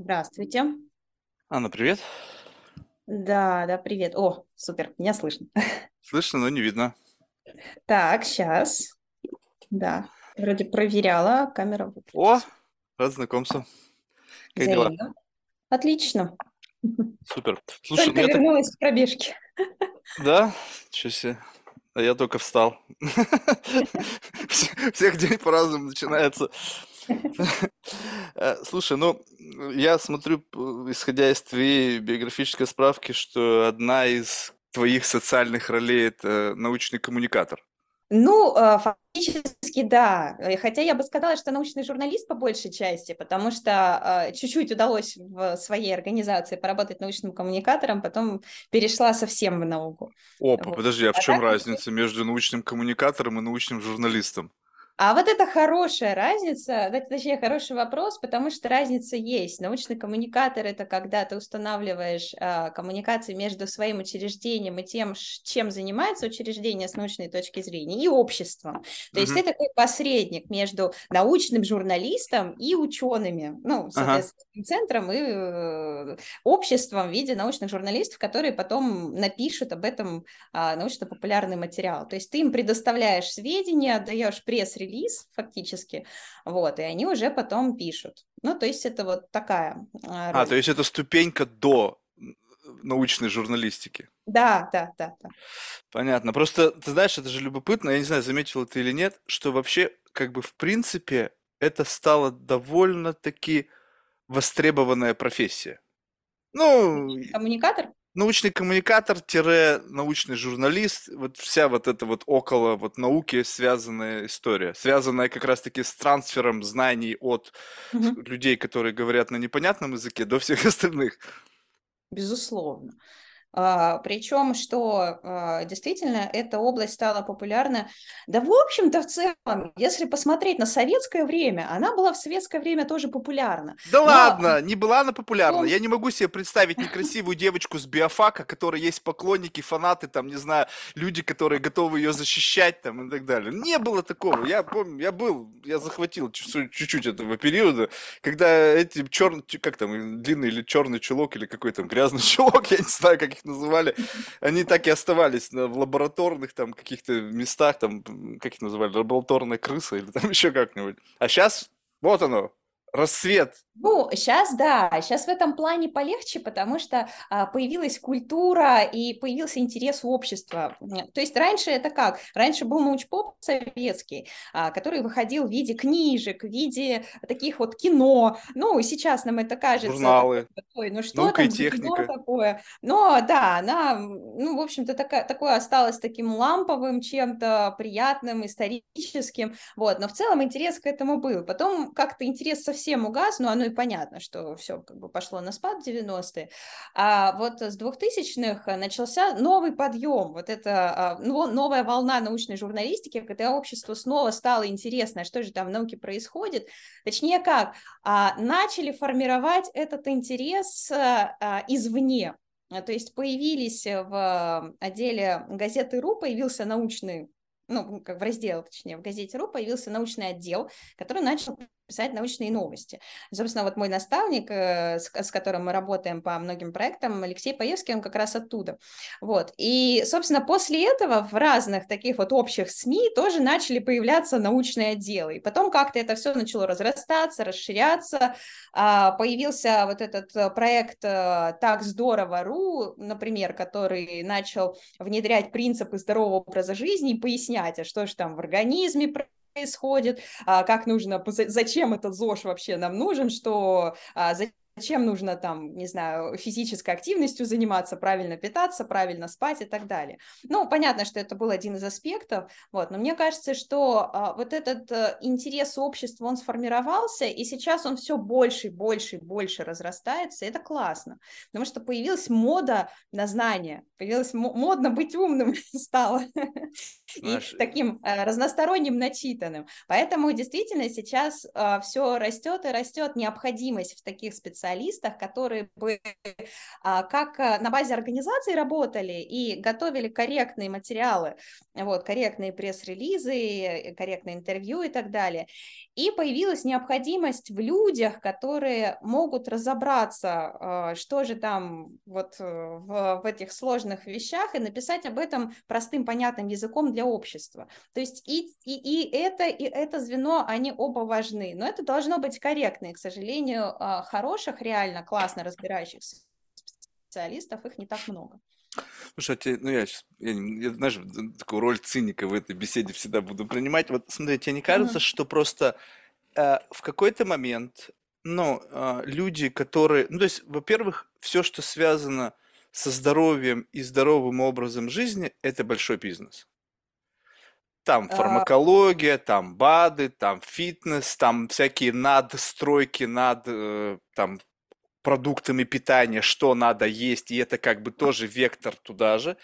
Здравствуйте. Анна, привет. Да, да, привет. О, супер, меня слышно. Слышно, но не видно. Так, сейчас. Да, вроде проверяла, камера О, выключилась. рад знакомству. Как дела? Взаимно. Отлично. Супер. Слушай, ну Только так... вернулась с пробежки. Да? Чё себе. А я только встал. Все- Всех день по-разному начинается. Э, Слушай, ну, я смотрю, исходя из твоей биографической справки, что одна из твоих социальных ролей– это научный коммуникатор. Ну, э, фактически, да. Э, Хотя я бы сказала, что научный журналист по большей части, потому что чуть-чуть удалось в своей организации поработать научным коммуникатором, потом перешла совсем в науку. Опа, Вот. подожди, а в А чем так разница между научным коммуникатором и научным журналистом? А вот это хорошая разница, точнее, хороший вопрос, потому что разница есть. Научный коммуникатор– это когда ты устанавливаешь а, коммуникации между своим учреждением и тем, чем занимается учреждение с научной точки зрения, и обществом. То есть Мгм. ты такой посредник между научным журналистом и учеными, ну, Ага. соответственно, центром и э, обществом в виде научных журналистов, которые потом напишут об этом а, научно-популярный материал. То есть ты им предоставляешь сведения, отдаешь пресс-релиз фактически, вот, и они уже потом пишут. Ну, то есть это вот такая а, А, то роль. есть это ступенька до научной журналистики. Да, да, да, да. Понятно. Просто, ты знаешь, это же любопытно, я не знаю, заметила ты или нет, что вообще, как бы, в принципе, это стало довольно-таки востребованная профессия. Ну, Коммуникатор? Научный коммуникатор-научный журналист, вот вся вот эта вот около вот науки связанная история, связанная как раз-таки с трансфером знаний от Мгм. людей, которые говорят на непонятном языке, до всех остальных. Безусловно. А, причем, что а, действительно эта область стала популярна. Да, в общем-то, в целом, если посмотреть на советское время, она была в советское время тоже популярна. Да Но ладно, не была она популярна. Я не могу себе представить некрасивую девочку с биофака, которой есть поклонники, фанаты, там, не знаю, люди, которые готовы ее защищать, там, и так далее. Не было такого. Я помню, я был, я захватил чуть- чуть-чуть этого периода, когда эти черный, как там, длинный или черный чулок, или какой там грязный чулок, я не знаю, как их называли, они так и оставались в лабораторных там каких-то местах, там, как их называли, лабораторная крыса или там еще как-нибудь. А сейчас, вот оно, рассвет. Ну, сейчас да, сейчас в этом плане полегче, потому что а, появилась культура и появился интерес у общества. То есть раньше это как? Раньше был научпоп советский, а, который выходил в виде книжек, в виде таких вот кино. Ну, сейчас нам это кажется Журналы, такой, ну что наука и там кино техника. такое? Но да, она, ну, в общем-то, такая, такое осталось таким ламповым чем-то, приятным, историческим, вот, но в целом интерес к этому был. Потом как-то интерес совсем угас, но оно и понятно, что все как бы пошло на спад в 90-е. А вот с 2000-х начался новый подъем, вот это а, ну, новая волна научной журналистики, когда обществу снова стало интересно, что же там в науке происходит. Точнее как, а, начали формировать этот интерес а, а, извне. То есть появились в отделе газеты РУ, появился научный ну, как в разделе, точнее, в газете РУ появился научный отдел, который начал писать научные новости. Собственно, вот мой наставник, э, с, которым мы работаем по многим проектам, Алексей Паевский, он как раз оттуда. Вот. И, собственно, после этого в разных таких вот общих СМИ тоже начали появляться научные отделы. И потом как-то это все начало разрастаться, расширяться. А, Появился вот этот э, проект э, «Так здорово.ру», например, который начал внедрять принципы здорового образа жизни и пояснять, а что же там в организме происходит, а, как нужно, зачем этот ЗОЖ вообще нам нужен, что а, зачем нужно там, не знаю, физической активностью заниматься, правильно питаться, правильно спать и так далее. Ну, понятно, что это был один из аспектов, вот, но мне кажется, что а, вот этот а, интерес общества, он сформировался, и сейчас он все больше, больше, больше разрастается, и это классно, потому что появилась мода на знания, появилась мо- модно быть умным стало и таким э, разносторонним начитанным. Поэтому действительно сейчас все растет и растет необходимость в таких специалистах, специалистах, которые бы а, как э, на базе организации работали и готовили корректные материалы, вот, корректные пресс-релизы, корректные интервью и так далее. И появилась необходимость в людях, которые могут разобраться, а, что же там вот э, в, в этих сложных вещах, и написать об этом простым, понятным языком для общества. То есть и, и, и это, и это звено, они оба важны, но это должно быть корректно, и, к сожалению, а, хороших, реально классно разбирающихся специалистов, их не так много. Слушай, а ну я сейчас, я, я, знаешь, такую роль циника в этой беседе всегда буду принимать. Вот смотри, тебе не кажется, mm-hmm. что просто э, в какой-то момент, ну, э, люди, которые, ну, то есть, во-первых, все, что связано со здоровьем и здоровым образом жизни, это большой бизнес. Там а фармакология, там БАДы, там фитнес, там всякие надстройки над э, там продуктами питания, что надо есть, и это как бы тоже вектор туда же.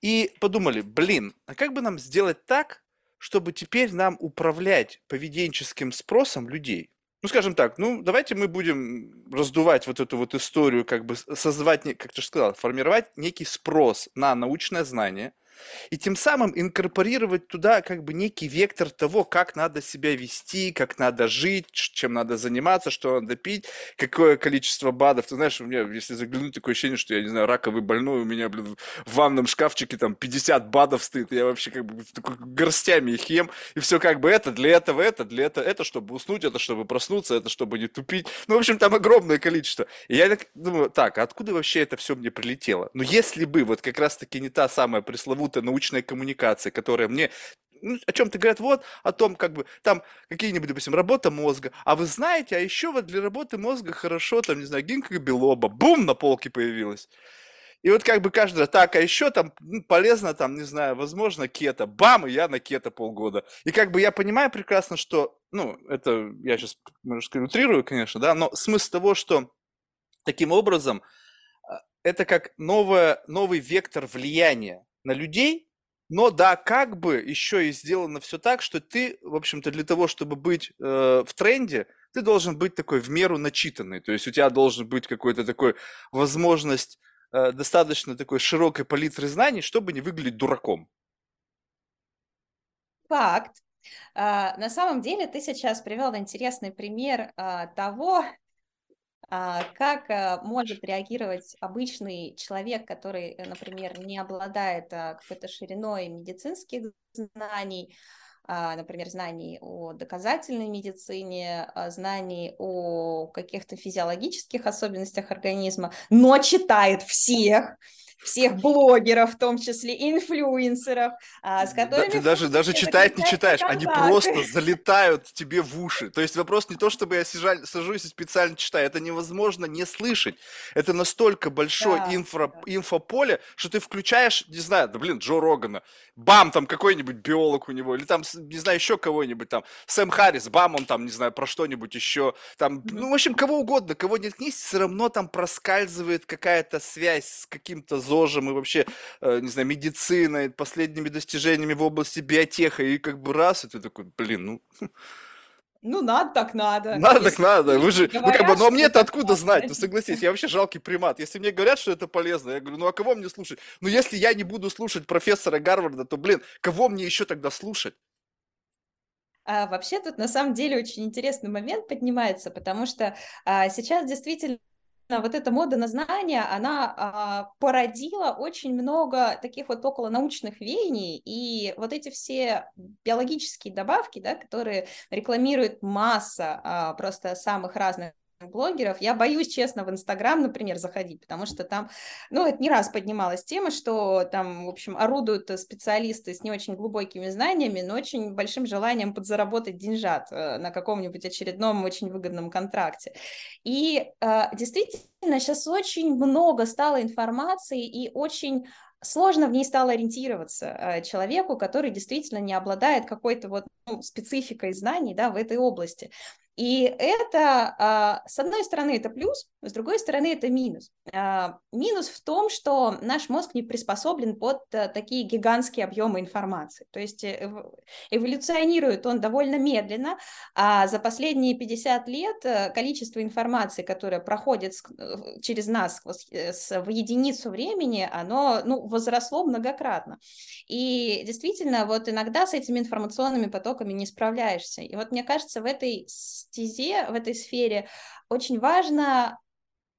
И подумали, блин, а как бы нам сделать так, чтобы теперь нам управлять поведенческим спросом людей? Ну, скажем так, ну, давайте мы будем раздувать вот эту вот историю, как бы создавать, как ты же сказал, формировать некий спрос на научное знание – и тем самым инкорпорировать туда как бы некий вектор того, как надо себя вести, как надо жить, чем надо заниматься, что надо пить, какое количество БАДов. Ты знаешь, у меня, если заглянуть, такое ощущение, что я, не знаю, раковый больной, у меня, блин, в ванном шкафчике там 50 БАДов стоит, я вообще как бы такой горстями их ем, и все как бы это для этого, это для этого, это чтобы уснуть, это чтобы проснуться, это чтобы не тупить. Ну, в общем, там огромное количество. И я так думаю, так, а откуда вообще это все мне прилетело? Ну, если бы вот как раз-таки не та самая пресловутая пресловутая научная коммуникация, которая мне ну, о чем-то говорят, вот, о том, как бы, там, какие-нибудь, допустим, работа мозга. А вы знаете, а еще вот для работы мозга хорошо, там, не знаю, гинка белоба, бум, на полке появилась. И вот как бы каждый, так, а еще там ну, полезно, там, не знаю, возможно, кето. Бам, и я на кето полгода. И как бы я понимаю прекрасно, что, ну, это я сейчас, может, утрирую, конечно, да, но смысл того, что таким образом а, это как новое, новый вектор влияния на людей, но да, как бы еще и сделано все так, что ты, в общем-то, для того, чтобы быть э, в тренде, ты должен быть такой в меру начитанный. То есть у тебя должен быть какой-то такой возможность э, достаточно такой широкой палитры знаний, чтобы не выглядеть дураком. Факт. Uh, на самом деле ты сейчас привел интересный пример uh, того, а, как э, может реагировать обычный человек, который, э, например, не обладает а, какой-то шириной медицинских знаний, а, например, знаний о доказательной медицине, знаний о каких-то физиологических особенностях организма, но читает всех, всех блогеров, в том числе инфлюенсеров, а, с которыми... Да, ты даже, даже читать не читаешь, контакты. они просто залетают тебе в уши. То есть вопрос не то, чтобы я сижа, сажусь и специально читаю, это невозможно не слышать. Это настолько большое да, инфра, да. инфополе, что ты включаешь, не знаю, да блин, Джо Рогана, бам, там какой-нибудь биолог у него, или там, не знаю, еще кого-нибудь, там, Сэм Харрис, бам, он там, не знаю, про что-нибудь еще, там, ну, в общем, кого угодно, кого нет книг, все равно там проскальзывает какая-то связь с каким-то ЗОЖем и вообще, э, не знаю, медициной, последними достижениями в области биотеха, и как бы раз, и ты такой, блин, ну... Ну, надо так надо. Надо Если так надо. Вы же, говорят, ну, как бы, ну, а мне-то откуда знать? Ну, согласись, я вообще жалкий примат. Если мне говорят, что это полезно, я говорю, ну, а кого мне слушать? Ну, если я не буду слушать профессора Гарварда, то, блин, кого мне еще тогда слушать? А, вообще тут на самом деле очень интересный момент поднимается, потому что а, сейчас действительно вот эта мода на знания, она а, породила очень много таких вот около научных веяний, и вот эти все биологические добавки, да, которые рекламирует масса а, просто самых разных блогеров. Я боюсь, честно, в Инстаграм, например, заходить, потому что там, ну, это не раз поднималась тема, что там, в общем, орудуют специалисты с не очень глубокими знаниями, но очень большим желанием подзаработать деньжат э, на каком-нибудь очередном очень выгодном контракте. И э, действительно, сейчас очень много стало информации и очень сложно в ней стало ориентироваться э, человеку, который действительно не обладает какой-то вот ну, спецификой знаний да, в этой области. И это, а, с одной стороны, это плюс, с другой стороны, это минус. А, минус в том, что наш мозг не приспособлен под э, такие гигантские объемы информации. То есть э, эволюционирует он довольно медленно, а за последние 50 лет э, количество информации, которое проходит через нас в единицу времени, оно ну, возросло многократно. И действительно, вот иногда с этими информационными потоками не справляешься. И вот мне кажется, в этой стезе, в этой сфере очень важно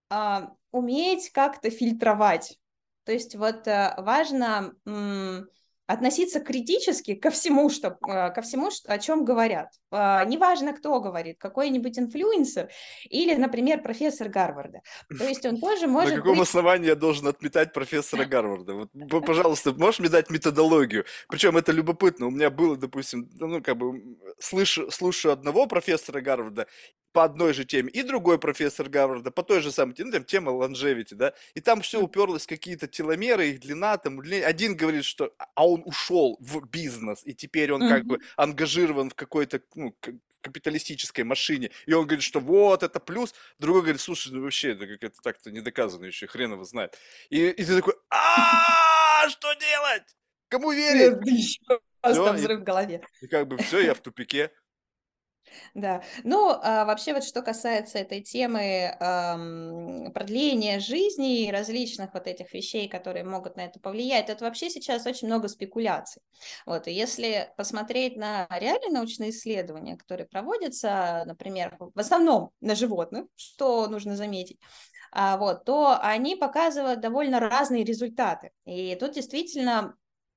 а, уметь как-то фильтровать. То есть вот а, важно м- относиться критически ко всему, что, а, ко всему, о чем говорят. А, неважно, кто говорит, какой-нибудь инфлюенсер или, например, профессор Гарварда. То есть он тоже может На каком быть... основании я должен отметать профессора Гарварда? Вот, пожалуйста, можешь мне дать методологию? Причем это любопытно. У меня было, допустим, ну, как бы, слышу, слушаю одного профессора Гарварда, по одной же теме, и другой профессор Гарварда по той же самой теме, ну, там тема longevity, да, и там все уперлось какие-то теломеры, их длина, там, один говорит, что, а он ушел в бизнес, и теперь он mm-hmm. как бы ангажирован в какой-то, ну, капиталистической машине, и он говорит, что вот, это плюс, другой говорит, слушай, ну вообще, это как это так-то не доказано еще, хрен его знает. И, и ты такой, а что делать? Кому верить? Просто взрыв в голове. И как бы все, я в тупике. Да, ну, а вообще вот что касается этой темы эм, продления жизни и различных вот этих вещей, которые могут на это повлиять, это вообще сейчас очень много спекуляций. Вот, и если посмотреть на реальные научные исследования, которые проводятся, например, в основном на животных, что нужно заметить, а, вот, то они показывают довольно разные результаты. И тут действительно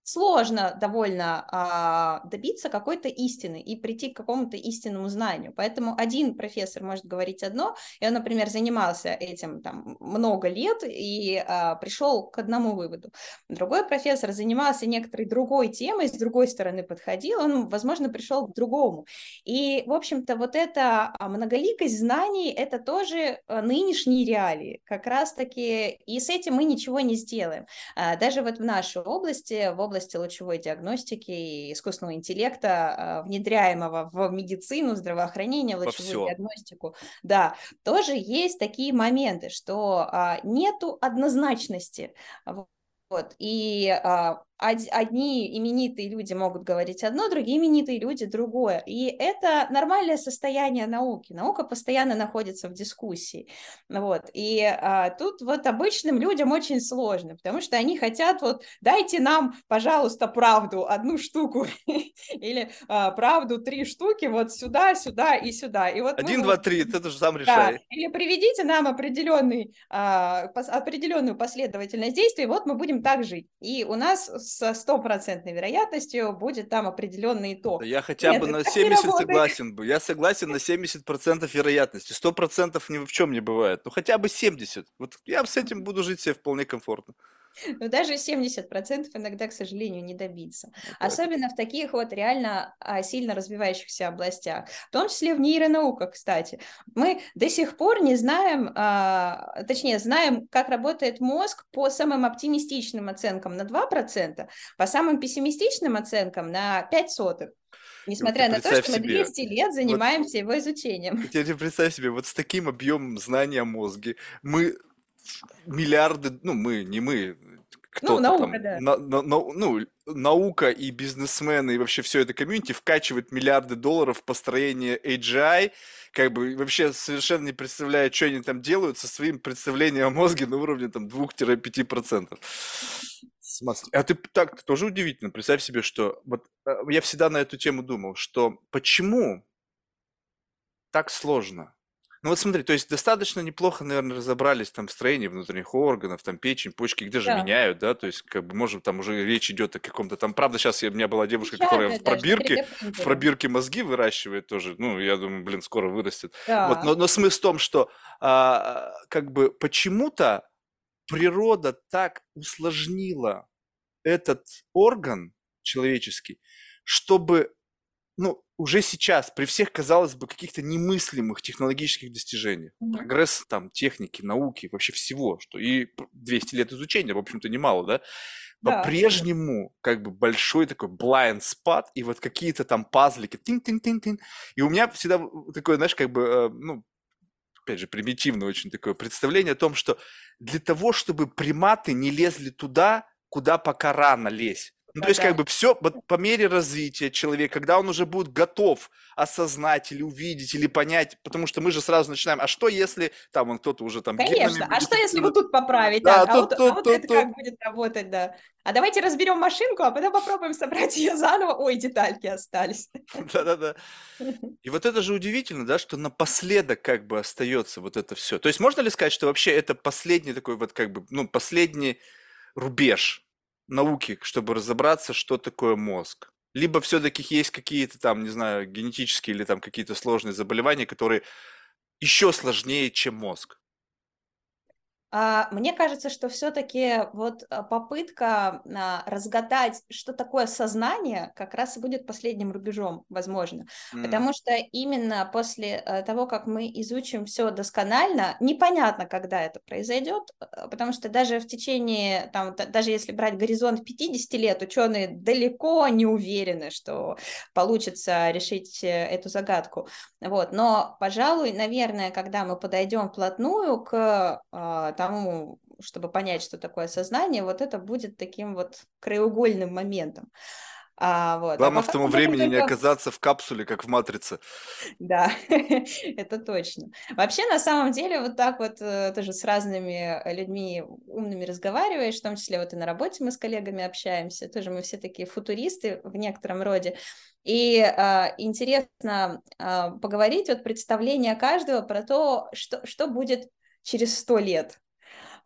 сложно довольно а, добиться какой-то истины и прийти к какому-то истинному знанию. Поэтому один профессор может говорить одно, и он, например, занимался этим там много лет и а, пришел к одному выводу. Другой профессор занимался некоторой другой темой, с другой стороны подходил, он, возможно, пришел к другому. И, в общем-то, вот эта а, многоликость знаний, это тоже а, нынешние реалии, как раз-таки, и с этим мы ничего не сделаем. А, даже вот в нашей области, в области области лучевой диагностики и искусственного интеллекта, а, внедряемого в медицину, здравоохранение, в лучевую диагностику, да, тоже есть такие моменты, что а, нету однозначности. Вот, и а, одни именитые люди могут говорить одно, другие именитые люди другое. И это нормальное состояние науки. Наука постоянно находится в дискуссии. Вот. И а, тут вот обычным людям очень сложно, потому что они хотят вот дайте нам, пожалуйста, правду, одну штуку или а, правду три штуки вот сюда, сюда и сюда. И вот Один, два, три, ты же сам решай. Да. Или приведите нам определенный, а, определенную последовательность действий, вот мы будем так жить. И у нас со стопроцентной вероятностью будет там определенный итог. Я хотя Нет, бы на 70 согласен бы. Я согласен на 70% вероятности. 100% ни в чем не бывает. Ну хотя бы 70. Вот я с этим буду жить себе вполне комфортно. Но даже 70% иногда, к сожалению, не добиться. Особенно в таких вот реально а, сильно развивающихся областях. В том числе в нейронауках, кстати. Мы до сих пор не знаем, а, точнее, знаем, как работает мозг по самым оптимистичным оценкам на 2%, по самым пессимистичным оценкам на 5 сотых. Несмотря ну, на то, что мы 200 себе, лет занимаемся вот, его изучением. Теперь представь себе, вот с таким объемом знания о мозге мы миллиарды, ну мы, не мы, кто ну, наука, там, да. на, на, на, ну, наука и бизнесмены и вообще все это комьюнити вкачивает миллиарды долларов в построение AGI, как бы вообще совершенно не представляя, что они там делают со своим представлением о мозге на уровне там 2-5%. А ты так ты тоже удивительно. Представь себе, что вот э, я всегда на эту тему думал, что почему так сложно? Ну вот смотри, то есть достаточно неплохо, наверное, разобрались там в строении внутренних органов, там печень, почки, где же Да. меняют, да, то есть как бы может там уже речь идет о каком-то там, правда, сейчас у меня была девушка, которая в пробирке, в пробирке мозги выращивает тоже, ну я думаю, блин, скоро вырастет. Вот, но, но смысл в том, что а, как бы почему-то природа так усложнила этот орган человеческий, чтобы, ну, уже сейчас, при всех, казалось бы, каких-то немыслимых технологических достижениях, mm-hmm. прогресс там техники, науки, вообще всего, что и 200 лет изучения, в общем-то, немало, да, да. по-прежнему как бы большой такой blind spot, и вот какие-то там пазлики, тин-тин-тин-тин, и у меня всегда такое, знаешь, как бы, э, ну, опять же, примитивное очень такое представление о том, что для того, чтобы приматы не лезли туда, куда пока рано лезть, ну, то есть, как бы все вот, по мере развития человека, когда он уже будет готов осознать или увидеть, или понять, потому что мы же сразу начинаем, а что если там он кто-то уже там... Конечно, а что если вот тут поправить, да, а, тут, а, тут, а вот тут, это тут. как будет работать, да. А давайте разберем машинку, а потом попробуем собрать ее заново. Ой, детальки остались. Да-да-да. И вот это же удивительно, да, что напоследок как бы остается вот это все. То есть можно ли сказать, что вообще это последний такой вот как бы, ну, последний рубеж науки, чтобы разобраться, что такое мозг? Либо все-таки есть какие-то там, не знаю, генетические или там какие-то сложные заболевания, которые еще сложнее, чем мозг? А, мне кажется, что все-таки вот а, попытка а, разгадать, что такое сознание, как раз и будет последним рубежом, возможно. Mm. Потому что именно после того, как мы изучим все досконально, непонятно, когда это произойдет, потому что даже в течение, там, даже если брать горизонт 50 лет, ученые далеко не уверены, что получится решить э, эту загадку. Вот. Но, пожалуй, наверное, когда мы подойдем вплотную к тому, чтобы понять, что такое сознание, вот это будет таким вот краеугольным моментом. А, вот. А Главное а в тому времени только... не оказаться в капсуле, как в «Матрице». Да, это точно. Вообще, на самом деле, вот так вот э, тоже с разными людьми умными разговариваешь, в том числе вот и на работе мы с коллегами общаемся, тоже мы все такие футуристы в некотором роде, и э, интересно э, поговорить вот представление каждого про то, что, что будет через сто лет.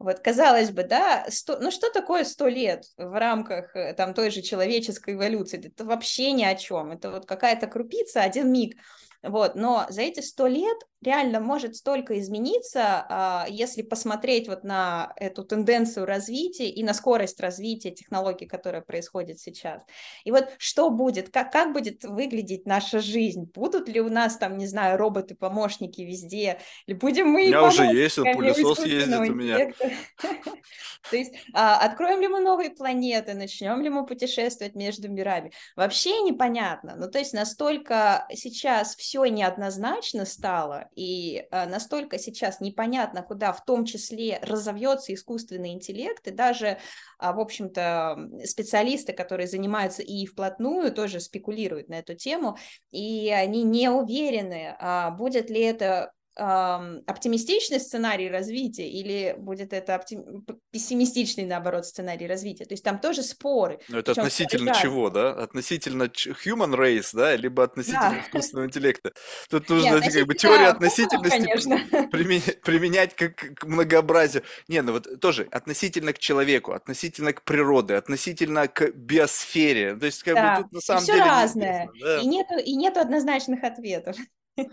Вот, казалось бы, да, 100, ну что такое сто лет в рамках э, там той же человеческой эволюции? Это вообще ни о чем. Это вот какая-то крупица, один миг. Вот, но за эти сто лет реально может столько измениться, а, если посмотреть вот на эту тенденцию развития и на скорость развития технологий, которая происходит сейчас. И вот что будет, как, как будет выглядеть наша жизнь? Будут ли у нас там, не знаю, роботы-помощники везде? Или будем мы... У меня уже есть, вот пылесос ездит у меня. То есть а, откроем ли мы новые планеты, начнем ли мы путешествовать между мирами? Вообще непонятно. Ну, то есть настолько сейчас все все неоднозначно стало, и э, настолько сейчас непонятно, куда в том числе разовьется искусственный интеллект, и даже, а, в общем-то, специалисты, которые занимаются и вплотную, тоже спекулируют на эту тему, и они не уверены, а, будет ли это оптимистичный сценарий развития или будет это оптим... пессимистичный, наоборот, сценарий развития. То есть там тоже споры. Но это относительно чего, да? Относительно human race, да, либо относительно да. искусственного интеллекта. Тут нужно Нет, как бы теория относительности применять, применять как к многообразию. Не, ну вот тоже относительно к человеку, относительно к природе, относительно к биосфере. То есть как да. бы тут на самом и деле... разное. Да. И, нету, и нету однозначных ответов.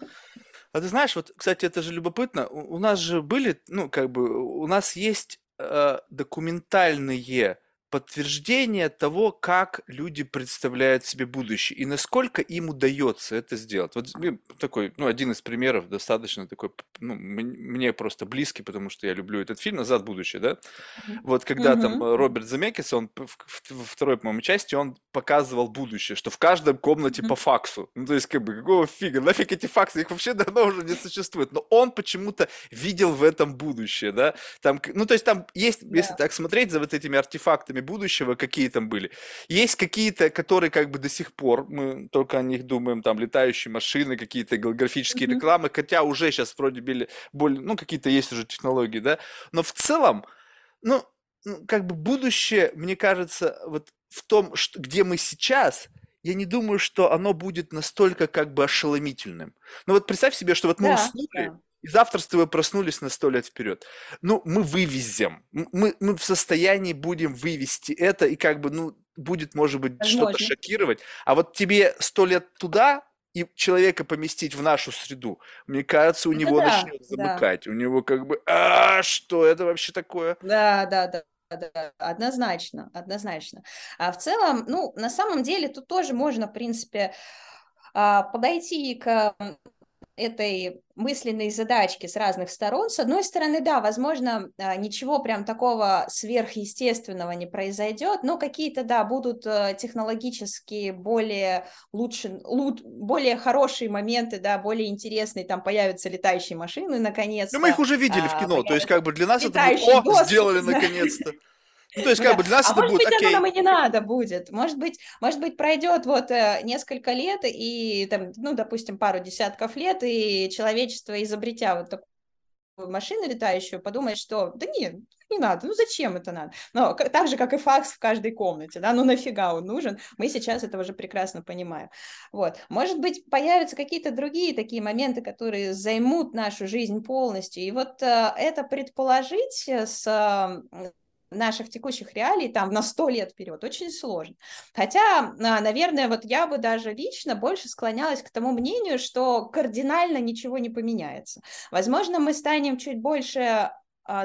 А ты знаешь, вот, кстати, это же любопытно. У, у нас же были, ну, как бы, у нас есть э, документальные подтверждение того, как люди представляют себе будущее и насколько им удается это сделать. Вот такой, ну, один из примеров достаточно такой, ну, мне просто близкий, потому что я люблю этот фильм «Назад в будущее», да? Вот когда mm-hmm. там Роберт Замекис, он во второй, по-моему, части, он показывал будущее, что в каждой комнате mm-hmm. по факсу. Ну, то есть, как бы, какого фига? Нафиг эти факсы? Их вообще давно уже не существует. Но он почему-то видел в этом будущее, да? Там, ну, то есть, там есть, yeah. если так смотреть за вот этими артефактами артефактами будущего, какие там были. Есть какие-то, которые как бы до сих пор, мы только о них думаем, там летающие машины, какие-то голографические mm-hmm. рекламы, хотя уже сейчас вроде бы более, ну какие-то есть уже технологии, да, но в целом, ну, ну, как бы будущее, мне кажется, вот в том, что, где мы сейчас, я не думаю, что оно будет настолько как бы ошеломительным. Но вот представь себе, что вот мы да, уснули, да. И завтра тобой проснулись на сто лет вперед. Ну, мы вывезем. Мы, мы в состоянии будем вывести это, и как бы, ну, будет, может быть, что-то шокировать. А вот тебе сто лет туда, и человека поместить в нашу среду, мне кажется, у это него да, начнет замыкать. Да. У него как бы, а что это вообще такое? Да, да, да. Да, однозначно, однозначно. А в целом, ну, на самом деле, тут тоже можно, в принципе, а, подойти к этой мысленной задачки с разных сторон. С одной стороны, да, возможно, а, ничего прям такого сверхъестественного не произойдет, но какие-то, да, будут э, технологически более лучше, лут, более хорошие моменты, да, более интересные, там появятся летающие машины, наконец-то. Ну, мы их уже видели в а, кино, то есть как бы для нас это будет, о, сделали наконец-то. Ну, то есть, как бы для нас а это может будет быть, окей. оно нам и не надо будет. Может быть, может быть, пройдет вот э, несколько лет, и там, ну, допустим, пару десятков лет, и человечество, изобретя вот такую машину летающую, подумает, что да нет, не надо, ну зачем это надо? Но так же, как и факс в каждой комнате, да, ну нафига он нужен, мы сейчас это уже прекрасно понимаем. Вот, может быть, появятся какие-то другие такие моменты, которые займут нашу жизнь полностью, и вот э, это предположить с наших текущих реалий там на сто лет вперед очень сложно. Хотя, а, наверное, вот я бы даже лично больше склонялась к тому мнению, что кардинально ничего не поменяется. Возможно, мы станем чуть больше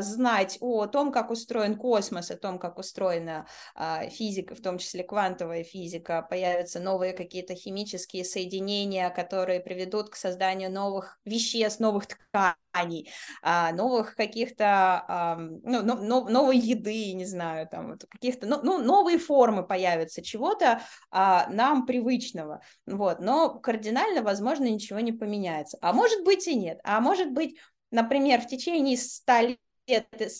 знать о том, как устроен космос, о том, как устроена а, физика, в том числе квантовая физика, появятся новые какие-то химические соединения, которые приведут к созданию новых веществ, новых тканей, а, новых каких-то, ну, новой еды, не знаю, там, каких-то, ну, ну, новые формы появятся чего-то нам привычного, вот, но кардинально, возможно, ничего не поменяется. А может быть и нет, а может быть, например, в течение 100 лет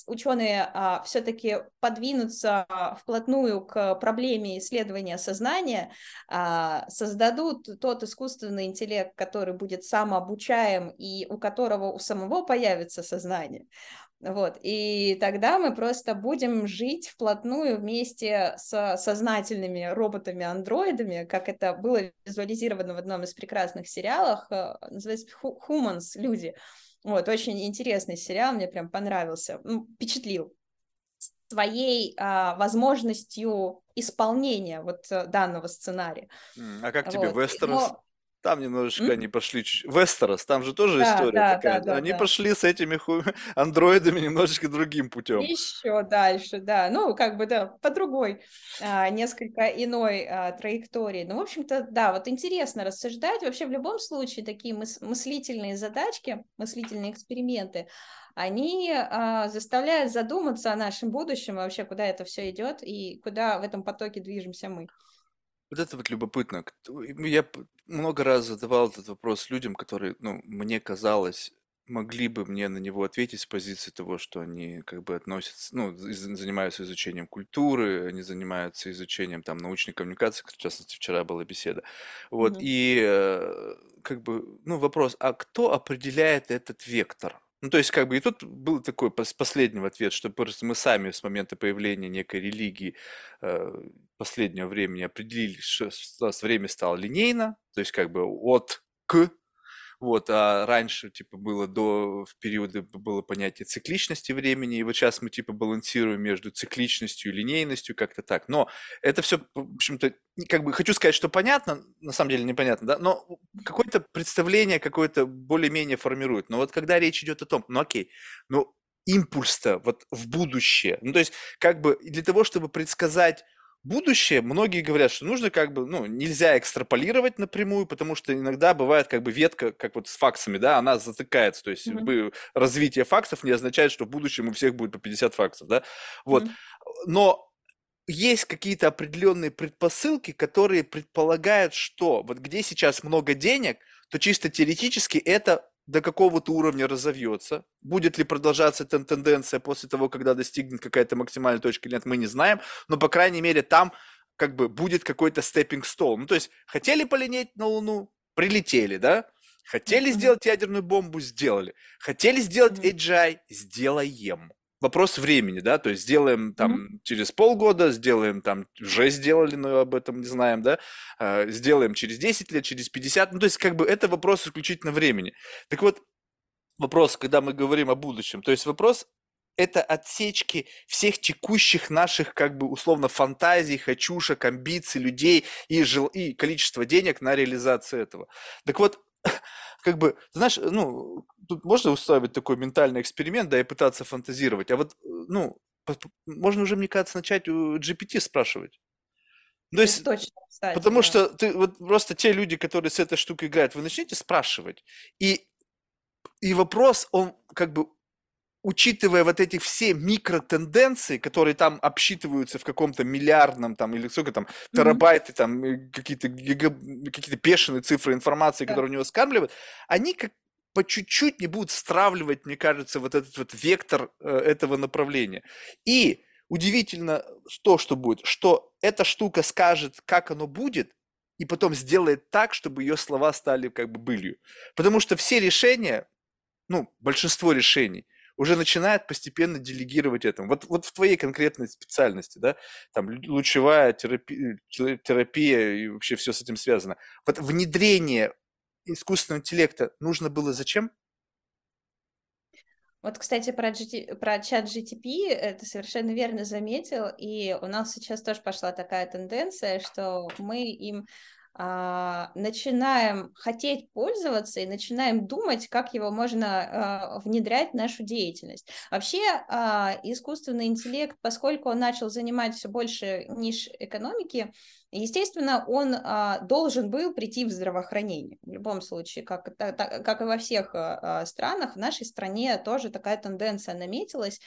ученые а, все-таки подвинутся вплотную к проблеме исследования сознания, а, создадут тот искусственный интеллект, который будет самообучаем и у которого у самого появится сознание. Вот, и тогда мы просто будем жить вплотную вместе с сознательными роботами-андроидами, как это было визуализировано в одном из прекрасных сериалов, э, называется «Humans», «Люди», вот, очень интересный сериал, мне прям понравился, ну, впечатлил своей а, возможностью исполнения вот э, данного сценария. А как тебе вот. Вестерос? Но... Там немножечко mm? они пошли чуть... Вестерос, там же тоже да, история да, такая. Да, да, они да. пошли с этими ху... андроидами немножечко другим путем. Еще дальше, да. Ну, как бы, да, по другой, а, несколько иной а, траектории. Ну, в общем-то, да, вот интересно рассуждать. Вообще, в любом случае, такие мыс- мыслительные задачки, мыслительные эксперименты, они а, заставляют задуматься о нашем будущем, вообще, куда это все идет и куда в этом потоке движемся мы. Вот это вот любопытно. Я много раз задавал этот вопрос людям, которые, ну, мне казалось, могли бы мне на него ответить с позиции того, что они как бы относятся, ну, занимаются изучением культуры, они занимаются изучением там научной коммуникации, в частности, вчера была беседа. Вот, Мгм. и э, как бы, ну, вопрос, а кто определяет этот вектор? Ну, то есть, как бы, и тут был такой последний ответ, что просто мы сами с момента появления некой религии э, последнего времени определили, что у нас время стало линейно, то есть, как бы, от к вот, а раньше, типа, было до, в периоды было понятие цикличности времени, и вот сейчас мы, типа, балансируем между цикличностью и линейностью, как-то так. Но это все, в общем-то, как бы хочу сказать, что понятно, на самом деле непонятно, да, но какое-то представление какое-то более-менее формирует. Но вот когда речь идет о том, ну окей, ну импульс-то вот в будущее, ну то есть как бы для того, чтобы предсказать будущее, многие говорят, что нужно как бы, ну, нельзя экстраполировать напрямую, потому что иногда бывает как бы ветка, как вот с факсами, да, она затыкается, то есть mm-hmm. развитие факсов не означает, что в будущем у всех будет по 50 факсов, да, вот, mm-hmm. но есть какие-то определенные предпосылки, которые предполагают, что вот где сейчас много денег, то чисто теоретически это до какого-то уровня разовьется. Будет ли продолжаться эта тенденция после того, когда достигнет какая-то максимальная точка или нет, мы не знаем. Но, по крайней мере, там как бы будет какой-то степпинг стол. Ну, то есть, хотели полинеть на Луну, прилетели, да? Хотели mm-hmm. сделать ядерную бомбу, сделали. Хотели сделать. AGI, сделаем вопрос времени, да, то есть сделаем там mm-hmm. через полгода, сделаем там, уже сделали, но об этом не знаем, да, э, сделаем через 10 лет, через 50, ну, то есть как бы это вопрос исключительно времени. Так вот, вопрос, когда мы говорим о будущем, то есть вопрос это отсечки всех текущих наших, как бы, условно, фантазий, хочушек, амбиций людей и, жел... и количество денег на реализацию этого. Так вот, как бы, знаешь, ну, тут можно устраивать такой ментальный эксперимент, да, и пытаться фантазировать, а вот, э, ну, можно уже, мне кажется, начать у GPT спрашивать. То есть, точно, кстати, потому да. что ты, вот просто те люди, которые с этой штукой играют, вы начнете спрашивать, и, и вопрос, он как бы учитывая вот эти все микротенденции, которые там обсчитываются в каком-то миллиардном там или сколько там терабайты mm-hmm. там какие-то гига, какие-то бешеные цифры информации, yeah. которые у него скармливают, они как по чуть-чуть не будут стравливать, мне кажется, вот этот вот вектор э, этого направления. И удивительно то, что будет, что эта штука скажет, как оно будет, и потом сделает так, чтобы ее слова стали как бы былью. Потому что все решения, ну, большинство решений, уже начинает постепенно делегировать этому. Вот, вот в твоей конкретной специальности, да, там лучевая терапия, терапия и вообще все с этим связано. Вот внедрение искусственного интеллекта нужно было зачем? Вот, кстати, про, GT, про чат GTP это совершенно верно заметил, и у нас сейчас тоже пошла такая тенденция, что мы им начинаем хотеть пользоваться и начинаем думать, как его можно а, внедрять в нашу деятельность. Вообще а, искусственный интеллект, поскольку он начал занимать все больше ниш экономики, естественно, он должен был прийти в здравоохранение. В любом случае, как, как и во всех странах, в нашей стране тоже такая тенденция наметилась.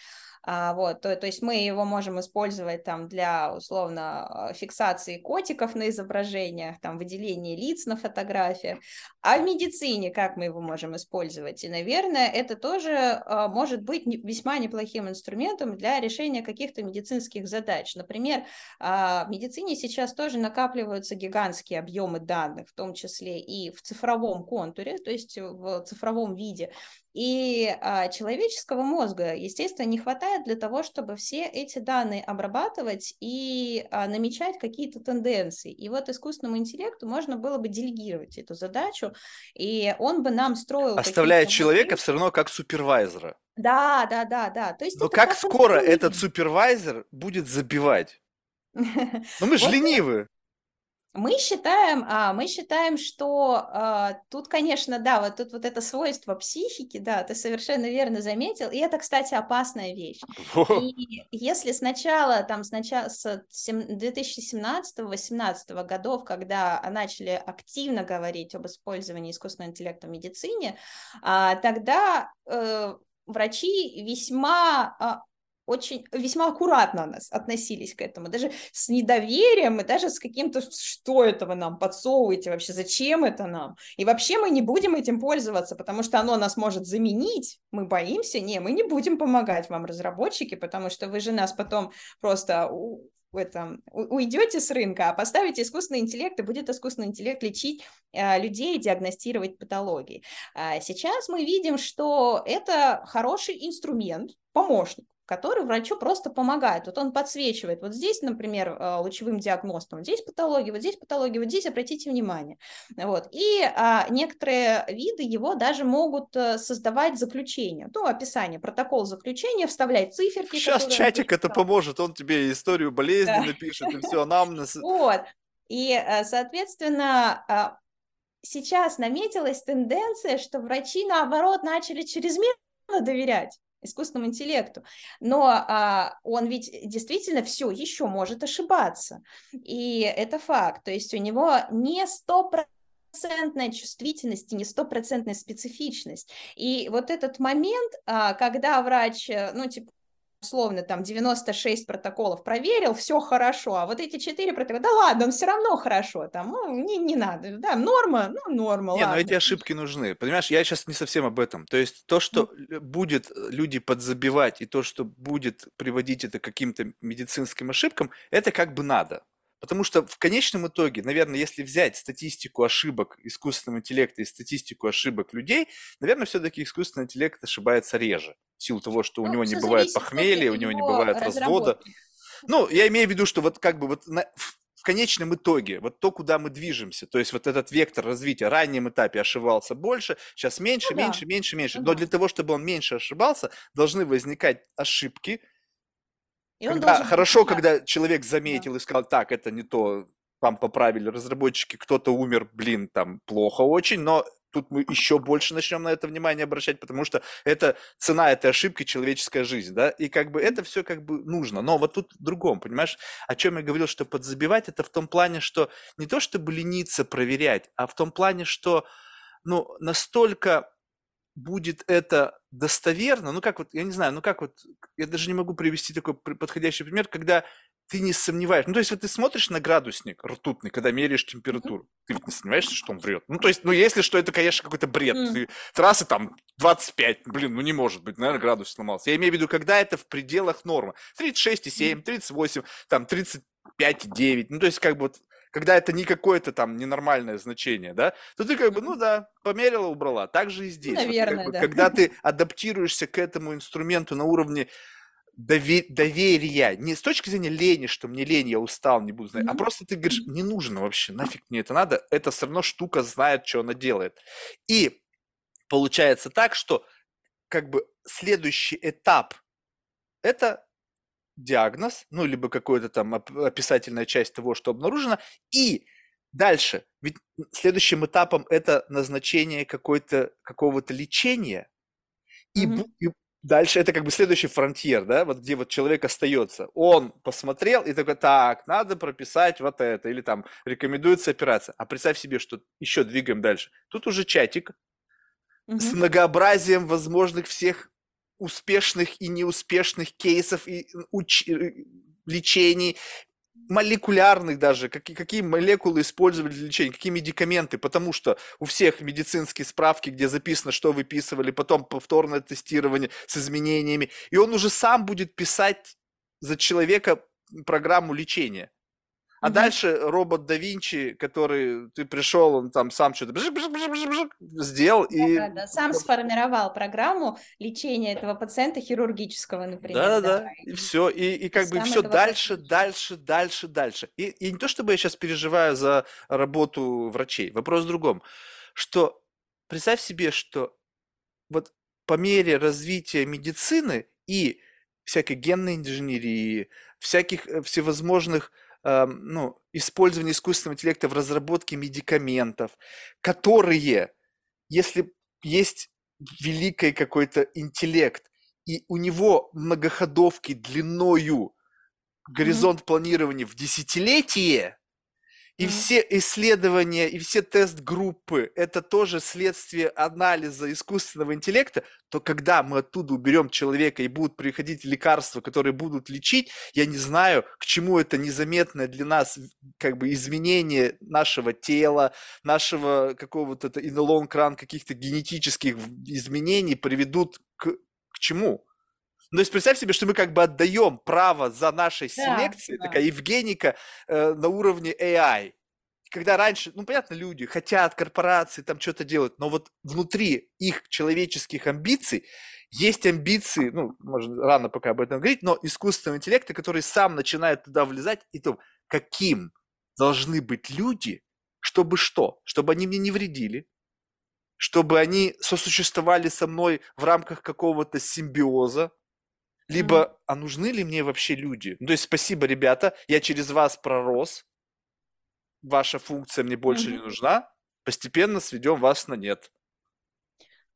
А, вот, то, то есть мы его можем использовать там для условно фиксации котиков на изображениях, там выделения лиц на фотографиях, а в медицине как мы его можем использовать? И, наверное, это тоже а, может быть весьма неплохим инструментом для решения каких-то медицинских задач. Например, а, в медицине сейчас тоже накапливаются гигантские объемы данных, в том числе и в цифровом контуре, то есть в цифровом виде. И а, человеческого мозга, естественно, не хватает для того, чтобы все эти данные обрабатывать и а, намечать какие-то тенденции. И вот искусственному интеллекту можно было бы делегировать эту задачу, и он бы нам строил... Оставляя человека все равно как супервайзера. Да, да, да, да. То есть Но как скоро этот супервайзер будет забивать? Ну мы же ленивы. Мы считаем, а, мы считаем, что а, тут, конечно, да, вот тут вот это свойство психики, да, ты совершенно верно заметил, и это, кстати, опасная вещь. И если сначала, там, сначала с 2017-2018 годов, когда начали активно говорить об использовании искусственного интеллекта в медицине, а, тогда э, врачи весьма очень весьма аккуратно нас относились к этому, даже с недоверием и даже с каким-то, что этого нам подсовываете вообще, зачем это нам? И вообще мы не будем этим пользоваться, потому что оно нас может заменить, мы боимся, не, мы не будем помогать вам, разработчики, потому что вы же нас потом просто этом, уйдете с рынка, а поставите искусственный интеллект, и будет искусственный интеллект лечить э, людей, диагностировать патологии. А сейчас мы видим, что это хороший инструмент, помощник, который врачу просто помогает. Вот он подсвечивает, вот здесь, например, э, лучевым диагностом, здесь патология, вот здесь патология, вот здесь обратите внимание. Вот. И а, некоторые виды его даже могут э, создавать заключение, ну, описание, протокол заключения, вставлять циферки. Сейчас чатик это поможет, он тебе историю болезни да. напишет, и все, нам... Вот. И, э, соответственно, а, сейчас наметилась тенденция, что врачи, наоборот, начали чрезмерно доверять искусственному интеллекту. Но а, он ведь действительно все еще может ошибаться. И это факт. То есть у него не стопроцентная чувствительность и не стопроцентная специфичность. И вот этот момент, а, когда врач, э, ну, типа, условно там 96 протоколов проверил, все хорошо, а вот эти 4 протокола, да ладно, он все равно хорошо, там, ну, не, не надо, да, норма, ну, норма, Не, ладно. но эти ошибки нужны, понимаешь, я сейчас не совсем об этом, то есть то, что mm. будет э, люди подзабивать, и то, что будет приводить это к каким-то медицинским ошибкам, это как бы надо, Потому что в конечном итоге, наверное, если взять статистику ошибок искусственного интеллекта и статистику ошибок людей, наверное, все-таки искусственный интеллект ошибается реже. В силу того, что ну, у него не бывает похмелья, у него не бывает развода. Ну, я имею в виду, что вот как бы вот на, в конечном итоге, вот то, куда мы движемся, то есть вот этот вектор развития, в раннем этапе ошибался больше, сейчас меньше, ну, меньше, да. меньше, меньше. Ну, Но да. для того, чтобы он меньше ошибался, должны возникать ошибки, и когда, должен... Хорошо, да. когда человек заметил да. и сказал, так, это не то, там поправили разработчики, кто-то умер, блин, там плохо очень, но тут мы еще больше начнем на это внимание обращать, потому что это цена этой ошибки человеческая жизнь, да, и как бы это все как бы нужно. Но вот тут в другом, понимаешь, о чем я говорил, что подзабивать, это в том плане, что не то чтобы лениться проверять, а в том плане, что, ну, настолько будет это достоверно, ну как вот, я не знаю, ну как вот, я даже не могу привести такой подходящий пример, когда ты не сомневаешься. Ну, то есть, вот ты смотришь на градусник ртутный, когда меряешь температуру, ты ведь не сомневаешься, что он врет. Ну, то есть, ну, если что, это, конечно, какой-то бред. Mm. Ты, трассы там 25, блин, ну не может быть, наверное, градус сломался. Я имею в виду, когда это в пределах нормы. 36,7, 38, там 35,9. Ну, то есть, как бы вот когда это не какое-то там ненормальное значение, да, то ты как бы, ну да, померила, убрала. Так же и здесь. Наверное, вот, да. Когда ты адаптируешься к этому инструменту на уровне доверия, не с точки зрения лени, что мне лень, я устал, не буду знать, mm-hmm. а просто ты говоришь, не нужно вообще, нафиг мне это надо, это все равно штука знает, что она делает. И получается так, что как бы следующий этап – это диагноз, ну, либо какая-то там описательная часть того, что обнаружено, и дальше, ведь следующим этапом это назначение какой-то, какого-то лечения, и, mm-hmm. и дальше это как бы следующий фронтир, да, вот где вот человек остается. Он посмотрел и такой, так, надо прописать вот это, или там рекомендуется операция. А представь себе, что еще двигаем дальше. Тут уже чатик с многообразием возможных всех успешных и неуспешных кейсов и уч... Э, лечений, молекулярных даже, какие, какие молекулы использовали для лечения, какие медикаменты, потому что у всех медицинские справки, где записано, что выписывали, потом повторное тестирование с изменениями, и он уже сам будет писать за человека программу лечения. А mm-hmm. дальше робот да Винчи, который ты пришел, он там сам что-то сделал да, и... Да, да, сам сформировал программу лечения этого пациента хирургического, например. Да, да, да. И, и все, и, и как бы все дальше, дальше, дальше, дальше. И, и не то, чтобы я сейчас переживаю за работу врачей, вопрос в другом, что представь себе, что вот по мере развития медицины и всякой генной инженерии, всяких э, всевозможных ну, использование искусственного интеллекта в разработке медикаментов, которые, если есть великий какой-то интеллект, и у него многоходовки длиною горизонт mm-hmm. планирования в десятилетие, и mm-hmm. все исследования, и все тест-группы – это тоже следствие анализа искусственного интеллекта, то когда мы оттуда уберем человека и будут приходить лекарства, которые будут лечить, я не знаю, к чему это незаметное для нас как бы изменение нашего тела, нашего какого-то in the long run каких-то генетических изменений приведут к, к чему? Ну, то есть представь себе, что мы как бы отдаем право за нашей селекцией, да, такая да. Евгеника э, на уровне AI. Когда раньше, ну, понятно, люди хотят, корпорации там что-то делать, но вот внутри их человеческих амбиций есть амбиции, ну, можно рано пока об этом говорить, но искусственного интеллекта, который сам начинает туда влезать, и то, каким должны быть люди, чтобы что? Чтобы они мне не вредили, чтобы они сосуществовали со мной в рамках какого-то симбиоза, либо, mm-hmm. а нужны ли мне вообще люди? Ну, то есть, спасибо, ребята, я через вас пророс, ваша функция мне больше mm-hmm. не нужна, постепенно сведем вас на нет.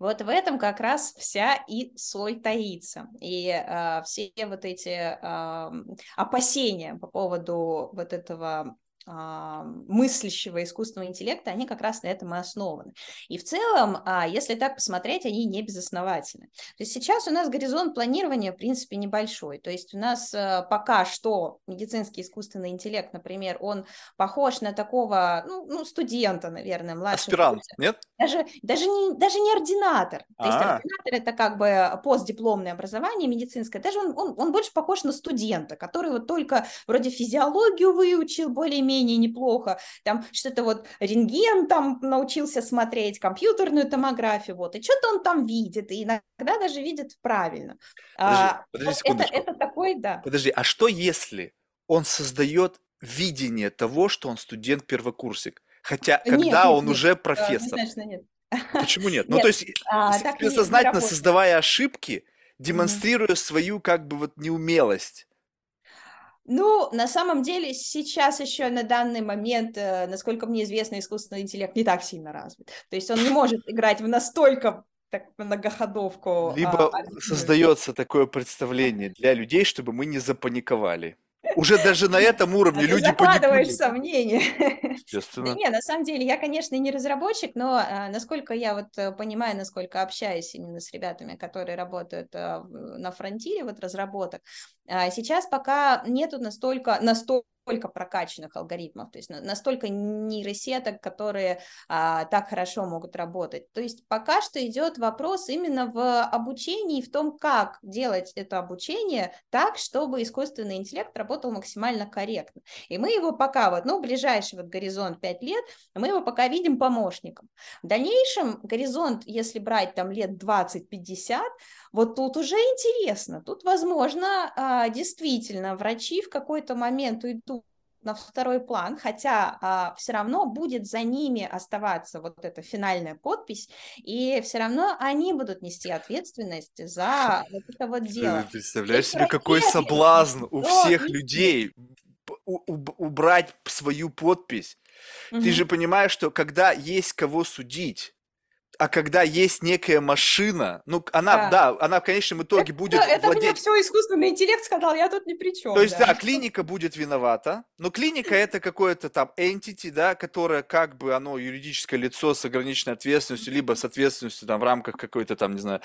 Вот в этом как раз вся и соль таится. И э, все вот эти э, опасения по поводу вот этого мыслящего искусственного интеллекта, они как раз на этом и основаны. И в целом, а, если так посмотреть, они не безосновательны. То есть сейчас у нас горизонт планирования, в принципе, небольшой. То есть у нас э, пока что медицинский искусственный интеллект, например, он похож на такого, ну, ну студента, наверное, младшего. Аспирант, курса. нет? Даже, даже, не, даже не ординатор. То А-а-а. есть а. ординатор – это как бы постдипломное образование медицинское. Даже он, он, он больше похож на студента, который вот только вроде физиологию выучил более более-менее неплохо, там что-то вот рентген там научился смотреть, компьютерную томографию, вот, и что-то он там видит, и иногда даже видит правильно. Подожди, а, подожди это, это такой, да. Подожди, а что если он создает видение того, что он студент-первокурсик? Хотя, когда нет, он нет, уже профессор. Конечно, нет. Почему нет? Ну, нет. Ну, то есть, а, сознательно создавая ошибки, демонстрируя mm-hmm. свою, как бы, вот, неумелость. Ну, на самом деле, сейчас еще на данный момент, э, насколько мне известно, искусственный интеллект не так сильно развит. То есть он не может играть в настолько так многоходовку. Либо а, создается такое представление для людей, чтобы мы не запаниковали. Уже даже на этом уровне люди закладываешь сомнения. Естественно. Да не, на самом деле, я, конечно, не разработчик, но а, насколько я вот э, понимаю, насколько общаюсь именно с ребятами, которые работают а, на фронтире вот разработок, а, сейчас пока нету настолько, настолько настолько прокачанных алгоритмов, то есть настолько нейросеток, которые а, так хорошо могут работать. То есть пока что идет вопрос именно в обучении, в том, как делать это обучение так, чтобы искусственный интеллект работал максимально корректно. И мы его пока, вот, ну, ближайший вот горизонт 5 лет, мы его пока видим помощником. В дальнейшем горизонт, если брать там лет 20-50, вот тут уже интересно, тут, возможно, а, действительно врачи в какой-то момент уйдут на второй план, хотя а, все равно будет за ними оставаться вот эта финальная подпись, и все равно они будут нести ответственность за вот это вот дело. Ты представляешь себе, какой соблазн у всех людей убрать свою подпись. Ты же понимаешь, что когда есть кого судить, а когда есть некая машина, ну, она, да, да она в конечном итоге это, будет Это владеть... мне все искусственный интеллект сказал, я тут ни при чем. То есть, да, да клиника будет виновата, но клиника это какое-то там entity, да, которое как бы оно юридическое лицо с ограниченной ответственностью, либо с ответственностью там в рамках какой-то там, не знаю,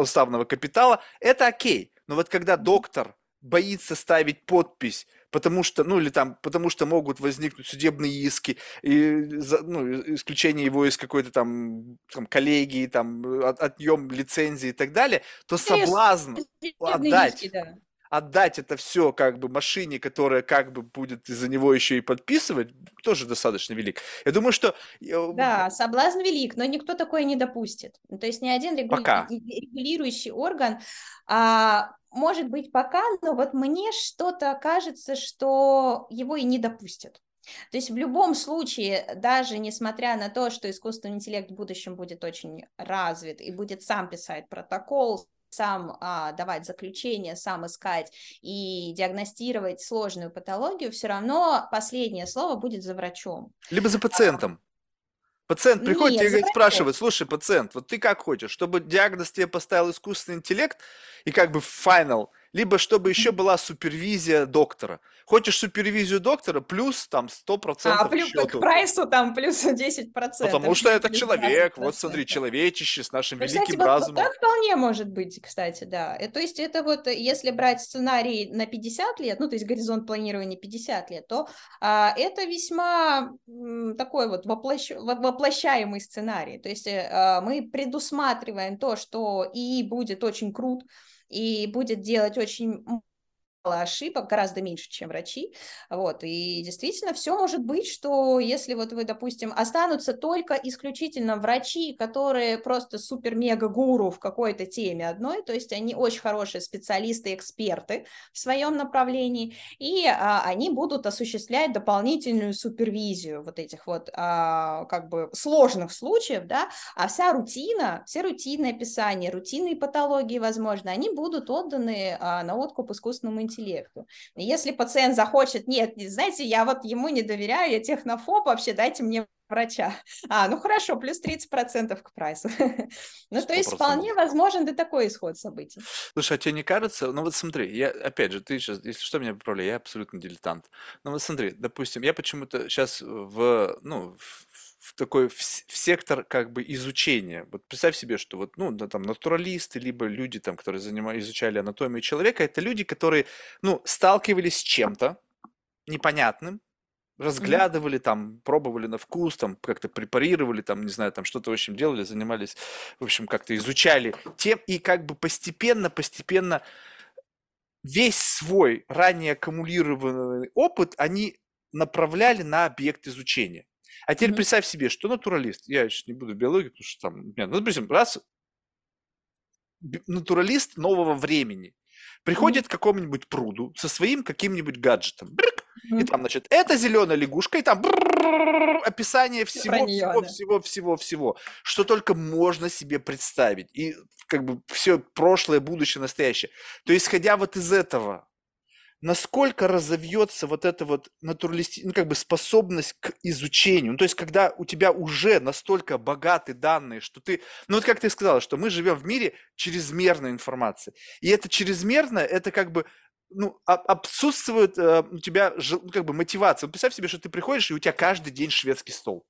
уставного капитала, это окей. Но вот когда доктор боится ставить подпись потому что, ну или там, потому что могут возникнуть судебные иски, и, ну, исключение его из какой-то там, там коллегии, там, от, отъем лицензии и так далее, то соблазн отдать, иски, да. Отдать это все как бы машине, которая как бы будет из-за него еще и подписывать, тоже достаточно велик. Я думаю, что... Э, да, соблазн велик, но никто такое не допустит. То есть ни один регули... регулирующий орган а, может быть, пока, но вот мне что-то кажется, что его и не допустят. То есть в любом случае, даже несмотря на то, что искусственный интеллект в будущем будет очень развит и будет сам писать протокол, сам а, давать заключение, сам искать и диагностировать сложную патологию, все равно последнее слово будет за врачом. Либо за пациентом. Пациент приходит Нет, и спрашивает, слушай, пациент, вот ты как хочешь, чтобы диагноз тебе поставил искусственный интеллелект и как бы final, либо чтобы еще была супервизия доктора. Хочешь супервизию доктора, плюс там 100% А, плюс счету. к прайсу там плюс 10%. Потому что это человек, вот смотри, человечище с нашим кстати, великим вот, разумом. Так вполне может быть, кстати, да. И, то есть это вот, если брать сценарий на 50 лет, ну, то есть горизонт планирования 50 лет, то а, это весьма м, такой вот воплощ, воплощаемый сценарий. То есть а, мы предусматриваем то, что и будет очень крут, и будет делать очень ошибок, гораздо меньше, чем врачи, вот, и действительно все может быть, что если вот вы, допустим, останутся только исключительно врачи, которые просто супер-мега-гуру в какой-то теме одной, то есть они очень хорошие специалисты, эксперты в своем направлении, и а, они будут осуществлять дополнительную супервизию вот этих вот а, как бы сложных случаев, да, а вся рутина, все рутинные описания, рутинные патологии, возможно, они будут отданы а, на откуп искусственному интеллекту, интеллекту. Если пациент захочет, нет, знаете, я вот ему не доверяю, я технофоб, вообще дайте мне врача. А, ну хорошо, плюс 30% к прайсу. ну, то есть вполне возможен да такой исход событий. Слушай, а тебе не кажется, ну вот смотри, я, опять же, ты сейчас, если что, меня поправляй, я абсолютно дилетант. Ну вот смотри, допустим, я почему-то сейчас в, ну, в в такой в, в сектор как бы изучения. Вот представь себе, что вот, ну, да, там, натуралисты, либо люди, там, которые занимали, изучали анатомию человека, это люди, которые, ну, сталкивались с чем-то непонятным, разглядывали, там, пробовали на вкус, там, как-то препарировали, там, не знаю, там, что-то, в общем, делали, занимались, в общем, как-то изучали тем, и как бы постепенно, постепенно весь свой ранее аккумулированный опыт они направляли на объект изучения. А теперь mm-hmm. представь себе, что натуралист, я сейчас не буду в биологии, потому что там, нет, ну, допустим, раз натуралист нового времени приходит mm-hmm. к какому-нибудь пруду со своим каким-нибудь гаджетом, брык, mm-hmm. и там, значит, это зеленая лягушка, и там описание всего, нее, всего, да. всего, всего, всего, что только можно себе представить, и как бы все прошлое, будущее, настоящее. То исходя вот из этого, насколько разовьется вот эта вот натуралисти... ну, как бы способность к изучению. Ну, то есть, когда у тебя уже настолько богаты данные, что ты... Ну, вот как ты сказала, что мы живем в мире чрезмерной информации. И это чрезмерно, это как бы ну, отсутствует э, у тебя ну, как бы мотивация. Вот представь себе, что ты приходишь, и у тебя каждый день шведский стол.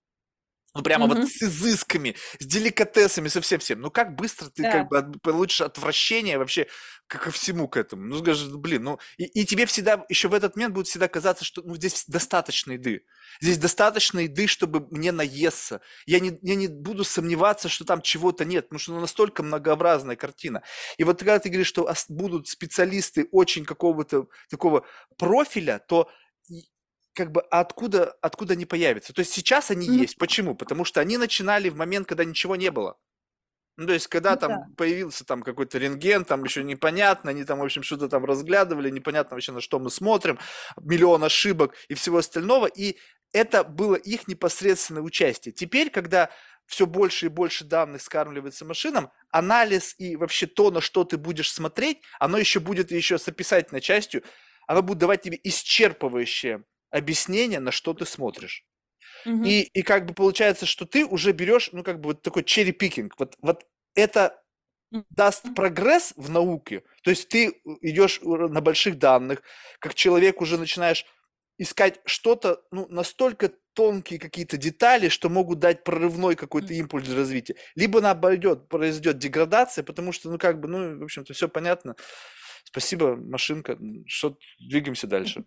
Ну, прямо mm-hmm. вот с изысками, с деликатесами, со всем-всем. Ну, как быстро ты да. как бы от, получишь отвращение вообще ко, ко всему к этому. Ну, скажи, блин, ну, и, и тебе всегда, еще в этот момент будет всегда казаться, что ну, здесь достаточно еды. Здесь достаточно еды, чтобы мне наесться. Я не, я не буду сомневаться, что там чего-то нет, потому что ну, настолько многообразная картина. И вот когда ты говоришь, что будут специалисты очень какого-то такого профиля, то как бы откуда, откуда они появятся. То есть сейчас они mm-hmm. есть. Почему? Потому что они начинали в момент, когда ничего не было. Ну, то есть, когда ну, там да. появился там какой-то рентген, там еще непонятно, они там, в общем, что-то там разглядывали, непонятно вообще, на что мы смотрим, миллион ошибок и всего остального, и это было их непосредственное участие. Теперь, когда все больше и больше данных скармливается машинам, анализ и вообще то, на что ты будешь смотреть, оно еще будет еще с описательной частью, оно будет давать тебе исчерпывающее объяснение, на что ты смотришь. Угу. И, и как бы получается, что ты уже берешь, ну, как бы вот такой черри-пикинг. Вот, вот это даст прогресс в науке. То есть ты идешь на больших данных, как человек уже начинаешь искать что-то, ну, настолько тонкие какие-то детали, что могут дать прорывной какой-то импульс для развития. Либо наоборот, произойдет деградация, потому что, ну, как бы, ну, в общем-то, все понятно. Спасибо, машинка. Что, двигаемся дальше.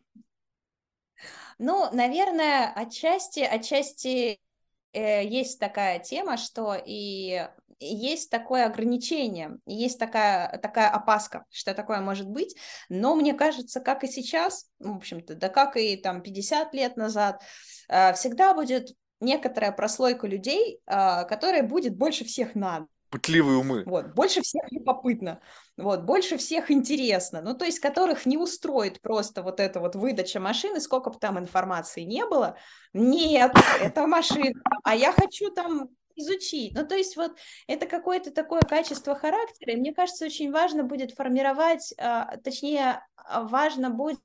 Ну, наверное, отчасти, отчасти э, есть такая тема, что и есть такое ограничение, есть такая, такая опаска, что такое может быть, но мне кажется, как и сейчас, в общем-то, да как и там 50 лет назад, э, всегда будет некоторая прослойка людей, э, которая будет больше всех надо. Пытливые умы. Вот, больше всех любопытно, вот, больше всех интересно, ну, то есть, которых не устроит просто вот эта вот выдача машины, сколько бы там информации не было, нет, это машина, а я хочу там изучить. Ну, то есть вот это какое-то такое качество характера, и мне кажется, очень важно будет формировать, а, точнее, а, важно будет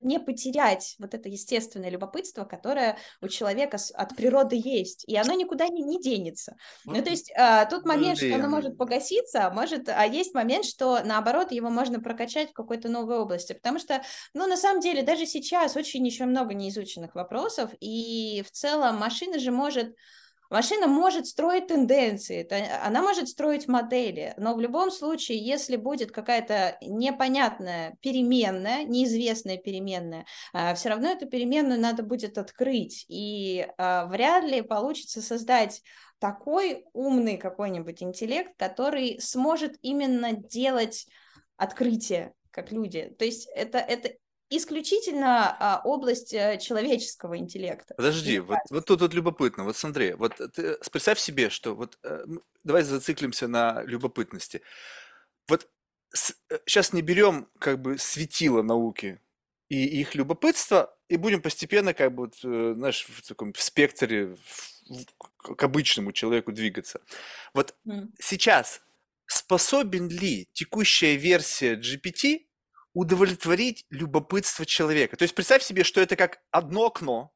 не потерять вот это естественное любопытство, которое у человека от природы есть, и оно никуда не, не денется. Ну, то есть а, тут момент, что оно может погаситься, а может, а есть момент, что наоборот его можно прокачать в какой-то новой области, потому что, ну, на самом деле, даже сейчас очень еще много неизученных вопросов, и в целом машина же может Машина может строить тенденции, она может строить модели, но в любом случае, если будет какая-то непонятная переменная, неизвестная переменная, а, все равно эту переменную надо будет открыть, и а, вряд ли получится создать такой умный какой-нибудь интеллект, который сможет именно делать открытие, как люди. То есть это, это исключительно а, область а, человеческого интеллекта. Подожди, вот, вот тут вот любопытно. Вот смотри, вот ты представь себе, что вот э, давай зациклимся на любопытности. Вот с, сейчас не берем как бы светило науки и их любопытство, и будем постепенно как бы, вот, э, знаешь, в таком в спектре в, к обычному человеку двигаться. Вот mm. сейчас способен ли текущая версия GPT удовлетворить любопытство человека. То есть представь себе, что это как одно окно,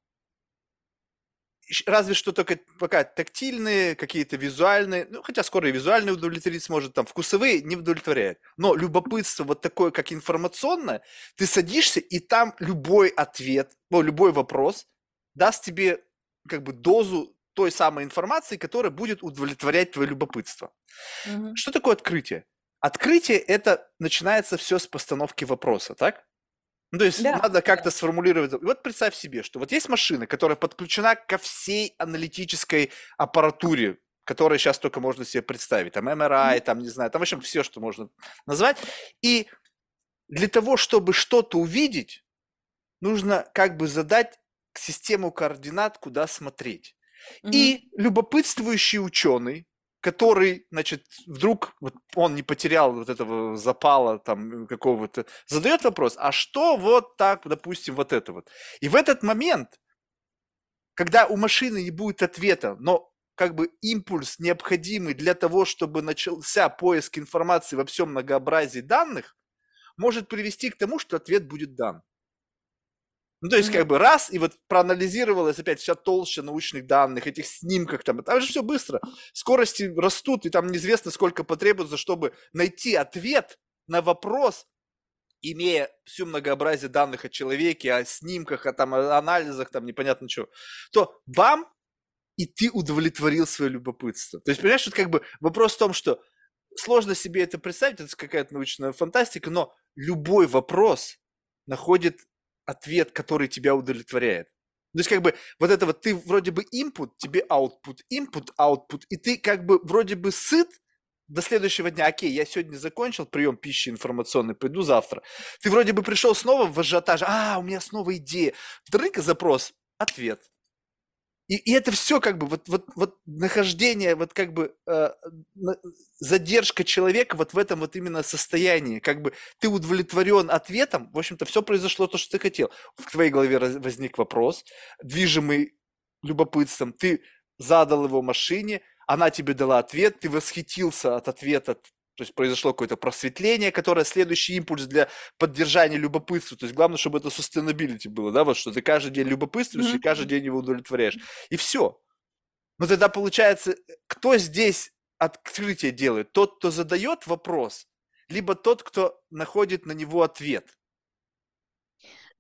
разве что только пока тактильные, какие-то визуальные, ну, хотя скоро и визуальные удовлетворить сможет, там, вкусовые не удовлетворяет. Но любопытство вот такое, как информационное, ты садишься, и там любой ответ, ну, любой вопрос даст тебе как бы дозу той самой информации, которая будет удовлетворять твое любопытство. Угу. Что такое открытие? Открытие это начинается все с постановки вопроса, так? Ну, то есть да, надо как-то да. сформулировать. Вот представь себе, что вот есть машина, которая подключена ко всей аналитической аппаратуре, которая сейчас только можно себе представить. Там MRI, mm-hmm. там, не знаю, там, в общем, все, что можно назвать. И для того, чтобы что-то увидеть, нужно как бы задать систему координат, куда смотреть. Mm-hmm. И любопытствующий ученый который, значит, вдруг вот он не потерял вот этого запала там какого-то, задает вопрос, а что вот так, допустим, вот это вот. И в этот момент, когда у машины не будет ответа, но как бы импульс необходимый для того, чтобы начался поиск информации во всем многообразии данных, может привести к тому, что ответ будет дан. Ну, то есть, как бы раз, и вот проанализировалось опять вся толща научных данных, этих снимках там, там же все быстро. Скорости растут, и там неизвестно, сколько потребуется, чтобы найти ответ на вопрос, имея всю многообразие данных о человеке, о снимках, о, там, о анализах, там непонятно чего, то бам, и ты удовлетворил свое любопытство. То есть, понимаешь, вот как бы вопрос в том, что сложно себе это представить, это какая-то научная фантастика, но любой вопрос находит ответ, который тебя удовлетворяет. То есть как бы вот это вот ты вроде бы input, тебе output, input, output, и ты как бы вроде бы сыт до следующего дня. Окей, я сегодня закончил прием пищи информационный, пойду завтра. Ты вроде бы пришел снова в ажиотаж, а, у меня снова идея. Дрык запрос, ответ. И, и это все как бы вот, вот, вот нахождение, вот как бы э, задержка человека вот в этом вот именно состоянии. Как бы ты удовлетворен ответом, в общем-то, все произошло то, что ты хотел. В твоей голове возник вопрос, движимый любопытством, ты задал его машине, она тебе дала ответ, ты восхитился от ответа то есть произошло какое-то просветление, которое следующий импульс для поддержания любопытства. То есть главное, чтобы это sustainability было, да, вот что ты каждый день любопытствуешь mm-hmm. и каждый день его удовлетворяешь. И все. Но тогда получается, кто здесь открытие делает? Тот, кто задает вопрос, либо тот, кто находит на него ответ.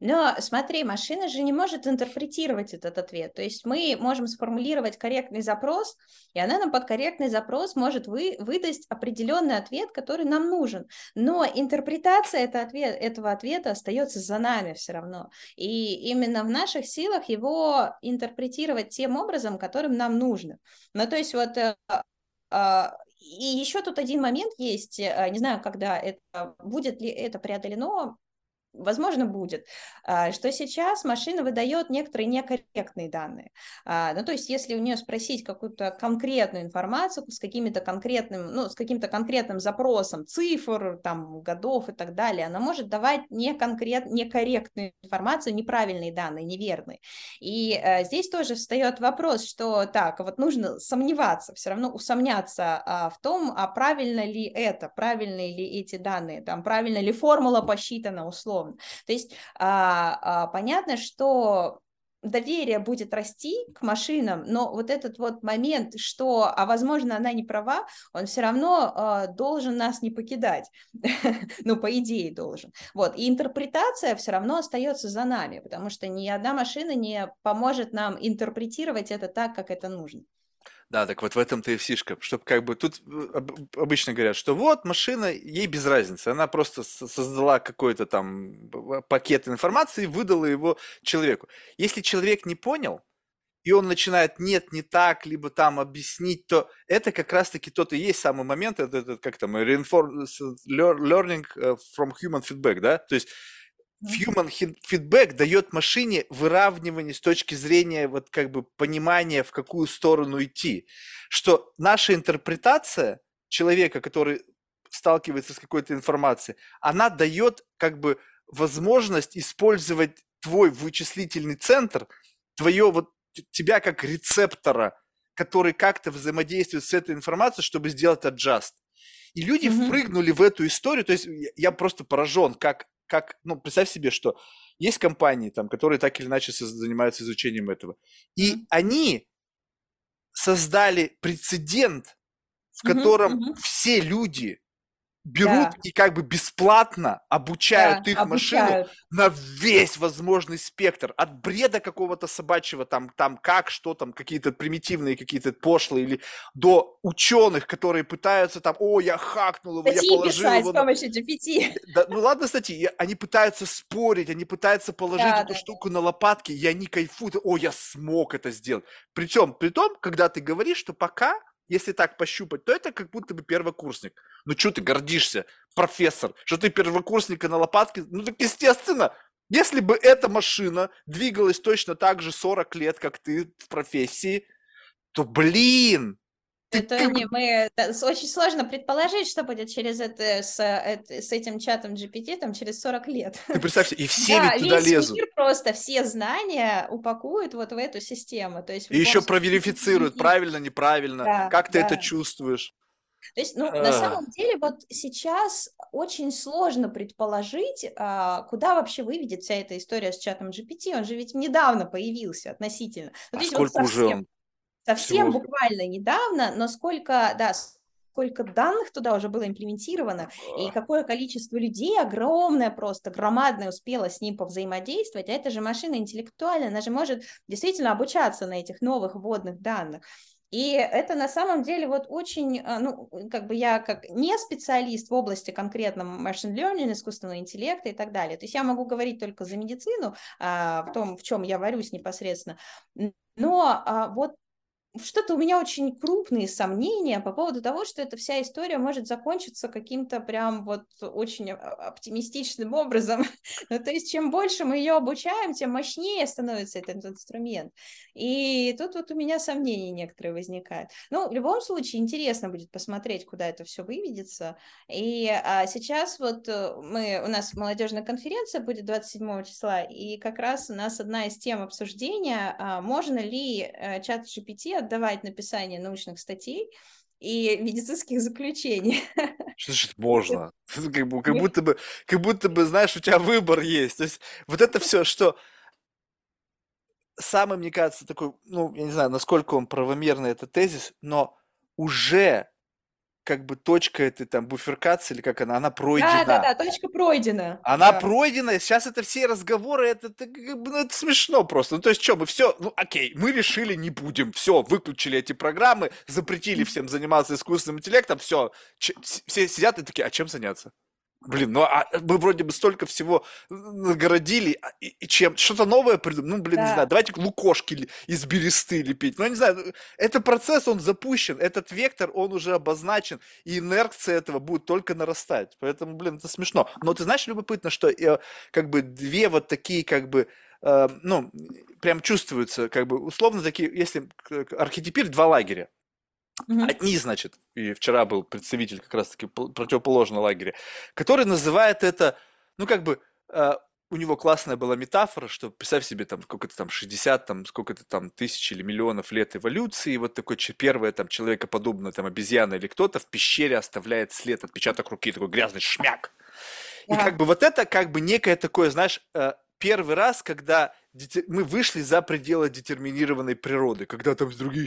Но смотри, машина же не может интерпретировать этот ответ. То есть мы можем сформулировать корректный запрос, и она нам под корректный запрос может вы, выдать определенный ответ, который нам нужен. Но интерпретация этого ответа, этого ответа остается за нами все равно. И именно в наших силах его интерпретировать тем образом, которым нам нужно. Ну, то есть вот э, а, и еще тут один момент есть, э, не знаю, когда это будет ли это преодолено Возможно, будет, а, что сейчас машина выдает некоторые некорректные данные. А, ну, то есть, если у нее спросить какую-то конкретную информацию с какими-то конкретным, ну, с каким-то конкретным запросом цифр, там, годов и так далее, она может давать не конкрет, некорректную информацию, неправильные данные, неверные. И э, здесь тоже встает вопрос, что так, вот нужно сомневаться, все равно усомняться а, в том, а правильно ли это, правильные ли эти данные, там, правильно ли формула посчитана условно, условно. То есть а, а, понятно, что доверие будет расти к машинам, но вот этот вот момент, что, а возможно, она не права, он все равно э, должен нас не покидать, ну, по идее должен. Вот, и интерпретация все равно остается за нами, потому что ни одна машина не поможет нам интерпретировать это так, как это нужно. Да, так вот в этом-то и фишка, чтобы как бы тут э, обычно говорят, что вот машина, ей без разницы, она просто создала какой-то там пакет информации и выдала его человеку. Если человек не понял, и он начинает нет, не так, либо там объяснить, то это как раз-таки тот и есть самый момент, это, это как там, learning э, from human feedback, да, то есть Human feedback дает машине выравнивание с точки зрения вот как бы понимания, в какую сторону идти. Что наша интерпретация человека, который сталкивается с какой-то информацией, она дает как бы возможность использовать твой вычислительный центр, твое вот тебя как рецептора, который как-то взаимодействует с этой информацией, чтобы сделать adjust. И люди mm-hmm. впрыгнули в эту историю, то есть я просто поражен, как как, ну, представь себе, что есть компании, там, которые так или иначе занимаются изучением этого. И mm-hmm. они создали прецедент, в котором mm-hmm. все люди берут да. и как бы бесплатно обучают да, их обучают. машину на весь возможный спектр. От бреда какого-то собачьего, там, там как, что там, какие-то примитивные, какие-то пошлые, или до ученых, которые пытаются там, о, я хакнул его, статьи я положил писать его. с помощью GPT. Да, ну ладно, статьи, они пытаются спорить, они пытаются положить да, эту да. штуку на лопатки, и они кайфуют, о, я смог это сделать. Причем, при том, когда ты говоришь, что пока если так пощупать, то это как будто бы первокурсник. Ну что ты гордишься, профессор, что ты первокурсника на лопатке? Ну так естественно, если бы эта машина двигалась точно так же 40 лет, как ты в профессии, то, блин, это не мы. очень сложно предположить, что будет через это с, с этим чатом GPT там через 40 лет. Ты представь и все да, ведь туда весь лезут. Мир просто все знания упакуют вот в эту систему. То есть и еще проверифицируют, правильно, неправильно, да, как ты да. это чувствуешь. То есть, ну, на самом деле, вот сейчас очень сложно предположить, а, куда вообще выведет вся эта история с чатом GPT. Он же ведь недавно появился относительно. Ну, а сколько вот совсем, уже? Совсем Всего... буквально недавно, но сколько, да, сколько данных туда уже было имплементировано, и какое количество людей огромное просто, громадное успело с ним повзаимодействовать, а это же машина интеллектуальная, она же может действительно обучаться на этих новых вводных данных. И это на самом деле вот очень, а, ну, как бы я как не специалист в области конкретно machine learning, искусственного интеллекта и так далее. То есть я могу говорить только за медицину, а, в том, в чем я варюсь непосредственно. Но а, вот что-то у меня очень крупные сомнения по поводу того, что эта вся история может закончиться каким-то прям вот очень оптимистичным образом. ну, то есть, чем больше мы ее обучаем, тем мощнее становится этот инструмент. И тут вот у меня сомнения некоторые возникают. Ну, в любом случае, интересно будет посмотреть, куда это все выведется. И а, сейчас вот э, мы, у нас молодежная конференция будет 27 числа, и как раз у нас одна из тем обсуждения, а, можно ли а, чат GPT отдавать написание научных статей и медицинских заключений. Что значит можно? Как, как, будто бы, как будто бы, знаешь, у тебя выбор есть. То есть вот это все, что самый, мне кажется, такой, ну, я не знаю, насколько он правомерный, это тезис, но уже как бы точка этой там буферкации, или как она, она пройдена. Да, да, да, точка пройдена. Она да. пройдена, сейчас это все разговоры, это, это, ну, это смешно просто. Ну, то есть, что, мы все, ну, окей, мы решили, не будем, все, выключили эти программы, запретили всем заниматься искусственным интеллектом, все, все сидят и такие, а чем заняться? Блин, ну а мы вроде бы столько всего нагородили, а, и, и чем что-то новое придумали. Ну, блин, да. не знаю, давайте лукошки из бересты лепить. Ну, не знаю, это процесс, он запущен, этот вектор, он уже обозначен, и инерция этого будет только нарастать. Поэтому, блин, это смешно. Но ты знаешь, любопытно, что э, как бы две вот такие, как бы, э, ну, прям чувствуются, как бы, условно такие, если архетипир, два лагеря. Угу. Одни, значит, и вчера был представитель как раз-таки противоположного лагеря, который называет это, ну, как бы, э, у него классная была метафора, что представь себе там сколько-то там 60, там сколько-то там тысяч или миллионов лет эволюции, и вот такой первая там человекоподобная там обезьяна или кто-то в пещере оставляет след, отпечаток руки, такой грязный шмяк. И как бы вот это как бы некое такое, знаешь, э, первый раз, когда мы вышли за пределы детерминированной природы, когда там другие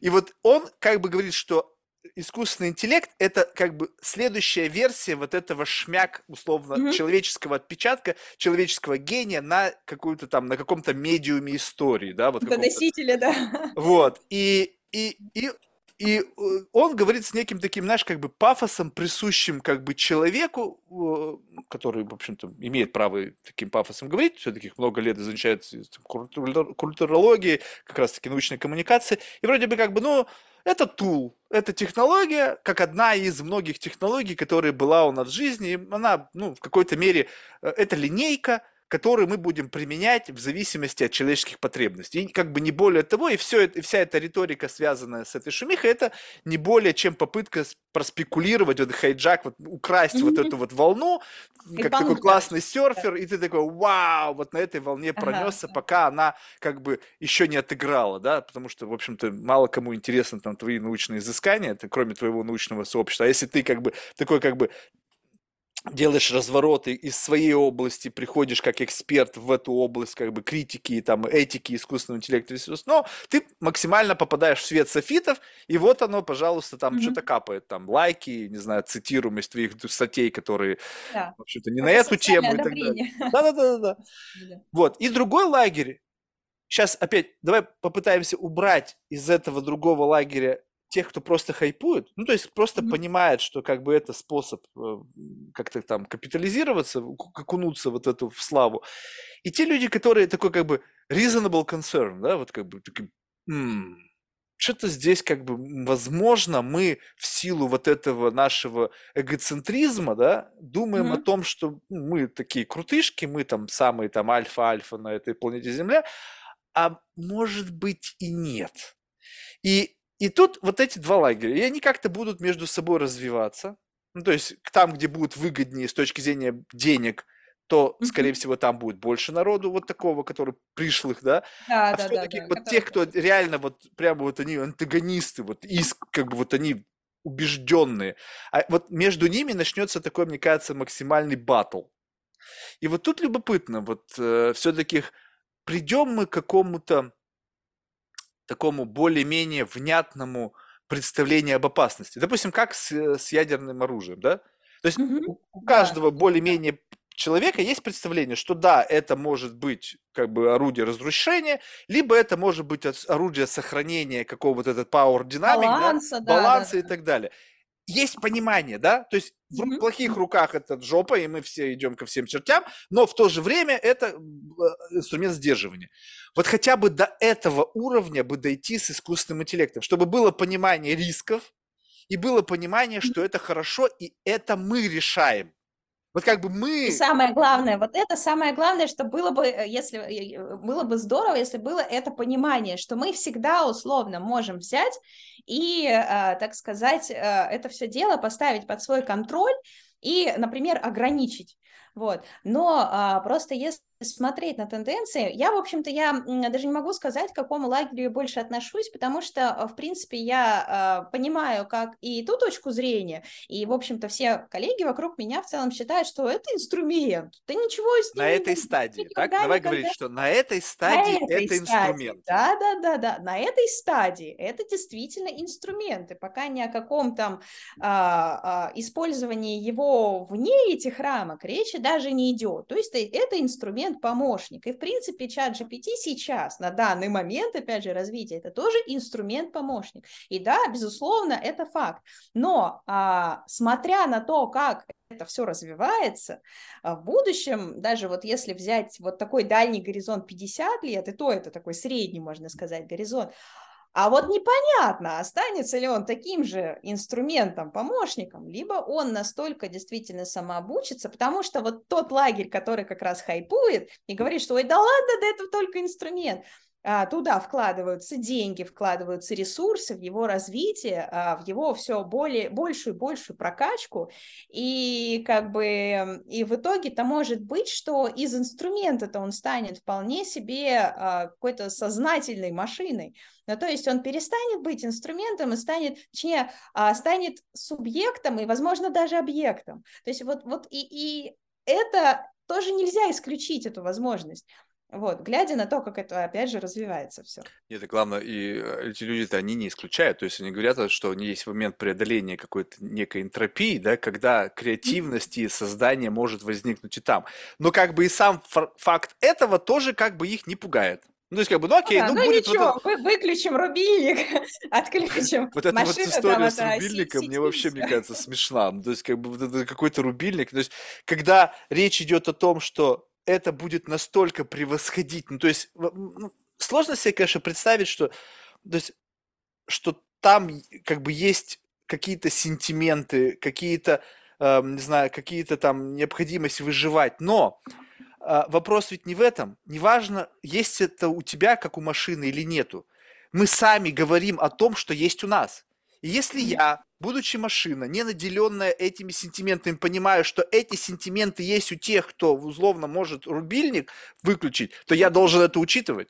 и вот он как бы говорит, что искусственный интеллект это как бы следующая версия вот этого шмяк условно mm-hmm. человеческого отпечатка, человеческого гения на какую-то там на каком-то медиуме истории, да, вот. Доносителя, да. Вот и и и и э, он говорит с неким таким, знаешь, как бы пафосом, присущим как бы человеку, э, который, в общем-то, имеет право таким пафосом говорить, все-таки много лет изучает культурологии, как раз-таки научной коммуникации, и вроде бы как бы, ну, это тул, это технология, как одна из многих технологий, которая была у нас в жизни, она, ну, в какой-то мере, э, это линейка, который мы будем применять в зависимости от человеческих потребностей. И как бы не более того, и, все, и вся эта риторика, связанная с этой шумихой, это не более чем попытка проспекулировать, вот хайджак, вот украсть mm-hmm. вот эту вот волну, и как такой классный серфер, и ты такой, вау, вот на этой волне пронесся, ага. пока она как бы еще не отыграла, да, потому что, в общем-то, мало кому интересны там твои научные изыскания, это, кроме твоего научного сообщества. А если ты как бы такой как бы делаешь развороты из своей области, приходишь как эксперт в эту область как бы критики, там, этики, искусственного интеллекта, но ты максимально попадаешь в свет софитов, и вот оно, пожалуйста, там mm-hmm. что-то капает, там, лайки, не знаю, цитируемость твоих статей, которые, да. в общем-то, не Это на эту тему и так далее. Да-да-да. Вот, и другой лагерь, сейчас опять, давай попытаемся убрать из этого другого лагеря тех, кто просто хайпует, ну, то есть просто mm-hmm. понимает, что как бы это способ э, как-то там капитализироваться, окунуться вот эту в славу. И те люди, которые такой как бы reasonable concern, да, вот как бы такие, м-м, что-то здесь как бы, возможно, мы в силу вот этого нашего эгоцентризма, да, думаем mm-hmm. о том, что ну, мы такие крутышки, мы там самые там альфа-альфа на этой планете Земля, а может быть и нет. И и тут вот эти два лагеря, и они как-то будут между собой развиваться. Ну, то есть там, где будет выгоднее с точки зрения денег, то, скорее всего, там будет больше народу вот такого, который пришлых, да? Да, а да, все-таки да, вот тех, кто реально вот прямо вот они антагонисты, вот иск, как бы вот они убежденные. А вот между ними начнется такой, мне кажется, максимальный батл. И вот тут любопытно, вот э, все-таки придем мы к какому-то такому более-менее внятному представлению об опасности. Допустим, как с, с ядерным оружием, да? То есть mm-hmm. у, у каждого да. более-менее человека есть представление, что да, это может быть как бы орудие разрушения, либо это может быть орудие сохранения какого-то этот power динамик, баланса, да, баланса да, и да. так далее. Есть понимание, да? То есть в mm-hmm. плохих руках это жопа, и мы все идем ко всем чертям, но в то же время это э, инструмент сдерживания. Вот хотя бы до этого уровня бы дойти с искусственным интеллектом, чтобы было понимание рисков, и было понимание, что это хорошо, и это мы решаем. Вот как бы мы... И самое главное, вот это самое главное, что было бы, э, если э, э, было бы здорово, если было это понимание, что мы всегда условно можем взять и, так сказать, это все дело поставить под свой контроль и, например, ограничить. Вот. Но а, просто если смотреть на тенденции, я, в общем-то, я даже не могу сказать, к какому лагерю я больше отношусь, потому что, в принципе, я а, понимаю, как и ту точку зрения, и, в общем-то, все коллеги вокруг меня в целом считают, что это инструмент, ты ничего с ним... На этой стадии, так? Давай говорить, что на этой стадии на этой это стадии. инструмент. Да-да-да-да, на этой стадии это действительно инструменты, пока ни о каком там а, а, использовании его вне этих рамок речи даже не идет, то есть это инструмент инструмент-помощник. И, в принципе, чат GPT сейчас, на данный момент, опять же, развития, это тоже инструмент-помощник. И да, безусловно, это факт. Но а, смотря на то, как это все развивается, а, в будущем, даже вот если взять вот такой дальний горизонт 50 лет, и то это такой средний, можно сказать, горизонт, а вот непонятно, останется ли он таким же инструментом, помощником, либо он настолько действительно самообучится, потому что вот тот лагерь, который как раз хайпует и говорит, что ой, да ладно, да это только инструмент, туда вкладываются деньги, вкладываются ресурсы в его развитие, а, в его все более, большую и большую прокачку, и как бы и в итоге-то может быть, что из инструмента-то он станет вполне себе а, какой-то сознательной машиной, ну, то есть он перестанет быть инструментом и станет, точнее, станет субъектом и, возможно, даже объектом. То есть вот, вот и, и это тоже нельзя исключить эту возможность. Вот, глядя на то, как это, опять же, развивается все. Нет, это главное, и э, эти люди-то, они не исключают, то есть они говорят, что есть момент преодоления какой-то некой энтропии, да, когда креативность и создание может возникнуть и там. Но как бы и сам факт этого тоже как бы их не пугает. Ну, то есть, как бы, ну окей, ну, да, ну, ну будет ничего, вот это... выключим рубильник, отключим Вот эта вот история с рубильником мне вообще, мне кажется, смешна. Ну, то есть, как бы, вот это какой-то рубильник. То есть, когда речь идет о том, что это будет настолько превосходить. Ну, то есть, ну, сложно себе, конечно, представить, что, то есть, что там как бы есть какие-то сентименты, какие-то, э, не знаю, какие-то там необходимость выживать. Но э, вопрос ведь не в этом. Неважно, есть это у тебя, как у машины, или нету. Мы сами говорим о том, что есть у нас. И если я, будучи машина, не наделенная этими сентиментами, понимаю, что эти сентименты есть у тех, кто условно может рубильник выключить, то я должен это учитывать.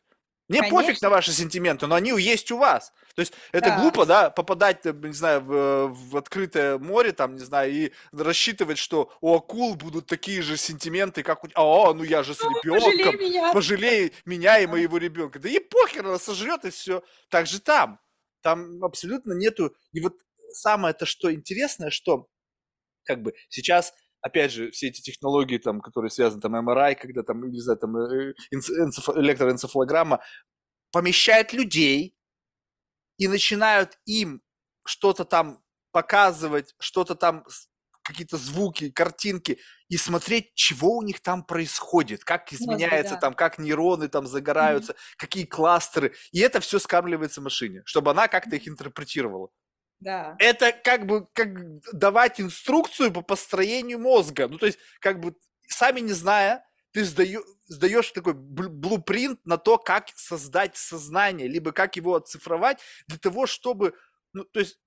Мне Конечно. пофиг на ваши сентименты, но они есть у вас. То есть это да. глупо, да, попадать, не знаю, в, в открытое море, там, не знаю, и рассчитывать, что у акул будут такие же сентименты, как у... А, ну я же с ну, ребенком. Пожалей меня. Пожалей меня и моего ребенка. Да и похер, она сожрет и все. Так же там. Там абсолютно нету... И вот самое-то, что интересное, что как бы сейчас опять же, все эти технологии, там, которые связаны, там, MRI, когда там, не знаю, там, э, энцеф... электроэнцефалограмма, помещают людей и начинают им что-то там показывать, что-то там какие-то звуки, картинки, и смотреть, чего у них там происходит, как изменяется да. там, как нейроны там загораются, mm-hmm. какие кластеры. И это все скармливается машине, чтобы она как-то их интерпретировала. Да. Это как бы как давать инструкцию по построению мозга. Ну, то есть, как бы сами не зная, ты сдаешь, сдаешь такой блупринт на то, как создать сознание, либо как его оцифровать для того, чтобы, ну, то есть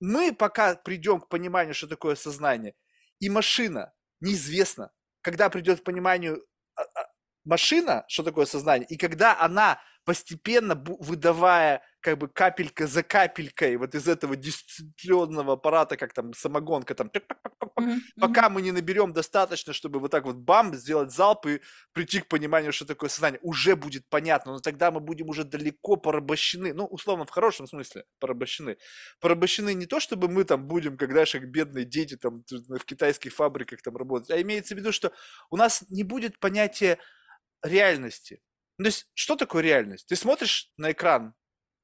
мы пока придем к пониманию, что такое сознание, и машина, неизвестно, когда придет к пониманию а, а, машина, что такое сознание, и когда она постепенно выдавая как бы капелька за капелькой вот из этого дистилленного аппарата, как там самогонка, там, mm-hmm. пока мы не наберем достаточно, чтобы вот так вот бам, сделать залп и прийти к пониманию, что такое сознание, уже будет понятно, но тогда мы будем уже далеко порабощены, ну, условно, в хорошем смысле порабощены. Порабощены не то, чтобы мы там будем, как, как бедные дети там в китайских фабриках там работать, а имеется в виду, что у нас не будет понятия реальности. Ну, то есть, что такое реальность? Ты смотришь на экран,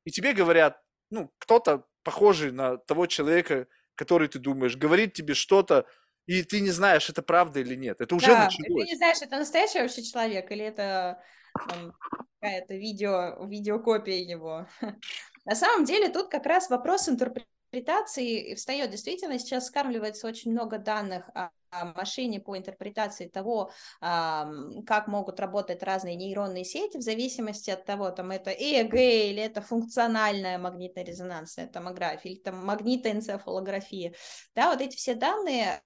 и тебе говорят, ну, кто-то похожий на того человека, который ты думаешь, говорит тебе что-то, и ты не знаешь, это правда или нет. Это уже да, началось. Ты не знаешь, это настоящий вообще человек или это какая-то видео, видеокопия его. На самом деле тут как раз вопрос интерпретации встает. Действительно, сейчас скармливается очень много данных о машине по интерпретации того, как могут работать разные нейронные сети в зависимости от того, там это ЭЭГ или это функциональная магнитно-резонансная томография или там магнитоэнцефалография. Да, вот эти все данные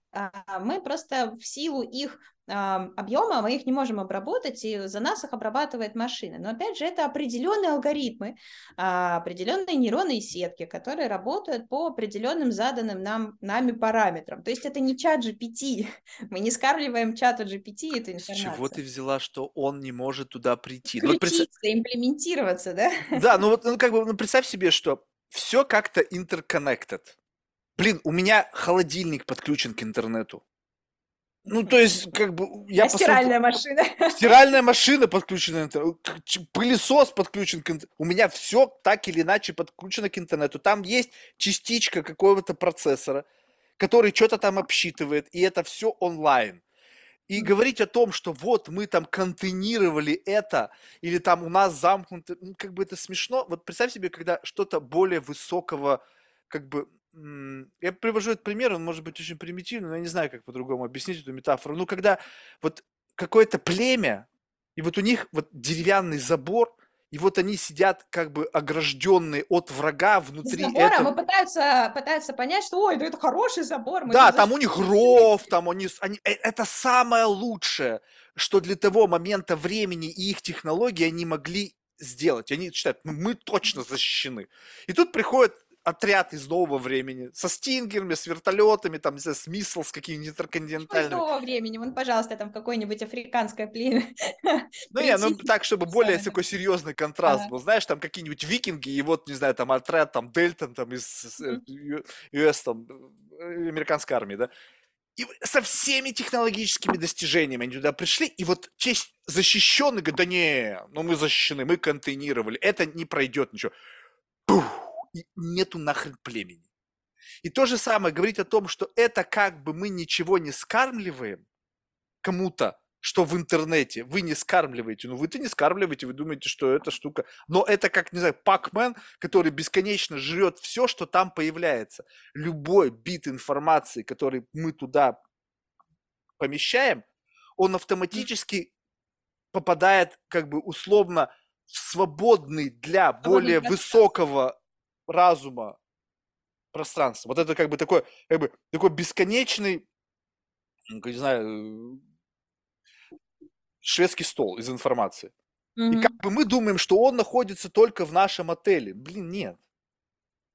мы просто в силу их объема мы их не можем обработать, и за нас их обрабатывает машина. Но опять же, это определенные алгоритмы, а, определенные нейронные сетки, которые работают по определенным заданным нам, нами параметрам. То есть это не чат GPT, мы не скармливаем чату GPT эту информацию. С чего ты взяла, что он не может туда прийти? Включиться, ну, представь... имплементироваться, да? Да, ну вот ну, как бы ну, представь себе, что все как-то interconnected. Блин, у меня холодильник подключен к интернету. Ну, то есть, как бы... Я а стиральная машина. Стиральная машина подключена к интернету. Пылесос подключен к интернету. У меня все так или иначе подключено к интернету. Там есть частичка какого-то процессора, который что-то там обсчитывает, и это все онлайн. И говорить о том, что вот мы там контейнировали это, или там у нас замкнуто, ну, как бы это смешно. Вот представь себе, когда что-то более высокого, как бы, я привожу этот пример, он может быть очень примитивный, но я не знаю, как по-другому объяснить эту метафору. Ну, когда вот какое-то племя, и вот у них вот деревянный забор, и вот они сидят как бы огражденные от врага внутри забора этого. Мы пытаются, пытаются понять, что ой, да это хороший забор. Мы да, там у них ров, там они, они, э, это самое лучшее, что для того момента времени и их технологии они могли сделать. Они считают, ну, мы точно защищены. И тут приходит отряд из нового времени со стингерами, с вертолетами, там, не знаю, с миссл, с какими-нибудь интерконтинентальными. Из нового времени, вон, пожалуйста, там какое-нибудь африканское племя. Ну, не, ну, так, чтобы более такой серьезный контраст был. Знаешь, там какие-нибудь викинги, и вот, не знаю, там, отряд, там, Дельтон, там, из US, там, э, американской армии, да, и со всеми технологическими достижениями они туда пришли, и вот честь защищенный говорит, да не, ну мы защищены, мы контейнировали, это не пройдет ничего. Пух, нету нахрен племени. И то же самое говорить о том, что это как бы мы ничего не скармливаем кому-то, что в интернете вы не скармливаете. Ну, вы-то не скармливаете, вы думаете, что эта штука... Но это как, не знаю, пакмен, который бесконечно жрет все, что там появляется. Любой бит информации, который мы туда помещаем, он автоматически попадает как бы условно в свободный для более высокого разума пространства. Вот это как бы такой, как бы, такой бесконечный, не знаю, шведский стол из информации. Mm-hmm. И как бы мы думаем, что он находится только в нашем отеле. Блин, нет.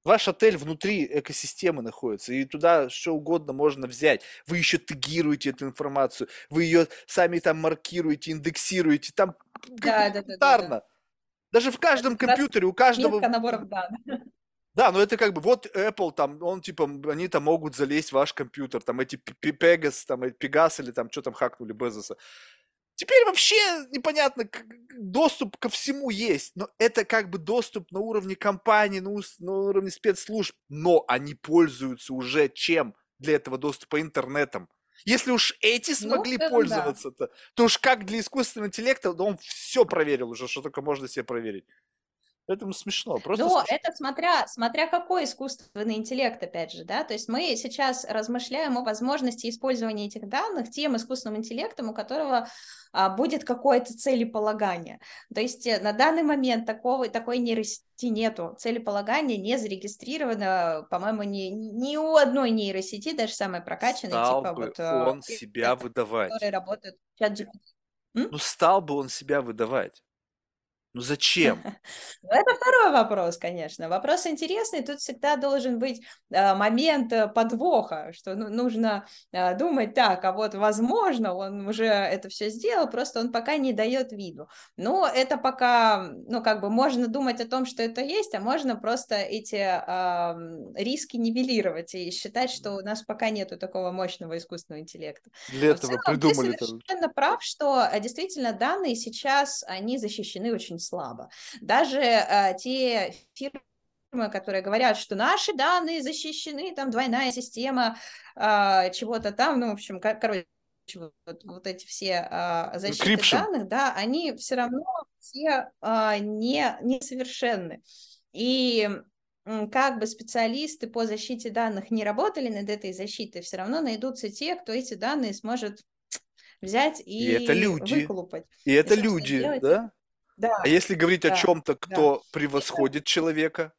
Ваш отель внутри экосистемы находится, и туда что угодно можно взять. Вы еще тегируете эту информацию, вы ее сами там маркируете, индексируете, там да, да, да, да, да. Даже в каждом компьютере, у каждого... наборов данных. Да, но это как бы вот Apple, там, он типа, они там могут залезть в ваш компьютер, там эти Pegas, там, Pegas или там, что там хакнули Безоса. Теперь вообще непонятно, доступ ко всему есть, но это как бы доступ на уровне компании, на, на уровне спецслужб, но они пользуются уже чем для этого доступа интернетом. Если уж эти ну, смогли ну, пользоваться-то, да. то уж как для искусственного интеллекта, он все проверил уже, что только можно себе проверить. Поэтому смешно, просто Но смешно. это смотря, смотря какой искусственный интеллект, опять же, да, то есть мы сейчас размышляем о возможности использования этих данных тем искусственным интеллектом, у которого а, будет какое-то целеполагание. То есть э, на данный момент такого, такой нейросети нету, целеполагание не зарегистрировано, по-моему, ни, ни у одной нейросети, даже самой прокачанной, Стал типа бы вот... э, он себя выдавать. Которые работают в чат GPT. М? Ну, стал бы он себя выдавать. Ну зачем? Ну, это второй вопрос, конечно. Вопрос интересный. Тут всегда должен быть э, момент э, подвоха, что ну, нужно э, думать так, а вот возможно он уже это все сделал, просто он пока не дает виду. Но это пока, ну как бы можно думать о том, что это есть, а можно просто эти э, риски нивелировать и считать, что у нас пока нету такого мощного искусственного интеллекта. Для этого целом, придумали ты совершенно прав, что э, действительно данные сейчас, они защищены очень слабо. Даже э, те фирмы, которые говорят, что наши данные защищены, там двойная система э, чего-то там, ну, в общем, кор- короче, вот, вот эти все э, защиты Encryption. данных, да, они все равно все э, не, несовершенны. И как бы специалисты по защите данных не работали над этой защитой, все равно найдутся те, кто эти данные сможет взять и, И это люди. выколупать. И это собственно, люди, сделать да? Да, А если говорить о да, чем-то, да. кто превосходит человека,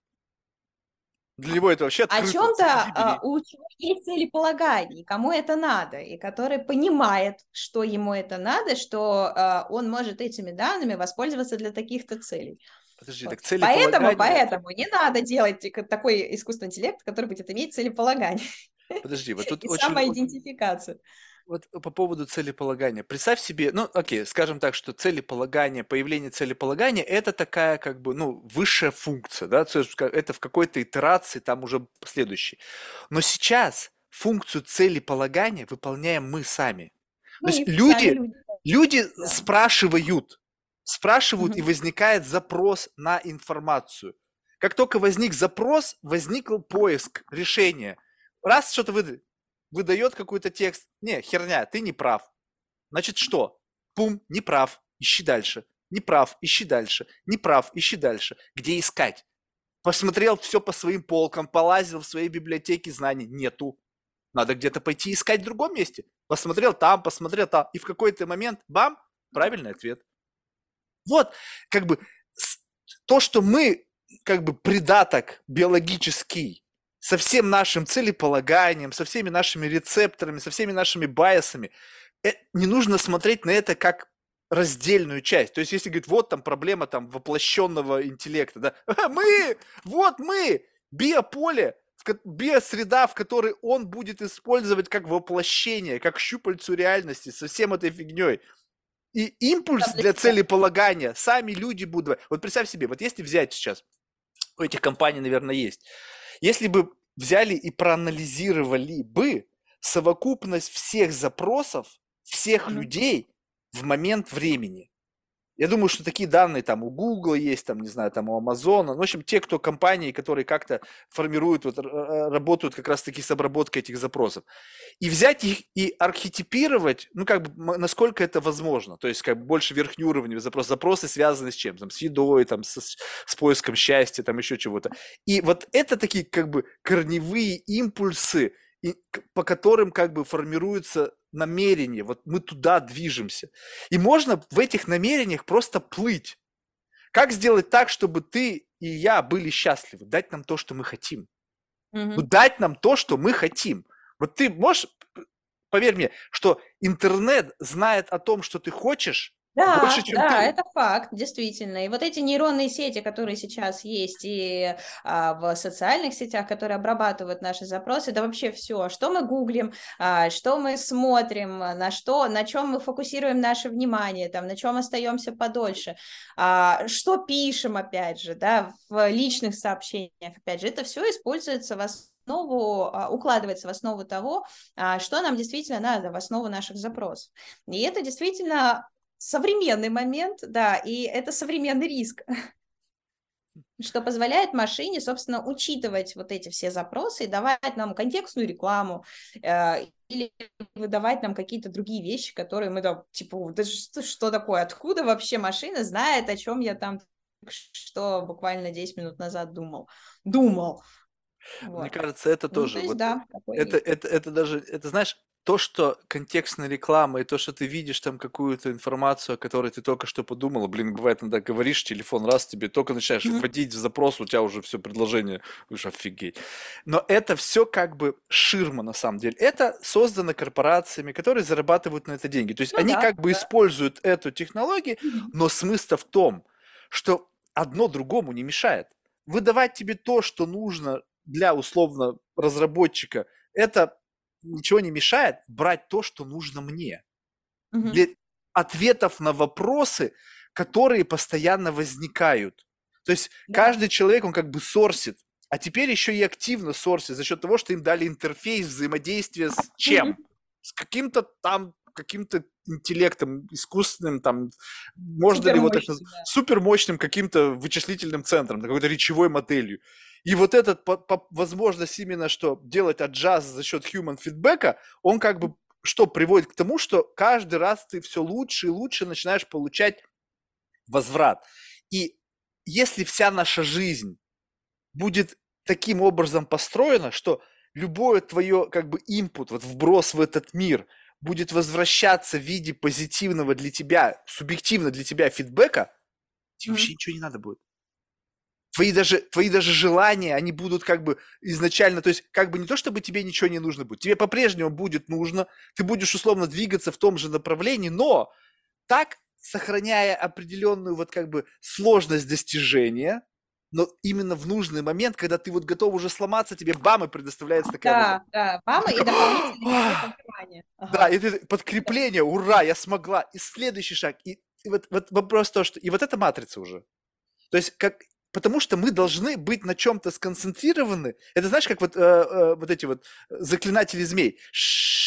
для него это вообще о открыто. чем-то, сиди, а, у чего есть целеполагание, кому это надо, и который понимает, что ему это надо, что а, он может этими данными воспользоваться для таких-то целей. Подожди, Вот. так целеполагание... Поэтому, поэтому не надо делать такой искусственный интеллект, который будет иметь целеполагание Подожди, вот тут и очень... самоидентификацию. Вот по поводу целеполагания. Представь себе, ну, окей, скажем так, что целеполагание, появление целеполагания – это такая, как бы, ну, высшая функция, да, то есть это в какой-то итерации там уже следующий. Но сейчас функцию целеполагания выполняем мы сами. Ну, есть и люди- люди. Люди Да. спрашивают, спрашивают, и Мгм. возникает запрос на информацию. Как только возник запрос, возник поиск решения. Раз что-то выдает, выдает какой-то текст, не, херня, ты не прав. Значит, что? Пум, не прав, ищи дальше. Не прав, ищи дальше. Не прав, ищи дальше. Где искать? Посмотрел все по своим полкам, полазил в своей библиотеке знаний. Нету. Надо где-то пойти искать в другом месте. Посмотрел там, посмотрел там. И в какой-то момент, бам, правильный ответ. Вот, как бы, то, что мы, как бы, придаток биологический со всем нашим целеполаганием, со всеми нашими рецепторами, со всеми нашими байесами, э, не нужно смотреть на это как раздельную часть. То есть, если говорить, вот там проблема там воплощенного интеллекта, да, мы, вот мы, биополе, биосреда, в которой он будет использовать как воплощение, как щупальцу реальности со всем этой фигней. И импульс Да, для для целеполагания сами люди будут. Вот представь себе, вот если взять сейчас, у этих компаний, наверное, есть, если бы взяли и проанализировали бы совокупность всех запросов всех людей в момент времени. Я думаю, что такие данные там у Google есть, там, не знаю, там у Amazon. Ну, в общем, те, кто компании, которые как-то формируют, вот, работают как раз-таки с обработкой этих запросов. И взять их и архетипировать, ну, как бы, насколько это возможно. То есть, как бы, больше верхнеуровневый запрос. Запросы связаны с чем? Там, с едой, там, с, с поиском счастья, там, еще чего-то. И вот это такие, как бы, корневые импульсы, и по которым, как бы, формируется намерение. Вот мы туда движемся. И можно в этих намерениях просто плыть. Как сделать так, чтобы ты и я были счастливы? Дать нам то, что мы хотим. Мгм. Ну, дать нам то, что мы хотим. Вот ты можешь, поверь мне, что интернет знает о том, что ты хочешь, Да, больше, чем да, ты. это факт, действительно. И вот эти нейронные сети, которые сейчас есть и а, в социальных сетях, которые обрабатывают наши запросы, да вообще все, что мы гуглим, а, что мы смотрим, на что, на чем мы фокусируем наше внимание, там, на чем остаемся подольше, а, что пишем, опять же, да, в личных сообщениях, опять же, это все используется в основу, а, укладывается в основу того, а, что нам действительно надо, в основу наших запросов. И это действительно современный момент, да, и это современный риск, что позволяет машине, собственно, учитывать вот эти все запросы и давать нам контекстную рекламу э, или выдавать нам какие-то другие вещи, которые мы там, типа, да что, что такое, откуда вообще машина знает, о чем я там что буквально 10 минут назад думал. Думал. Вот. Мне кажется, это ну, тоже. То есть, вот да, это, это, это, это даже, это знаешь, то, что контекстная реклама и то, что ты видишь там какую-то информацию, о которой ты только что подумала, блин, бывает иногда говоришь, телефон раз тебе только начинаешь mm-hmm. вводить в запрос, у тебя уже все предложение, уж офигеть. Но это все как бы ширма на самом деле. Это создано корпорациями, которые зарабатывают на это деньги. То есть ну, они да, как бы да. используют эту технологию, mm-hmm. но смысл в том, что одно другому не мешает. Выдавать тебе то, что нужно для условно разработчика, это ничего не мешает брать то, что нужно мне. Угу. Для ответов на вопросы, которые постоянно возникают. То есть да. каждый человек, он как бы сорсит, а теперь еще и активно сорсит за счет того, что им дали интерфейс взаимодействия с чем? Угу. С каким-то там каким-то интеллектом искусственным, там, можно ли вот это, да. супермощным каким-то вычислительным центром, какой-то речевой моделью. И вот по, возможность именно, что делать аджаз за счет human фидбэка, он как бы что приводит к тому, что каждый раз ты все лучше и лучше начинаешь получать возврат. И если вся наша жизнь будет таким образом построена, что любое твое как бы импут, вот вброс в этот мир будет возвращаться в виде позитивного для тебя, субъективно для тебя фидбэка, тебе mm-hmm. вообще ничего не надо будет твои даже, твои даже желания, они будут как бы изначально, то есть как бы не то, чтобы тебе ничего не нужно будет, тебе по-прежнему будет нужно, ты будешь условно двигаться в том же направлении, но так, сохраняя определенную вот как бы сложность достижения, но именно в нужный момент, когда ты вот готов уже сломаться, тебе бам, и предоставляется такая... Да, вот... да, бам, и дополнительное подкрепление. Да, и подкрепление, ура, я смогла. И следующий шаг. И, и вот, вот вопрос то, что... И вот это матрица уже. То есть, как потому что мы должны быть на чем-то сконцентрированы. Это знаешь, как вот, э, э, вот эти вот заклинатели змей.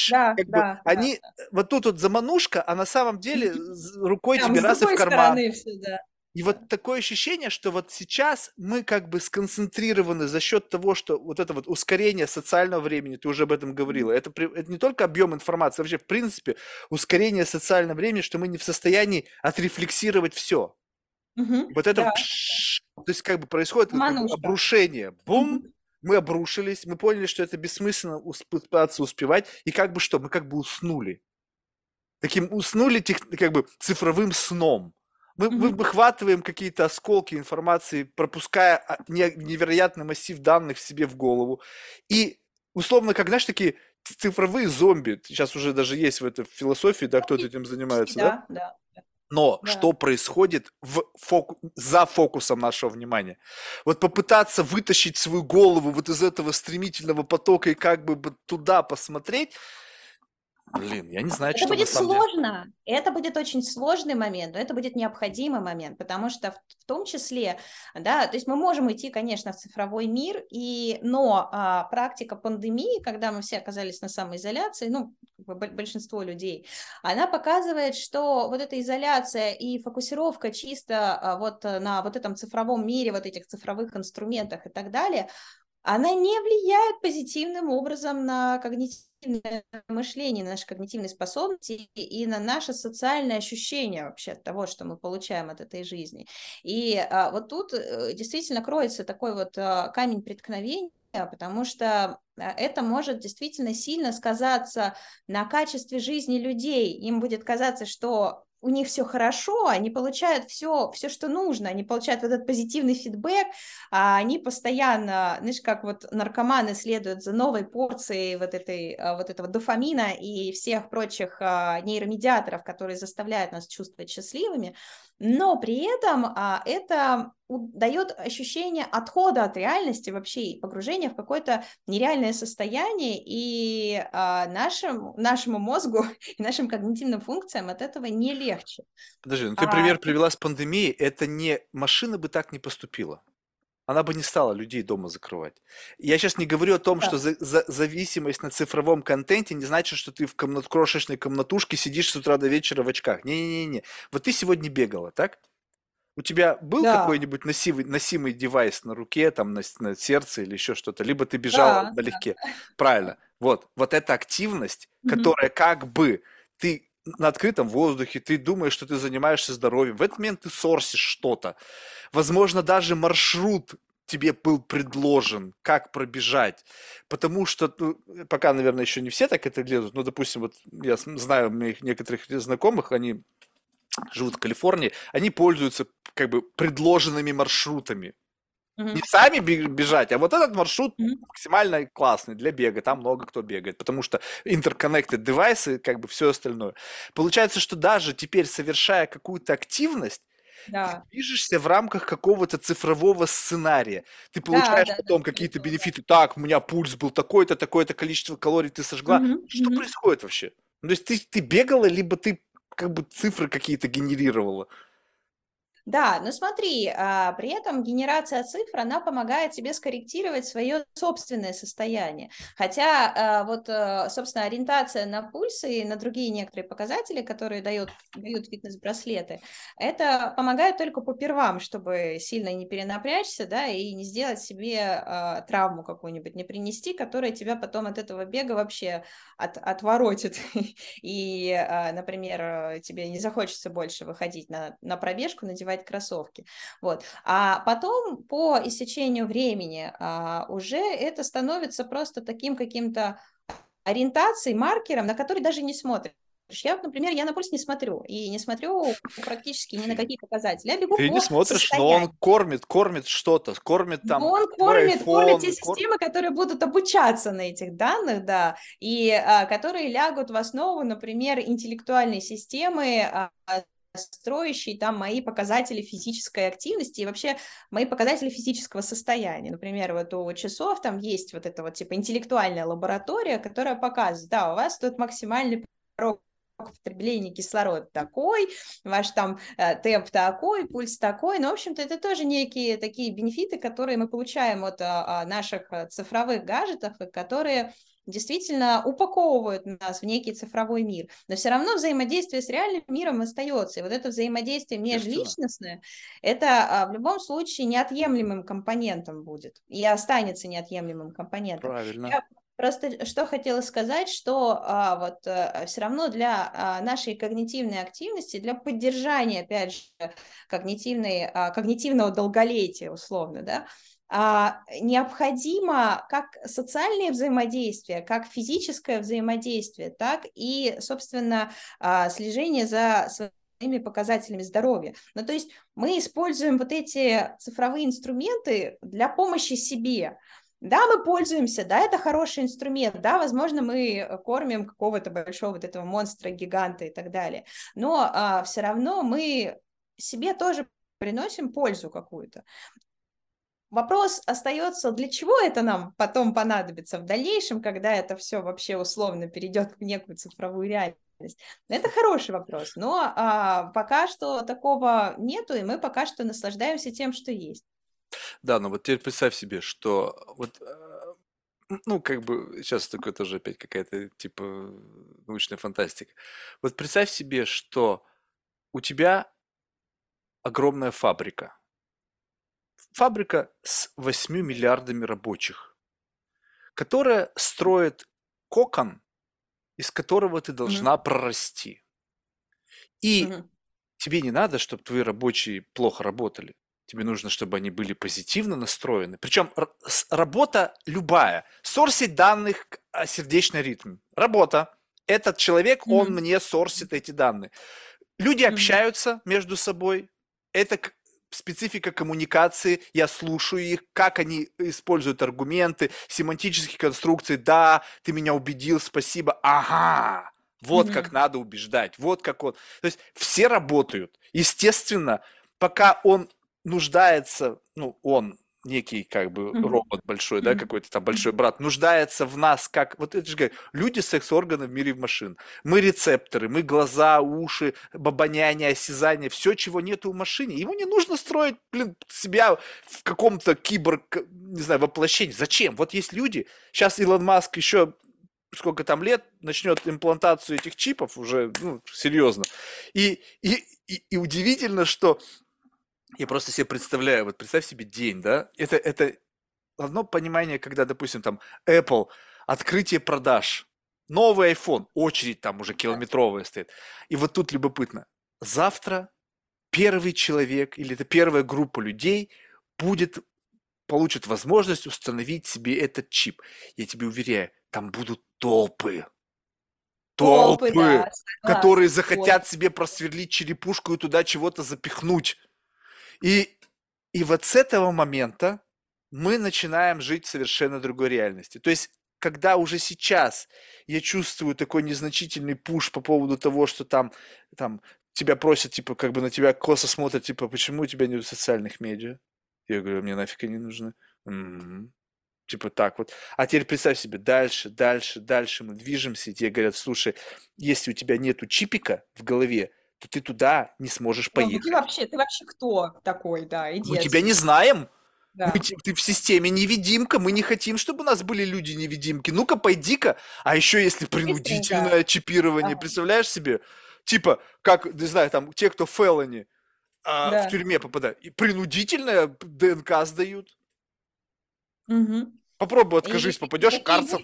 Да, как да, бы, да, они, да. вот тут вот заманушка, а на самом деле рукой Там, тебе раз и в карман. Все, да. И вот такое ощущение, что вот сейчас мы как бы сконцентрированы за счет того, что вот это вот ускорение социального времени, ты уже об этом говорила, это, это не только объем информации, вообще в принципе ускорение социального времени, что мы не в состоянии отрефлексировать все. Угу, вот это да. пш, то есть как бы происходит бы обрушение. Бум, мы обрушились, мы поняли, что это бессмысленно пытаться успевать, и как бы что, мы как бы уснули. Таким уснули тех, как бы цифровым сном. Мы, mm-hmm. мы выхватываем какие-то осколки информации, пропуская а, невероятный массив данных себе в голову. И условно, как, знаешь, такие цифровые зомби, сейчас уже даже есть в этой философии, да, кто-то этим занимается, да? Да, да. Но да. что происходит в фоку... за фокусом нашего внимания? Вот попытаться вытащить свою голову вот из этого стремительного потока и как бы туда посмотреть, Блин, я не знаю, это что будет сложно. Деле. Это будет очень сложный момент, но это будет необходимый момент, потому что в, в том числе, да, то есть мы можем идти, конечно, в цифровой мир, и, но а, практика пандемии, когда мы все оказались на самоизоляции, ну, большинство людей, она показывает, что вот эта изоляция и фокусировка чисто а, вот на вот этом цифровом мире, вот этих цифровых инструментах и так далее, она не влияет позитивным образом на когнитивное мышление, на наши когнитивные способности и на наше социальное ощущение вообще от того, что мы получаем от этой жизни. И а, вот тут э, действительно кроется такой вот а, камень преткновения, потому что а, это может действительно сильно сказаться на качестве жизни людей. Им будет казаться, что у них все хорошо, они получают все, все, что нужно, они получают вот этот позитивный фидбэк, а они постоянно, знаешь, как вот наркоманы следуют за новой порцией вот, этой, а, вот этого дофамина и всех прочих а, нейромедиаторов, которые заставляют нас чувствовать счастливыми, но при этом а, это дает ощущение отхода от реальности вообще и погружения в какое-то нереальное состояние, и а, нашим, нашему мозгу и нашим когнитивным функциям от этого не легче. Подожди, ну ты а, пример привела с пандемией, это не машина бы так не поступила она бы не стала людей дома закрывать. Я сейчас не говорю о том, да. что за, за, зависимость на цифровом контенте не значит, что ты в комнат, крошечной комнатушке сидишь с утра до вечера в очках. Не-не-не. Вот ты сегодня бегала, так? У тебя был да. какой-нибудь носимый, носимый девайс на руке, там, на, на сердце или еще что-то? Либо ты бежала да, налегке. Да. Правильно. Вот. Вот эта активность, угу. которая как бы ты на открытом воздухе, ты думаешь, что ты занимаешься здоровьем, в этот момент ты сорсишь что-то. Возможно, даже маршрут тебе был предложен, как пробежать. Потому что, ну, пока, наверное, еще не все так это делают, но, допустим, вот я знаю моих некоторых знакомых, они живут в Калифорнии, они пользуются как бы предложенными маршрутами. Mm-hmm. Не сами бежать, а вот этот маршрут mm-hmm. максимально классный для бега. Там много кто бегает, потому что interconnected девайсы, как бы все остальное. Получается, что даже теперь совершая какую-то активность, да. ты движешься в рамках какого-то цифрового сценария. Ты получаешь да, потом да, какие-то да, бенефиты. Так, у меня пульс был такой-то, такое-то количество калорий ты сожгла. Mm-hmm. Что mm-hmm. происходит вообще? Ну, то есть ты, ты бегала, либо ты как бы цифры какие-то генерировала? Да, но смотри, а, при этом генерация цифр, она помогает тебе скорректировать свое собственное состояние. Хотя а, вот, а, собственно, ориентация на пульсы и на другие некоторые показатели, которые дают, дают фитнес-браслеты, это помогает только по первам, чтобы сильно не перенапрячься, да, и не сделать себе травму какую-нибудь, не принести, которая тебя потом от этого бега вообще от, отворотит. И, например, тебе не захочется больше выходить на, на пробежку, надевать надевать кроссовки. Вот. А потом по истечению времени а, уже это становится просто таким каким-то ориентацией, маркером, на который даже не смотришь. Я, например, я на пульс не смотрю, и не смотрю практически ни на какие показатели. Я бегу Ты не смотришь, состоянию. но он кормит, кормит что-то, кормит там но Он кормит, iPhone, кормит те системы, которые будут обучаться на этих данных, да, и а, которые лягут в основу, например, интеллектуальной системы, а, строящий там мои показатели физической активности и вообще мои показатели физического состояния. Например, вот у часов там есть вот эта вот типа интеллектуальная лаборатория, которая показывает, да, у вас тут максимальный порог потребления кислорода такой, ваш там э, темп такой, пульс такой, ну, в общем-то, это тоже некие такие бенефиты, которые мы получаем от а, а, наших э, цифровых гаджетов, которые действительно упаковывают нас в некий цифровой мир, но все равно взаимодействие с реальным миром остается. И вот это взаимодействие межличностное, это а, в любом случае неотъемлемым компонентом будет и останется неотъемлемым компонентом. Правильно. Я Просто что хотела сказать, что а, вот а, все равно для а, нашей когнитивной активности, для поддержания, опять же, когнитивной, а, когнитивного долголетия, условно, да, необходимо как социальное взаимодействие, как физическое взаимодействие, так и, собственно, а, слежение за своими показателями здоровья. Ну, то есть мы используем вот эти цифровые инструменты для помощи себе. Да, мы пользуемся, да, это хороший инструмент, да, возможно, мы кормим какого-то большого вот этого монстра, гиганта и так далее, но а, все равно мы себе тоже приносим пользу какую-то. Вопрос остается, для чего это нам потом понадобится в дальнейшем, когда это все вообще условно перейдет в некую цифровую реальность. Это хороший вопрос, но а, пока что такого нету, и мы пока что наслаждаемся тем, что есть. Да, но вот теперь представь себе, что вот э, ну, как бы, сейчас такое тоже опять какая-то, типа, научная фантастика. Вот представь себе, что у тебя огромная фабрика, фабрика с 8 миллиардами рабочих, которая строит кокон, из которого ты должна mm-hmm. прорасти. И mm-hmm. тебе не надо, чтобы твои рабочие плохо работали. Тебе нужно, чтобы они были позитивно настроены. Причем работа любая. Сорсить данных, а, сердечный ритм. Работа. Этот человек, mm-hmm. он мне сорсит эти данные. Люди mm-hmm. общаются между собой. Это специфика коммуникации, я слушаю их, как они используют аргументы, семантические конструкции, да, ты меня убедил, спасибо, ага, вот mm-hmm. как надо убеждать, вот как он. То есть все работают. Естественно, пока он нуждается, ну, он, некий как бы mm-hmm. робот большой, да, какой-то там большой брат, нуждается в нас, как, вот это же говорят, люди секс-органы в мире в машин. Мы рецепторы, мы глаза, уши, бабоняние, осязание, все, чего нету в машине. Ему не нужно строить, блин, себя в каком-то киборг, не знаю, воплощении. Зачем? Вот есть люди, сейчас Илон Маск еще сколько там лет, начнет имплантацию этих чипов уже, ну, серьезно. И, и, и, и удивительно, что я просто себе представляю, вот представь себе день, да, это, это одно понимание, когда, допустим, там Apple, открытие продаж, Новый iPhone, очередь там уже километровая стоит. И вот тут любопытно. Завтра первый человек или это первая группа людей будет получит возможность установить себе этот чип. Я тебе уверяю, там будут толпы. Толпы, толпы да, которые захотят себе просверлить черепушку и туда чего-то запихнуть. И, и вот с этого момента мы начинаем жить в совершенно другой реальности. То есть, когда уже сейчас я чувствую такой незначительный пуш по поводу того, что там, там тебя просят, типа, как бы на тебя косо смотрят, типа, почему у тебя нет социальных медиа? Я говорю, мне нафиг они нужны. М-м-м. Типа так вот. А теперь представь себе, дальше, дальше, дальше мы движемся, и тебе говорят, слушай, если у тебя нету чипика в голове, то ты туда не сможешь поехать. Ну, ты вообще, ты вообще кто такой, да, иди Мы тебя не знаем. Да. Мы, ты в системе невидимка, мы не хотим, чтобы у нас были люди-невидимки. Ну-ка, пойди-ка. А еще если принудительное чипирование, ага. представляешь себе? Типа, как, не знаю, там, те, кто фелони, а, да. в тюрьме попадают. И принудительное ДНК сдают. Угу. Попробуй откажись, попадешь в карцер.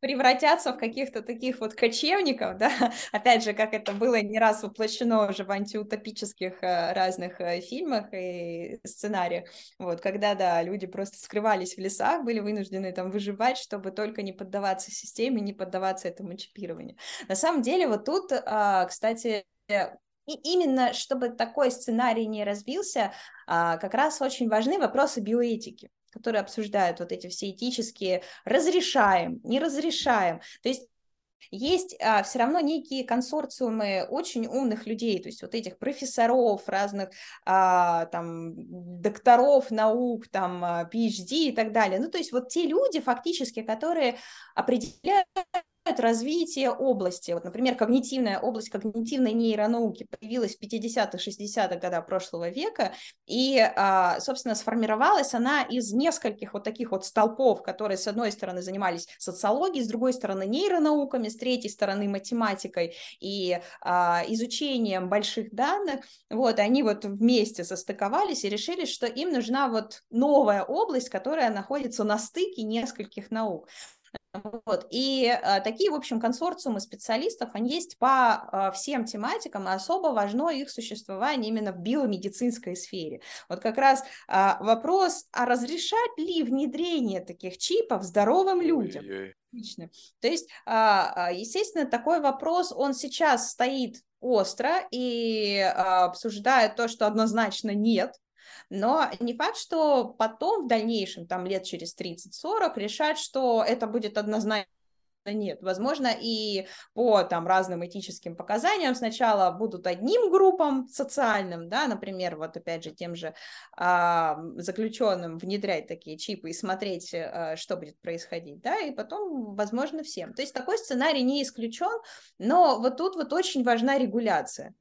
превратятся в каких-то таких вот кочевников, да, опять же, как это было не раз воплощено уже в антиутопических э, разных э, фильмах и сценариях, вот, когда, да, люди просто скрывались в лесах, были вынуждены там выживать, чтобы только не поддаваться системе, не поддаваться этому чипированию. На самом деле, вот тут, а, кстати, и именно чтобы такой сценарий не разбился, а, как раз очень важны вопросы биоэтики которые обсуждают вот эти все этические разрешаем, не разрешаем. То есть есть а, все равно некие консорциумы очень умных людей, то есть вот этих профессоров, разных а, там докторов наук, там а, PhD и так далее. Ну, то есть вот те люди фактически, которые определяют развитие области. Вот, например, когнитивная область когнитивной нейронауки появилась в 50-х, 60-х годах прошлого века, и, а, собственно, сформировалась она из нескольких вот таких вот столпов, которые, с одной стороны, занимались социологией, с другой стороны, нейронауками, с третьей стороны, математикой и а, изучением больших данных. Вот, они вот вместе состыковались и решили, что им нужна вот новая область, которая находится на стыке нескольких наук. Вот. И а, такие, в общем, консорциумы специалистов, они есть по а, всем тематикам, и особо важно их существование именно в биомедицинской сфере. Вот как раз а, вопрос, а разрешать ли внедрение таких чипов здоровым людям? Отлично. То есть, а, а, естественно, такой вопрос, он сейчас стоит остро и а, обсуждает то, что однозначно нет, но не факт, что потом в дальнейшем, там лет через 30-40, решать, что это будет однозначно нет. Возможно, и по там разным этическим показаниям сначала будут одним группам социальным, да, например, вот опять же тем же а, заключенным внедрять такие чипы и смотреть, а, что будет происходить, да, и потом, возможно, всем. То есть такой сценарий не исключен, но вот тут вот очень важна регуляция.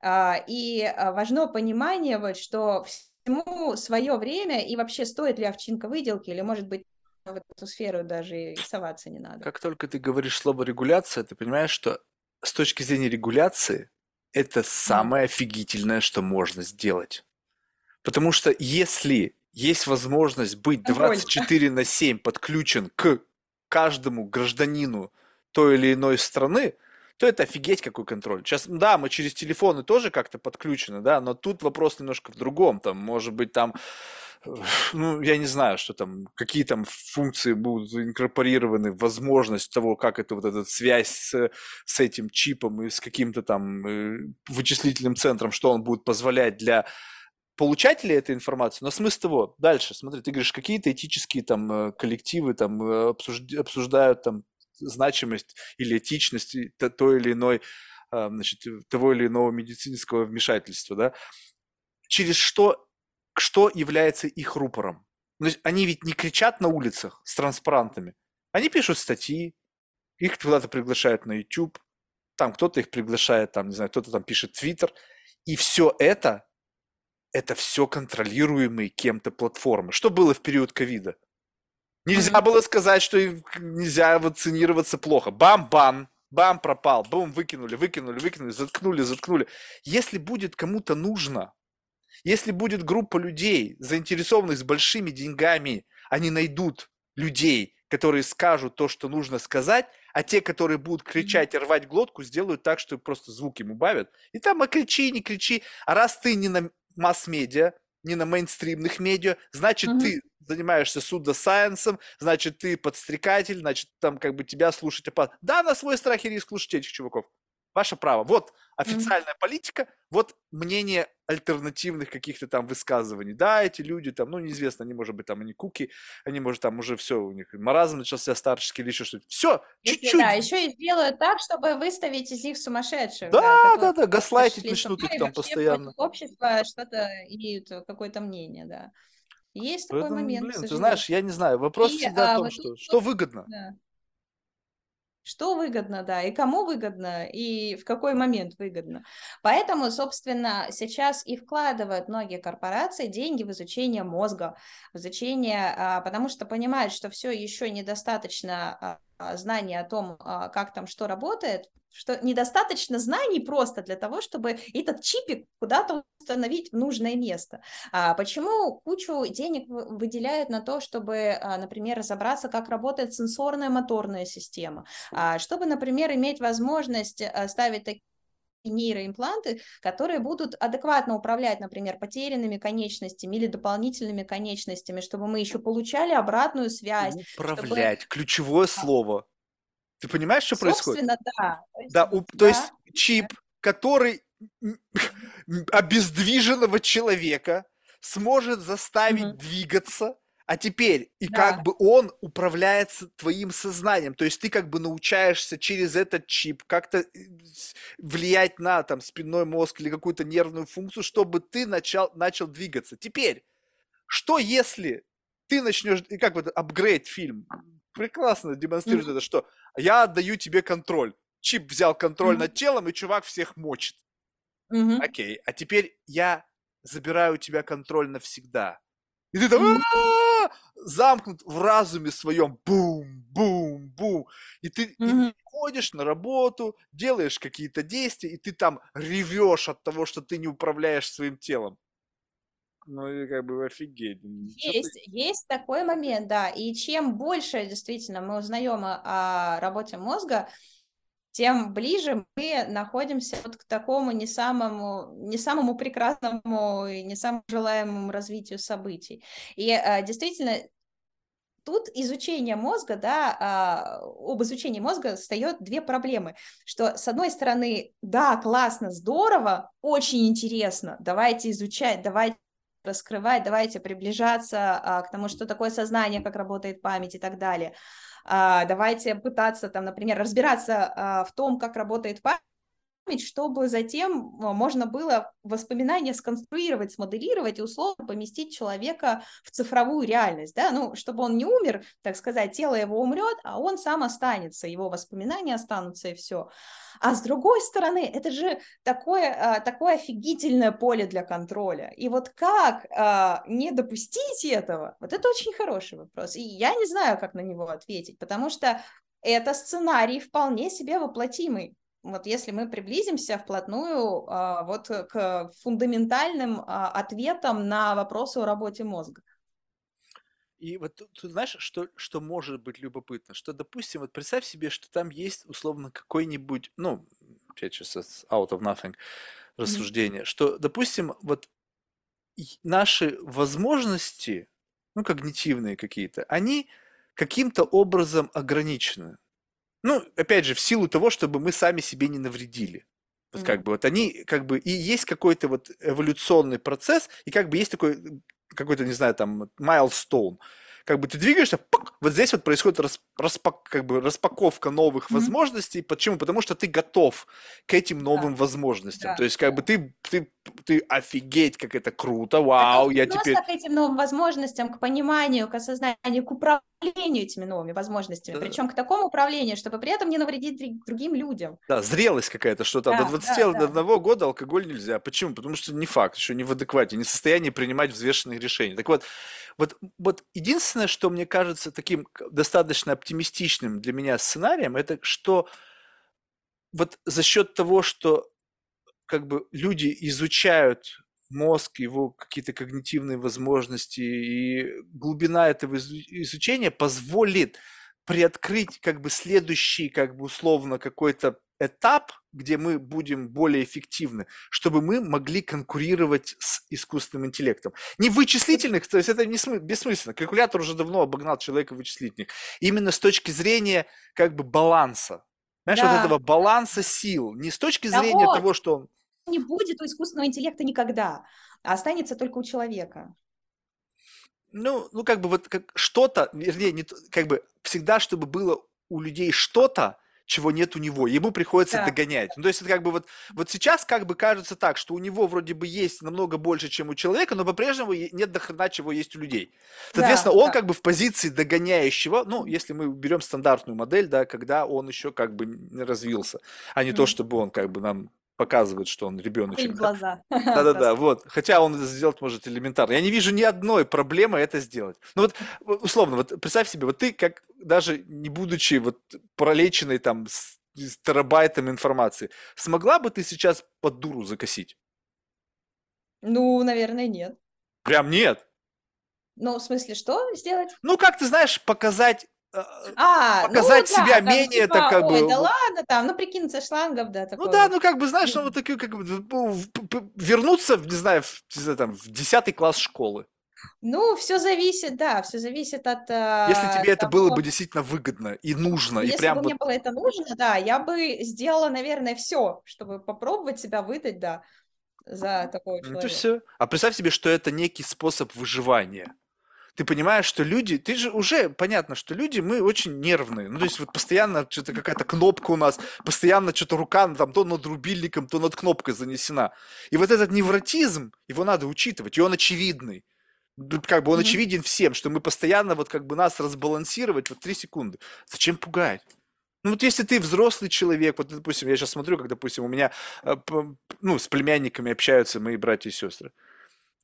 А, и а, важно понимание, вот, что всему свое время, и вообще стоит ли овчинка выделки, или, может быть, в эту сферу даже и соваться не надо. Как только ты говоришь слово регуляция, ты понимаешь, что с точки зрения регуляции это самое mm. офигительное, что можно сделать. Потому что если есть возможность быть 24 на 7 подключен к каждому гражданину той или иной страны, то это офигеть какой контроль. Сейчас, да, мы через телефоны тоже как-то подключены, да, но тут вопрос немножко в другом. Там, может быть, там, ну, я не знаю, что там, какие там функции будут инкорпорированы, возможность того, как это вот эта связь с, с этим чипом и с каким-то там э, вычислительным центром, что он будет позволять для получателей этой информации, но смысл того, дальше, смотри, ты говоришь, какие-то этические там э, коллективы там э, обсуждают там значимость или этичность той или иной, а, значит, того или иного медицинского вмешательства, да, через что, что является их рупором. То есть они ведь не кричат на улицах с транспарантами, они пишут статьи, их куда-то приглашают на YouTube, там кто-то их приглашает, там, не знаю, кто-то там пишет Twitter, и все это, это все контролируемые кем-то платформы. Что было в период ковида? Нельзя было сказать, что нельзя вакцинироваться плохо. Бам-бам, бам, пропал, бум, выкинули, выкинули, выкинули, заткнули, заткнули. Если будет кому-то нужно, если будет группа людей, заинтересованных с большими деньгами, они найдут людей, которые скажут то, что нужно сказать, а те, которые будут кричать и рвать глотку, сделают так, что просто звук ему бавят. И там, а кричи, не кричи. А раз ты не на масс-медиа, не на мейнстримных медиа, значит, mm-hmm. ты занимаешься судосайенсом, значит, ты подстрекатель, значит, там как бы тебя слушать опасно. Да, на свой страх и риск слушать этих чуваков. Ваше право. Вот официальная mm-hmm. политика, вот мнение альтернативных каких-то там высказываний. Да, эти люди там, ну, неизвестно, они, может быть, там, они куки, они, может, там уже все, у них маразм начался старческий или еще что-то. Все, чуть-чуть. Да, еще и делают так, чтобы выставить из них сумасшедших. Да, да, да, да гаслайтить начнут их там постоянно. Общество что-то имеют какое-то мнение, да. Есть такой Поэтому, момент. Блин, ты знаешь, я не знаю. Вопрос и, всегда а, в том, вот что, тут, что выгодно. Да что выгодно, да, и кому выгодно, и в какой момент выгодно. Поэтому, собственно, сейчас и вкладывают многие корпорации деньги в изучение мозга, в изучение, а, потому что понимают, что все еще недостаточно а, знания о том, как там что работает, что недостаточно знаний просто для того, чтобы этот чипик куда-то установить в нужное место. А почему кучу денег выделяют на то, чтобы, а, например, разобраться, как работает сенсорная моторная система, а, чтобы, например, иметь возможность а, ставить такие нейроимпланты, которые будут адекватно управлять, например, потерянными конечностями или дополнительными конечностями, чтобы мы еще получали обратную связь. Управлять, чтобы... ключевое слово. Ты понимаешь, что происходит? да. Да, у, да. то есть чип, который обездвиженного человека сможет заставить угу. двигаться, а теперь и да. как бы он управляется твоим сознанием, то есть ты как бы научаешься через этот чип как-то э, влиять на там спинной мозг или какую-то нервную функцию, чтобы ты начал начал двигаться. Теперь, что если ты начнешь, и как бы апгрейд фильм прекрасно демонстрирует mm-hmm. это, что я отдаю тебе контроль. Чип взял контроль mm-hmm. над телом, и чувак всех мочит. Mm-hmm. Окей, а теперь я забираю у тебя контроль навсегда. И ты там замкнут в разуме своем, бум, бум, бум. И ты, mm-hmm. и ходишь на работу, делаешь какие-то действия, и ты там ревешь от того, что ты не управляешь своим телом. Ну и как бы офигеть. Есть, ты... есть такой момент, да. И чем больше действительно мы узнаем о, о работе мозга, тем ближе мы находимся вот к такому не самому, не самому прекрасному и не самому желаемому развитию событий. И а, действительно, тут изучение мозга, да, а, об изучении мозга встает две проблемы, что с одной стороны, да, классно, здорово, очень интересно, давайте изучать, давайте раскрывать, давайте приближаться а, к тому, что такое сознание, как работает память и так далее. А, давайте пытаться, там, например, разбираться а, в том, как работает память, чтобы затем а, можно было воспоминания сконструировать, смоделировать и условно поместить человека в цифровую реальность, да, ну, чтобы он не умер, так сказать, тело его умрет, а он сам останется, его воспоминания останутся и все. А с другой стороны, это же такое, а, такое офигительное поле для контроля. И вот как а, не допустить этого, вот это очень хороший вопрос. И я не знаю, как на него ответить, потому что это сценарий вполне себе воплотимый вот если мы приблизимся вплотную а, вот к фундаментальным а, ответам на вопросы о работе мозга. И вот тут, тут знаешь, что, что может быть любопытно? Что, допустим, вот представь себе, что там есть условно какой-нибудь, ну, опять сейчас out of nothing рассуждение, mm-hmm. что, допустим, вот наши возможности, ну, когнитивные какие-то, они каким-то образом ограничены. Ну, опять же, в силу того, чтобы мы сами себе не навредили. Вот mm-hmm. как бы вот они, как бы, и есть какой-то вот эволюционный процесс, и как бы есть такой, какой-то, не знаю, там, milestone, как бы ты двигаешься, пак, вот здесь вот происходит рас, распак, как бы распаковка новых mm-hmm. возможностей. Почему? Потому что ты готов к этим новым да. возможностям. Да. То есть как бы ты, ты, ты офигеть, как это круто, вау, это я теперь... к этим новым возможностям, к пониманию, к осознанию, к управлению этими новыми возможностями. Да. Причем к такому управлению, чтобы при этом не навредить другим людям. Да, зрелость какая-то, что там да, до 21 да, да. года алкоголь нельзя. Почему? Потому что не факт, еще не в адеквате, не в состоянии принимать взвешенные решения. Так вот, вот, вот единственное, что мне кажется таким достаточно оптимистичным для меня сценарием, это что вот за счет того, что как бы люди изучают мозг, его какие-то когнитивные возможности, и глубина этого изучения позволит приоткрыть как бы следующий, как бы условно какой-то этап, где мы будем более эффективны, чтобы мы могли конкурировать с искусственным интеллектом. Не вычислительных, то есть это не смы- бессмысленно. Калькулятор уже давно обогнал человека вычислительных. Именно с точки зрения как бы баланса. Знаешь, вот Да. этого баланса сил. Не с точки зрения вот. того, что он Не будет у искусственного интеллекта никогда, а останется только у человека. Ну, ну как бы вот как что-то, вернее, не, то- как бы всегда, чтобы было у людей что-то, чего нет у него, ему приходится Да. догонять. Ну, то есть это как бы вот, вот сейчас как бы кажется так, что у него вроде бы есть намного больше, чем у человека, но по-прежнему нет до хрена, чего есть у людей. Соответственно, Да, он да. как бы в позиции догоняющего, ну, если мы берем стандартную модель, да, когда он еще как бы не развился, а не то, Мгм. чтобы он как бы нам показывает, что он ребеночек. глаза. Да-да-да, вот. Хотя он это сделать может элементарно. Я не вижу ни одной проблемы это сделать. Ну вот, условно, вот представь себе, вот ты как, даже не будучи вот пролеченной там с, с терабайтами информации, смогла бы ты сейчас под дуру закосить? Ну, наверное, нет. Прям нет. Ну, в смысле, что сделать? Ну, как ты знаешь, показать... э, А, ну Показать да, себя там, менее, типа, так как бы, Ой, да вот. ладно, там, ну, прикинуться шлангов, да, Ну такое да, вот. ну как бы, знаешь, ну вот такие, как бы, ну, вернуться, не знаю, в, не знаю, там, в 10 класс школы. Ну, все зависит, да, все зависит от Если а, тебе это было того, бы действительно выгодно и нужно, и если прям бы вот мне было это нужно, да, я бы сделала, наверное, все, чтобы попробовать себя выдать, да, за такого Ну, то человека. все. А представь себе, что это некий способ выживания. Ты понимаешь, что люди, ты же уже понятно, что люди, мы очень нервные. Ну, то есть вот постоянно что-то какая-то кнопка у нас, постоянно что-то рука там то над рубильником, то над кнопкой занесена. И вот этот невротизм, его надо учитывать, и он очевидный. Как бы он Мгм. очевиден всем, что мы постоянно вот как бы нас разбалансировать вот три секунды. Зачем пугать? Ну вот если ты взрослый человек, вот допустим, я сейчас смотрю, как, допустим, у меня, э, ну, с племянниками общаются мои братья и сестры.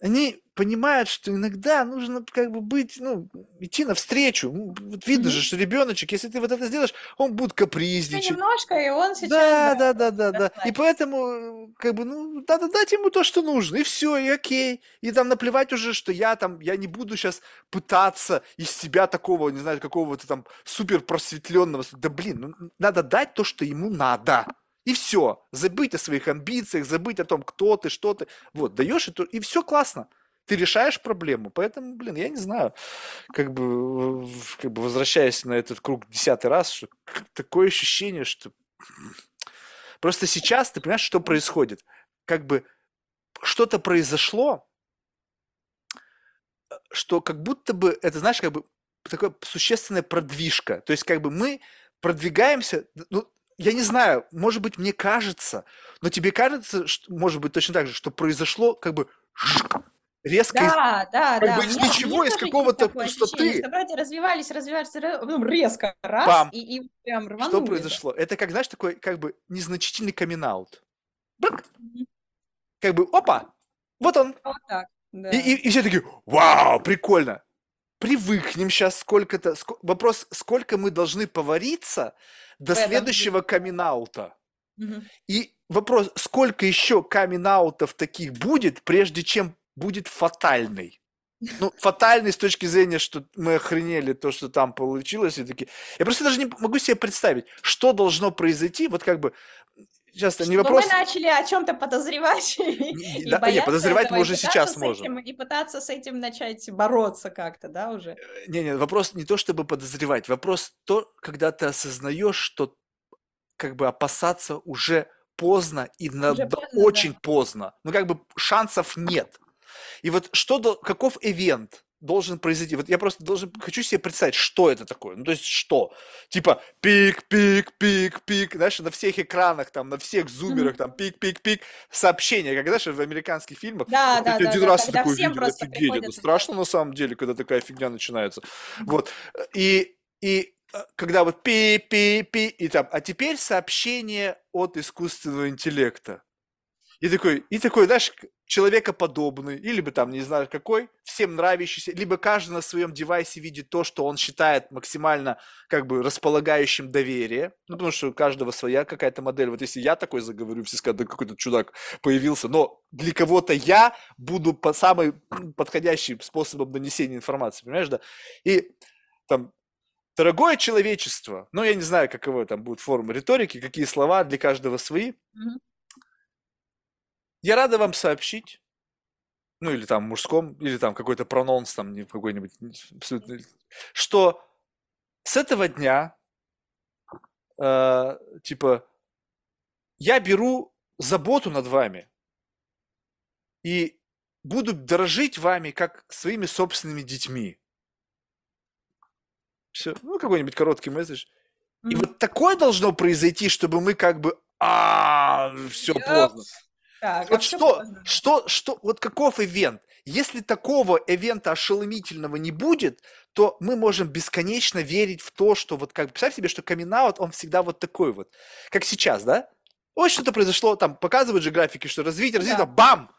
Они понимают, что иногда нужно как бы быть, ну, идти навстречу. Вот видно Мгм. же, что ребеночек, если ты вот это сделаешь, он будет Еще капризничать. немножко, и он сейчас, Да, да, да, да, да, да. И поэтому, э, как бы, ну, надо дать ему то, что нужно, и все, и окей. И там наплевать уже, что я там, я не буду сейчас пытаться из себя такого, не знаю, какого-то там супер просветленного. Да блин, ну, надо дать то, что ему надо. И все. Забыть о своих амбициях, забыть о том, кто ты, что ты. Вот, даешь, и, то- и все классно. Ты решаешь проблему. Поэтому, блин, я не знаю, как бы, как бы возвращаясь на этот круг десятый раз, что такое ощущение, что Просто сейчас ты понимаешь, что происходит? Как бы что-то произошло, что как будто бы, это знаешь, как бы такая существенная продвижка. То есть как бы мы продвигаемся, ну, я не знаю, может быть, мне кажется, но тебе кажется, что, может быть, точно так же, что произошло как бы резко из- Да, да, как да. бы из ничего, из какого-то пустоты. что братья развивались, развивались, ра- потом резко раз, Бам! и, и прям Что рванули. да. произошло? Это как, знаешь, такой как бы незначительный камин-аут. Мгм. Как бы, опа, вот он, Вот так, да. И, и- и все такие, вау, прикольно. Привыкнем сейчас сколько-то. ско- Вопрос, сколько мы должны повариться до В этом следующего камин-аута. Мгм. И вопрос, сколько еще камин-аутов таких будет, прежде чем будет фатальный? Ну, фатальный с точки зрения, что мы охренели то, что там получилось, и такие. Я просто даже не могу себе представить, что должно произойти, вот как бы, сейчас не вопрос, мы начали о чем-то подозревать и, Не- да, не, бояться подозревать мы уже сейчас можем. этим- и пытаться с этим начать бороться как-то, да, уже. Не-не, вопрос не то, чтобы подозревать, вопрос то, когда ты осознаешь, что как бы опасаться уже поздно и надо поздно, да. очень поздно. Ну, как бы шансов нет. И вот что, каков ивент должен произойти? Вот я просто должен, хочу себе представить, что это такое. Ну, то есть что? Типа пик, пик, пик, пик, знаешь, на всех экранах, там, на всех зумерах, там, пик, пик, пик, сообщения, как, знаешь, в американских фильмах. Да, да, да, один да, раз когда такой видел, офигеть, это страшно на самом деле, когда такая фигня начинается. Вот. И, и э, когда вот пи, пи, пи, и там, а теперь сообщение от искусственного интеллекта. И такой, и такой, знаешь, человекоподобный, или бы там, не знаю какой, всем нравящийся, либо каждый на своем девайсе видит то, что он считает максимально, как бы, располагающим доверие, ну, потому что у каждого своя какая-то модель. Вот если я такой заговорю, все скажут, да какой-то чудак появился, но для кого-то я буду по самым подходящим способом донесения информации, понимаешь, да? И там Дорогое человечество, ну, я не знаю, каковы там будут формы риторики, какие слова для каждого свои. Мгм. Я рада вам сообщить, ну, или там мужском, или там какой-то прононс там какой-нибудь, абсолютно, что с этого дня, э, типа, я беру заботу над вами и буду дорожить вами как своими собственными детьми. Все, ну, какой-нибудь короткий месседж. И вот такое должно произойти, чтобы мы как бы, а, все Ёп. поздно. Так, а Вот всё что, что, что, вот каков ивент? Если такого ивента ошеломительного не будет, то мы можем бесконечно верить в то, что вот как, представь себе, что камин он всегда вот такой вот, как сейчас, да? Вот что-то произошло, там показывают же графики, что развитие, развитие, Да. бам!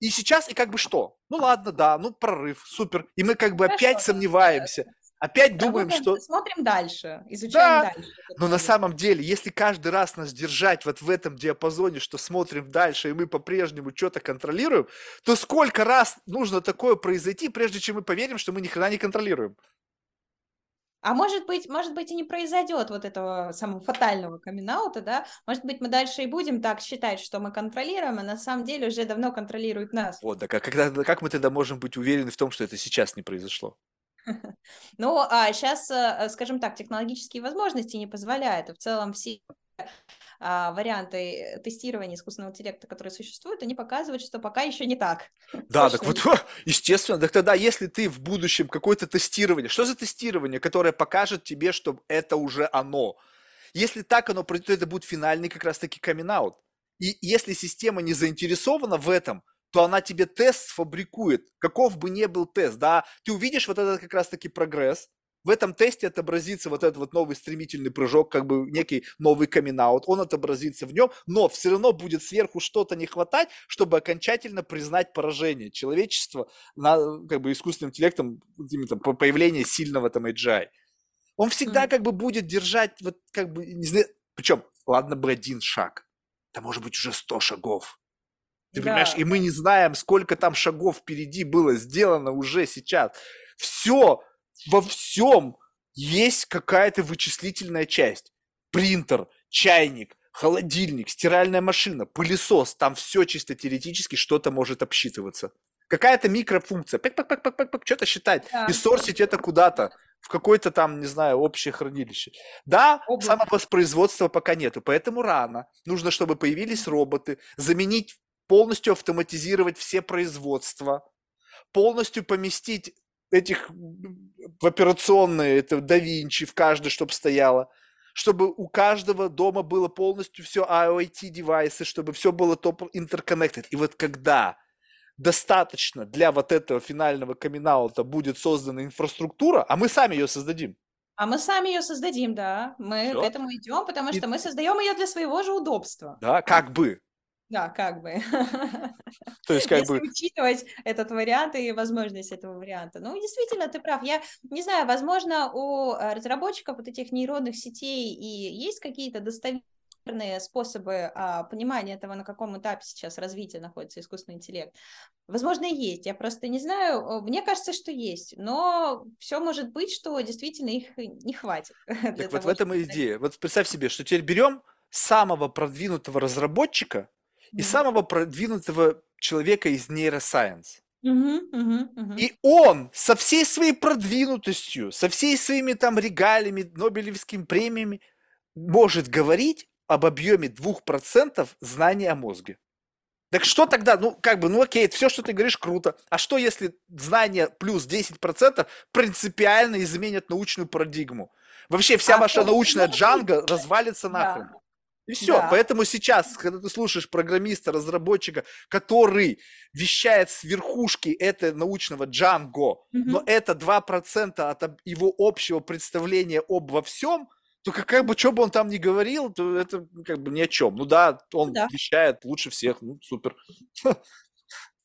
И сейчас, и как бы что? Ну ладно, да, ну прорыв, супер. И мы как бы Хорошо, опять сомневаемся, опять думаем, Работаем, что... Смотрим дальше, изучаем Да, дальше. Но на самом деле, если каждый раз нас держать вот в этом диапазоне, что смотрим дальше, и мы по-прежнему что-то контролируем, то сколько раз нужно такое произойти, прежде чем мы поверим, что мы ни хрена не контролируем? А может быть, может быть, и не произойдет вот этого самого фатального камин да? Может быть, мы дальше и будем так считать, что мы контролируем, а на самом деле уже давно контролирует нас. Вот, да, как, когда- как мы тогда можем быть уверены в том, что это сейчас не произошло? Ну, а сейчас, скажем так, технологические возможности не позволяют, в целом все а, варианты тестирования искусственного интеллекта, которые существуют, они показывают, что пока еще не так. Да, Точно так вот, не естественно, так тогда, если ты в будущем какое-то тестирование, что за тестирование, которое покажет тебе, что это уже оно? Если так оно пройдет, то это будет финальный как раз-таки камин И если система не заинтересована в этом, то она тебе тест сфабрикует, каков бы ни был тест, да, ты увидишь вот этот как раз-таки прогресс, в этом тесте отобразится вот этот вот новый стремительный прыжок, как бы некий новый камин он отобразится в нем, но все равно будет сверху что-то не хватать, чтобы окончательно признать поражение человечества на, как бы искусственным интеллектом, там, появление сильного там AGI. Он всегда Мгм. как бы будет держать вот как бы, не знаю, причем, ладно бы один шаг, это может быть уже 100 шагов. Ты Да. понимаешь, и мы не знаем, сколько там шагов впереди было сделано уже сейчас. Все, во всем есть какая-то вычислительная часть. Принтер, чайник, холодильник, стиральная машина, пылесос. Там все чисто теоретически что-то может обсчитываться. Какая-то микрофункция. Пак-пак-пак-пак-пак, что-то считать. Да. И сорсить это куда-то в какое-то там, не знаю, общее хранилище. Да, Облако. самовоспроизводства пока нету, поэтому рано. Нужно, чтобы появились роботы, заменить, полностью автоматизировать все производства, полностью поместить этих в операционные, это да Винчи в каждый, чтобы стояло, чтобы у каждого дома было полностью все IoT-девайсы, чтобы все было топ interconnected. И вот когда достаточно для вот этого финального камин будет создана инфраструктура, а мы сами ее создадим. А мы сами ее создадим, да. Мы Всё. к этому идем, потому И- что мы создаем ее для своего же удобства. Да, как бы. Да, как бы. То есть, как Если бы, учитывать этот вариант и возможность этого варианта. Ну, действительно, ты прав. Я не знаю, возможно, у э, разработчиков вот этих нейронных сетей и есть какие-то достоверные способы а, понимания этого, на каком этапе сейчас развития находится искусственный интеллект. Возможно, есть. Я просто не знаю. Мне кажется, что есть. Но все может быть, что действительно их не хватит. так вот в того, этом и идея. Вот представь себе, что теперь берем самого продвинутого разработчика и самого продвинутого человека из нейросайенс. И он со всей своей продвинутостью, со всей своими там регалиями, Нобелевскими премиями может говорить об объеме 2% знаний о мозге. Так что тогда, ну как бы, ну окей, все, что ты говоришь, круто. А что если знания плюс 10% принципиально изменят научную парадигму? Вообще вся А ваша научная быть, джанга развалится Да. И все. Да. Поэтому сейчас, когда ты слушаешь программиста, разработчика, который вещает с верхушки этого научного джанго, но Мгм. это 2% от его общего представления об во всем, то как, как бы, что бы он там ни говорил, то это как бы ни о чем. Ну да, он Да. вещает лучше всех, ну супер.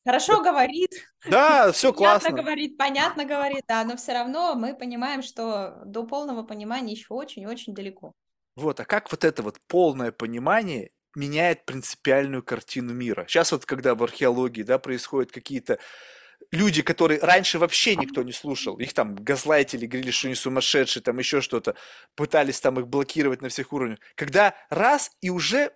Хорошо говорит, Да, все понятно классно. говорит, понятно говорит, да, но все равно мы понимаем, что до полного понимания еще очень-очень далеко. Вот, а как вот это вот полное понимание меняет принципиальную картину мира? Сейчас вот, когда в археологии, да, происходят какие-то люди, которые раньше вообще никто не слушал, их там газлайтили, говорили, что они сумасшедшие, там еще что-то, пытались там их блокировать на всех уровнях. Когда раз и уже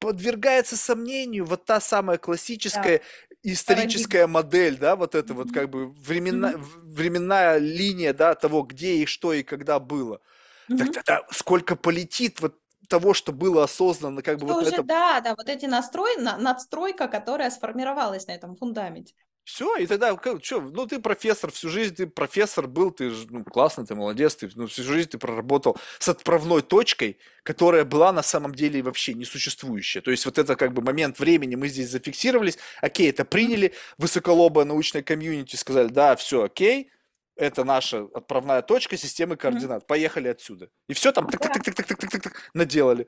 подвергается сомнению вот та самая классическая да. историческая Парадигма. модель, да, вот это mm-hmm. вот как бы времена, mm-hmm. временная линия, да, того, где и что и когда было. Mm-hmm. Так тогда сколько полетит вот того, что было осознанно, как бы что вот уже, это... Да, да, вот эти настрой, надстройка, которая сформировалась на этом фундаменте. Все, и тогда, что, ну ты профессор, всю жизнь ты профессор был, ты ну, классно, ты молодец, ты ну, всю жизнь ты проработал с отправной точкой, которая была на самом деле вообще несуществующая. То есть вот это как бы момент времени, мы здесь зафиксировались, окей, это приняли, высоколобая научная комьюнити сказали, да, все, окей, это наша отправная точка системы координат, поехали отсюда. И все там так-так-так-так-так-так наделали.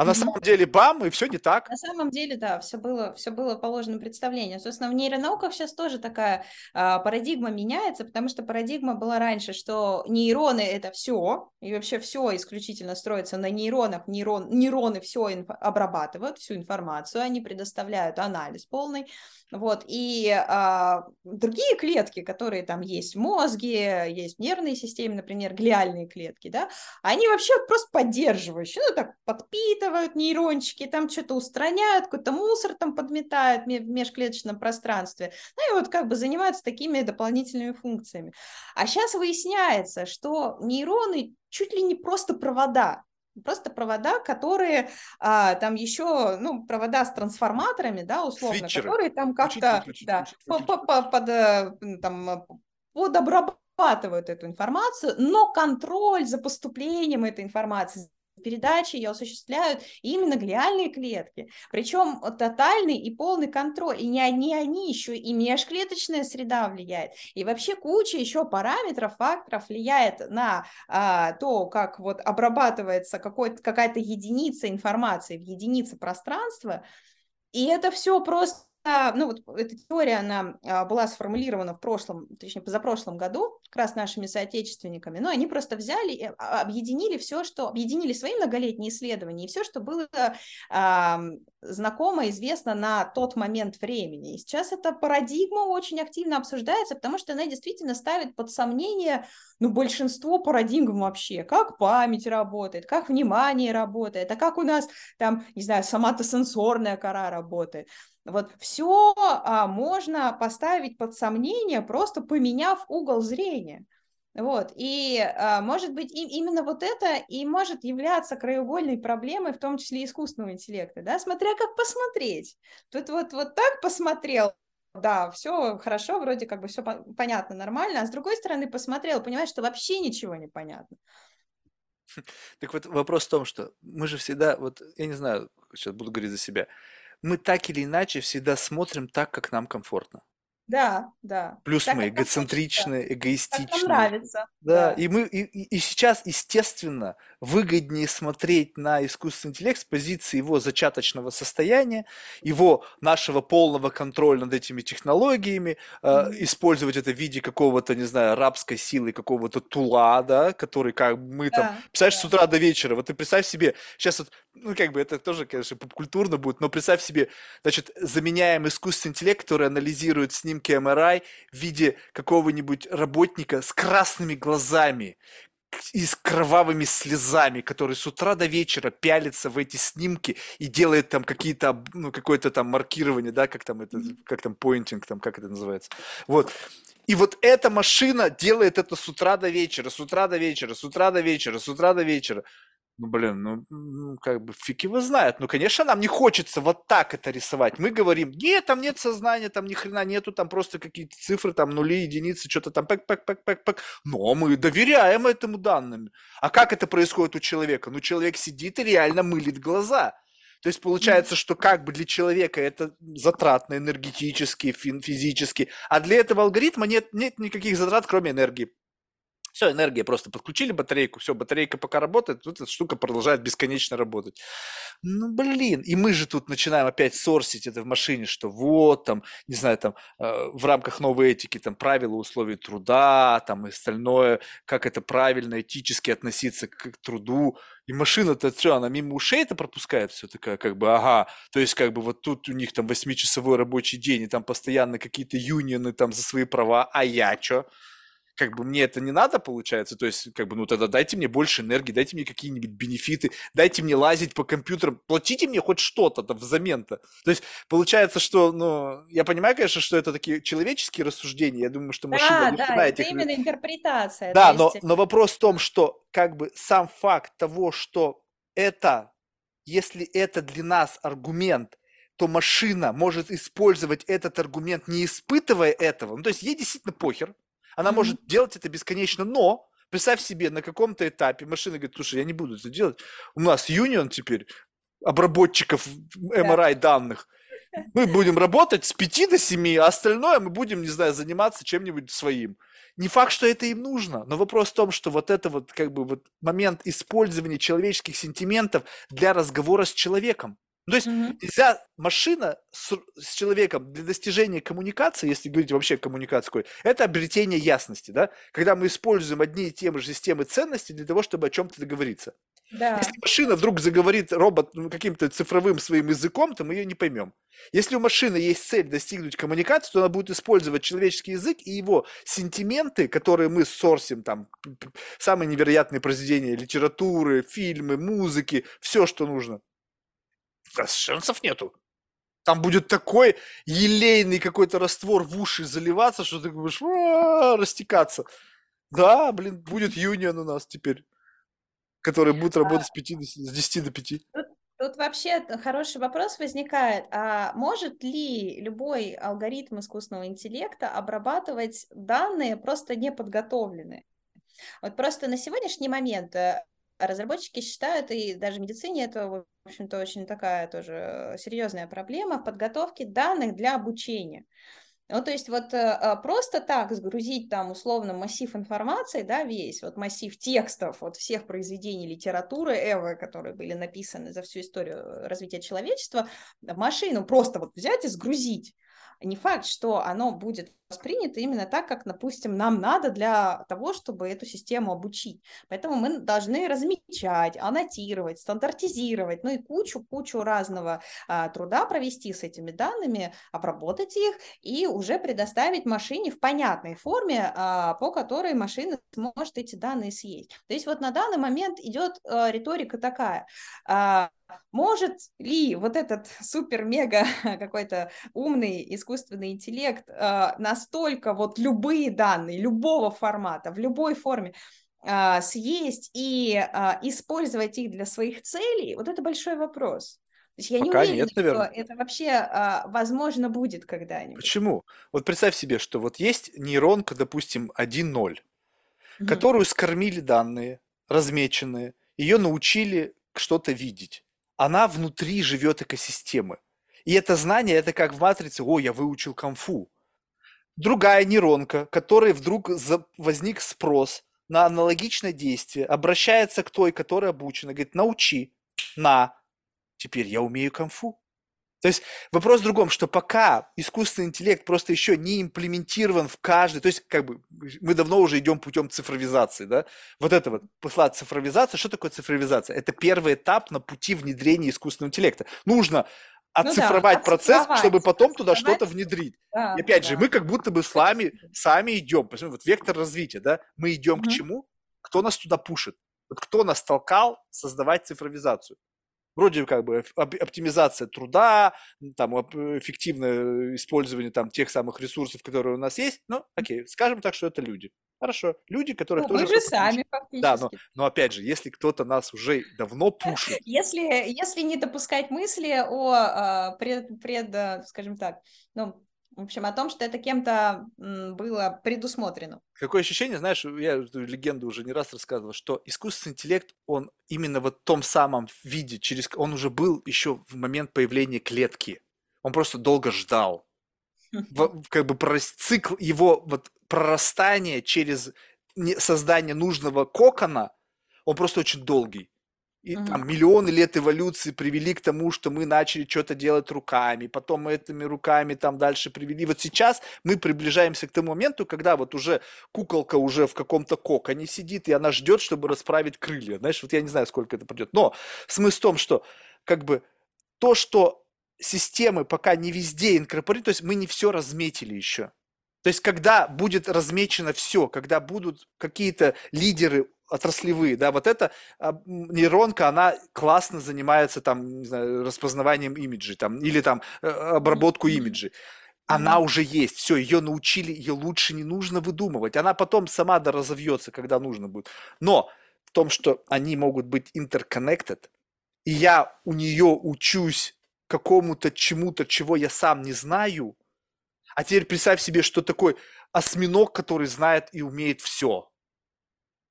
А на самом деле бам, и все не так. На самом деле, да, все было, все было положено представление. Собственно, в нейронауках сейчас тоже такая а, парадигма меняется, потому что парадигма была раньше, что нейроны это все, и вообще все исключительно строится на нейронах. Нейрон, нейроны все инф- обрабатывают, всю информацию, они предоставляют анализ полный. Вот, и а, другие клетки, которые там есть в мозге, есть в нервной системе, например, глиальные клетки, да, они вообще просто поддерживающие, ну, так подпитывают нейрончики, там что-то устраняют, какой-то мусор там подметают в межклеточном пространстве, ну, и вот как бы занимаются такими дополнительными функциями. А сейчас выясняется, что нейроны чуть ли не просто провода, Просто провода, которые а, там еще, ну, провода с трансформаторами, да, условно, Свитчеры. которые там как-то да, под, под, э, там, подобрабатывают эту информацию, но контроль за поступлением этой информации, передачи ее осуществляют именно глиальные клетки. Причем тотальный и полный контроль. И не одни они, еще и межклеточная среда влияет. И вообще куча еще параметров, факторов влияет на а, то, как вот обрабатывается какая-то единица информации в единице пространства. И это все просто ну вот эта теория, она а, была сформулирована в прошлом, точнее, позапрошлом году, как раз нашими соотечественниками, но они просто взяли и а, объединили все, что, объединили свои многолетние исследования и все, что было а, знакомо, известно на тот момент времени. И сейчас эта парадигма очень активно обсуждается, потому что она действительно ставит под сомнение ну, большинство парадигм вообще, как память работает, как внимание работает, а как у нас там, не знаю, соматосенсорная кора работает. Вот все а, можно поставить под сомнение, просто поменяв угол зрения. Вот, и, а, может быть, и, именно вот это и может являться краеугольной проблемой, в том числе искусственного интеллекта, да, смотря как посмотреть. Тут вот, вот так посмотрел, да, все хорошо, вроде как бы все понятно, нормально, а с другой стороны посмотрел, понимаешь, что вообще ничего не понятно. Так вот вопрос в том, что мы же всегда, вот я не знаю, сейчас буду говорить за себя, мы так или иначе всегда смотрим так, как нам комфортно. Да, да. Плюс так, мы эгоцентричные, эгоистичные. Так нам нравится. Да, да. и мы и, и сейчас, естественно, выгоднее смотреть на искусственный интеллект с позиции его зачаточного состояния, его нашего полного контроля над этими технологиями, mm-hmm. э, использовать это в виде какого-то, не знаю, рабской силы, какого-то тула, да, который как мы там, да, представляешь, да. с утра до вечера, вот ты представь себе, сейчас вот, ну как бы это тоже, конечно, попкультурно будет, но представь себе, значит, заменяем искусственный интеллект, который анализирует снимки МРИ в виде какого-нибудь работника с красными глазами, и с кровавыми слезами, который с утра до вечера пялится в эти снимки и делает там какие-то, ну, какое-то там маркирование, да, как там это, как там поинтинг, там, как это называется. Вот. И вот эта машина делает это с утра до вечера, с утра до вечера, с утра до вечера, с утра до вечера. Ну, блин, ну, как бы фиг его знает. Ну, конечно, нам не хочется вот так это рисовать. Мы говорим, нет, там нет сознания, там ни хрена нету, там просто какие-то цифры, там нули, единицы, что-то там пэк, пэк, пэк, пэк, пэк. Но мы доверяем этому данным. А как это происходит у человека? Ну, человек сидит и реально мылит глаза. То есть получается, что как бы для человека это затратно энергетически, физически, а для этого алгоритма нет, нет никаких затрат, кроме энергии. Все, энергия просто подключили батарейку, все, батарейка пока работает, тут эта штука продолжает бесконечно работать. Ну, блин, и мы же тут начинаем опять сорсить это в машине, что вот там, не знаю, там э, в рамках новой этики там правила условий труда, там и остальное, как это правильно этически относиться к, к труду. И машина-то что, она мимо ушей это пропускает все такая, как бы, ага, то есть как бы вот тут у них там восьмичасовой рабочий день, и там постоянно какие-то юнионы там за свои права, а я что? Как бы мне это не надо, получается, то есть, как бы, ну, тогда дайте мне больше энергии, дайте мне какие-нибудь бенефиты, дайте мне лазить по компьютерам, платите мне хоть что-то там взамен-то. То есть, получается, что, ну, я понимаю, конечно, что это такие человеческие рассуждения, я думаю, что машина да, да, это этих... именно интерпретация. Да, но, но вопрос в том, что, как бы, сам факт того, что это, если это для нас аргумент, то машина может использовать этот аргумент, не испытывая этого. Ну, то есть ей действительно похер, она mm-hmm. может делать это бесконечно, но представь себе, на каком-то этапе машина говорит, слушай, я не буду это делать. У нас юнион теперь обработчиков MRI данных. Мы будем работать с 5 до 7, а остальное мы будем, не знаю, заниматься чем-нибудь своим. Не факт, что это им нужно, но вопрос в том, что вот это вот как бы вот момент использования человеческих сентиментов для разговора с человеком. Ну, то есть mm-hmm. нельзя машина с, с человеком для достижения коммуникации, если говорить вообще коммуникации, это обретение ясности, да? Когда мы используем одни и те же системы ценностей для того, чтобы о чем-то договориться. Да. Если машина вдруг заговорит робот ну, каким-то цифровым своим языком, то мы ее не поймем. Если у машины есть цель достигнуть коммуникации, то она будет использовать человеческий язык и его сентименты, которые мы сорсим, там, самые невероятные произведения литературы, фильмы, музыки, все, что нужно шансов нету. Там будет такой елейный какой-то раствор в уши заливаться, что ты будешь растекаться. Да, блин, будет юнион у нас теперь, который будет работать с, 5 до, с 10 до 5. Тут, тут вообще хороший вопрос возникает. А может ли любой алгоритм искусственного интеллекта обрабатывать данные просто неподготовленные? Вот просто на сегодняшний момент э, разработчики считают, и даже в медицине это, в общем-то, очень такая тоже серьезная проблема в подготовке данных для обучения. Ну, то есть вот э, просто так сгрузить там условно массив информации, да, весь, вот массив текстов вот всех произведений литературы Эвы, которые были написаны за всю историю развития человечества, в машину просто вот взять и сгрузить не факт, что оно будет воспринято именно так, как, допустим, нам надо для того, чтобы эту систему обучить. Поэтому мы должны размечать, аннотировать, стандартизировать, ну и кучу-кучу разного а, труда провести с этими данными, обработать их и уже предоставить машине в понятной форме, а, по которой машина сможет эти данные съесть. То есть вот на данный момент идет а, риторика такая. А, может ли вот этот супер-мега какой-то умный искусственный интеллект э, настолько вот любые данные, любого формата, в любой форме э, съесть и э, использовать их для своих целей, вот это большой вопрос. То есть я Пока не уверена, нет, наверное. что это вообще а, возможно будет когда-нибудь. Почему? Вот представь себе, что вот есть нейронка, допустим, 1.0, угу. которую скормили данные, размеченные, ее научили что-то видеть она внутри живет экосистемы. И это знание, это как в матрице, о, я выучил камфу. Другая нейронка, которой вдруг возник спрос на аналогичное действие, обращается к той, которая обучена, говорит, научи, на, теперь я умею камфу. То есть вопрос в другом, что пока искусственный интеллект просто еще не имплементирован в каждый, то есть как бы мы давно уже идем путем цифровизации, да, вот это вот посла цифровизация, что такое цифровизация? Это первый этап на пути внедрения искусственного интеллекта. Нужно отцифровать ну да, процесс, чтобы потом туда что-то внедрить. Да, и опять да. же, мы как будто бы с вами сами идем, вот вектор развития, да, мы идем угу. к чему? Кто нас туда пушит? Вот кто нас толкал создавать цифровизацию? Вроде как бы оптимизация труда, там, эффективное использование там, тех самых ресурсов, которые у нас есть. Ну, окей, скажем так, что это люди. Хорошо, люди, которые ну, тоже... Мы же сами фактически. Да, но, но опять же, если кто-то нас уже давно пушит... Если, если не допускать мысли о а, пред, пред, скажем так, ну, в общем, о том, что это кем-то было предусмотрено. Какое ощущение, знаешь, я эту легенду уже не раз рассказывал, что искусственный интеллект, он именно в том самом виде, через он уже был еще в момент появления клетки. Он просто долго ждал. Как бы цикл его вот прорастания через создания нужного кокона, он просто очень долгий. И угу. там миллионы лет эволюции привели к тому, что мы начали что-то делать руками, потом мы этими руками там дальше привели. Вот сейчас мы приближаемся к тому моменту, когда вот уже куколка уже в каком-то коконе сидит, и она ждет, чтобы расправить крылья. Знаешь, вот я не знаю, сколько это пройдет. Но смысл в том, что как бы то, что системы пока не везде инкорпорируют, то есть мы не все разметили еще. То есть, когда будет размечено все, когда будут какие-то лидеры отраслевые, да, вот эта нейронка, она классно занимается там, не знаю, распознаванием имиджей, там, или там э, обработку имиджей. Она mm-hmm. уже есть, все, ее научили, ее лучше не нужно выдумывать. Она потом сама да разовьется, когда нужно будет. Но в том, что они могут быть interconnected, и я у нее учусь какому-то чему-то, чего я сам не знаю, а теперь представь себе, что такой осьминог, который знает и умеет все.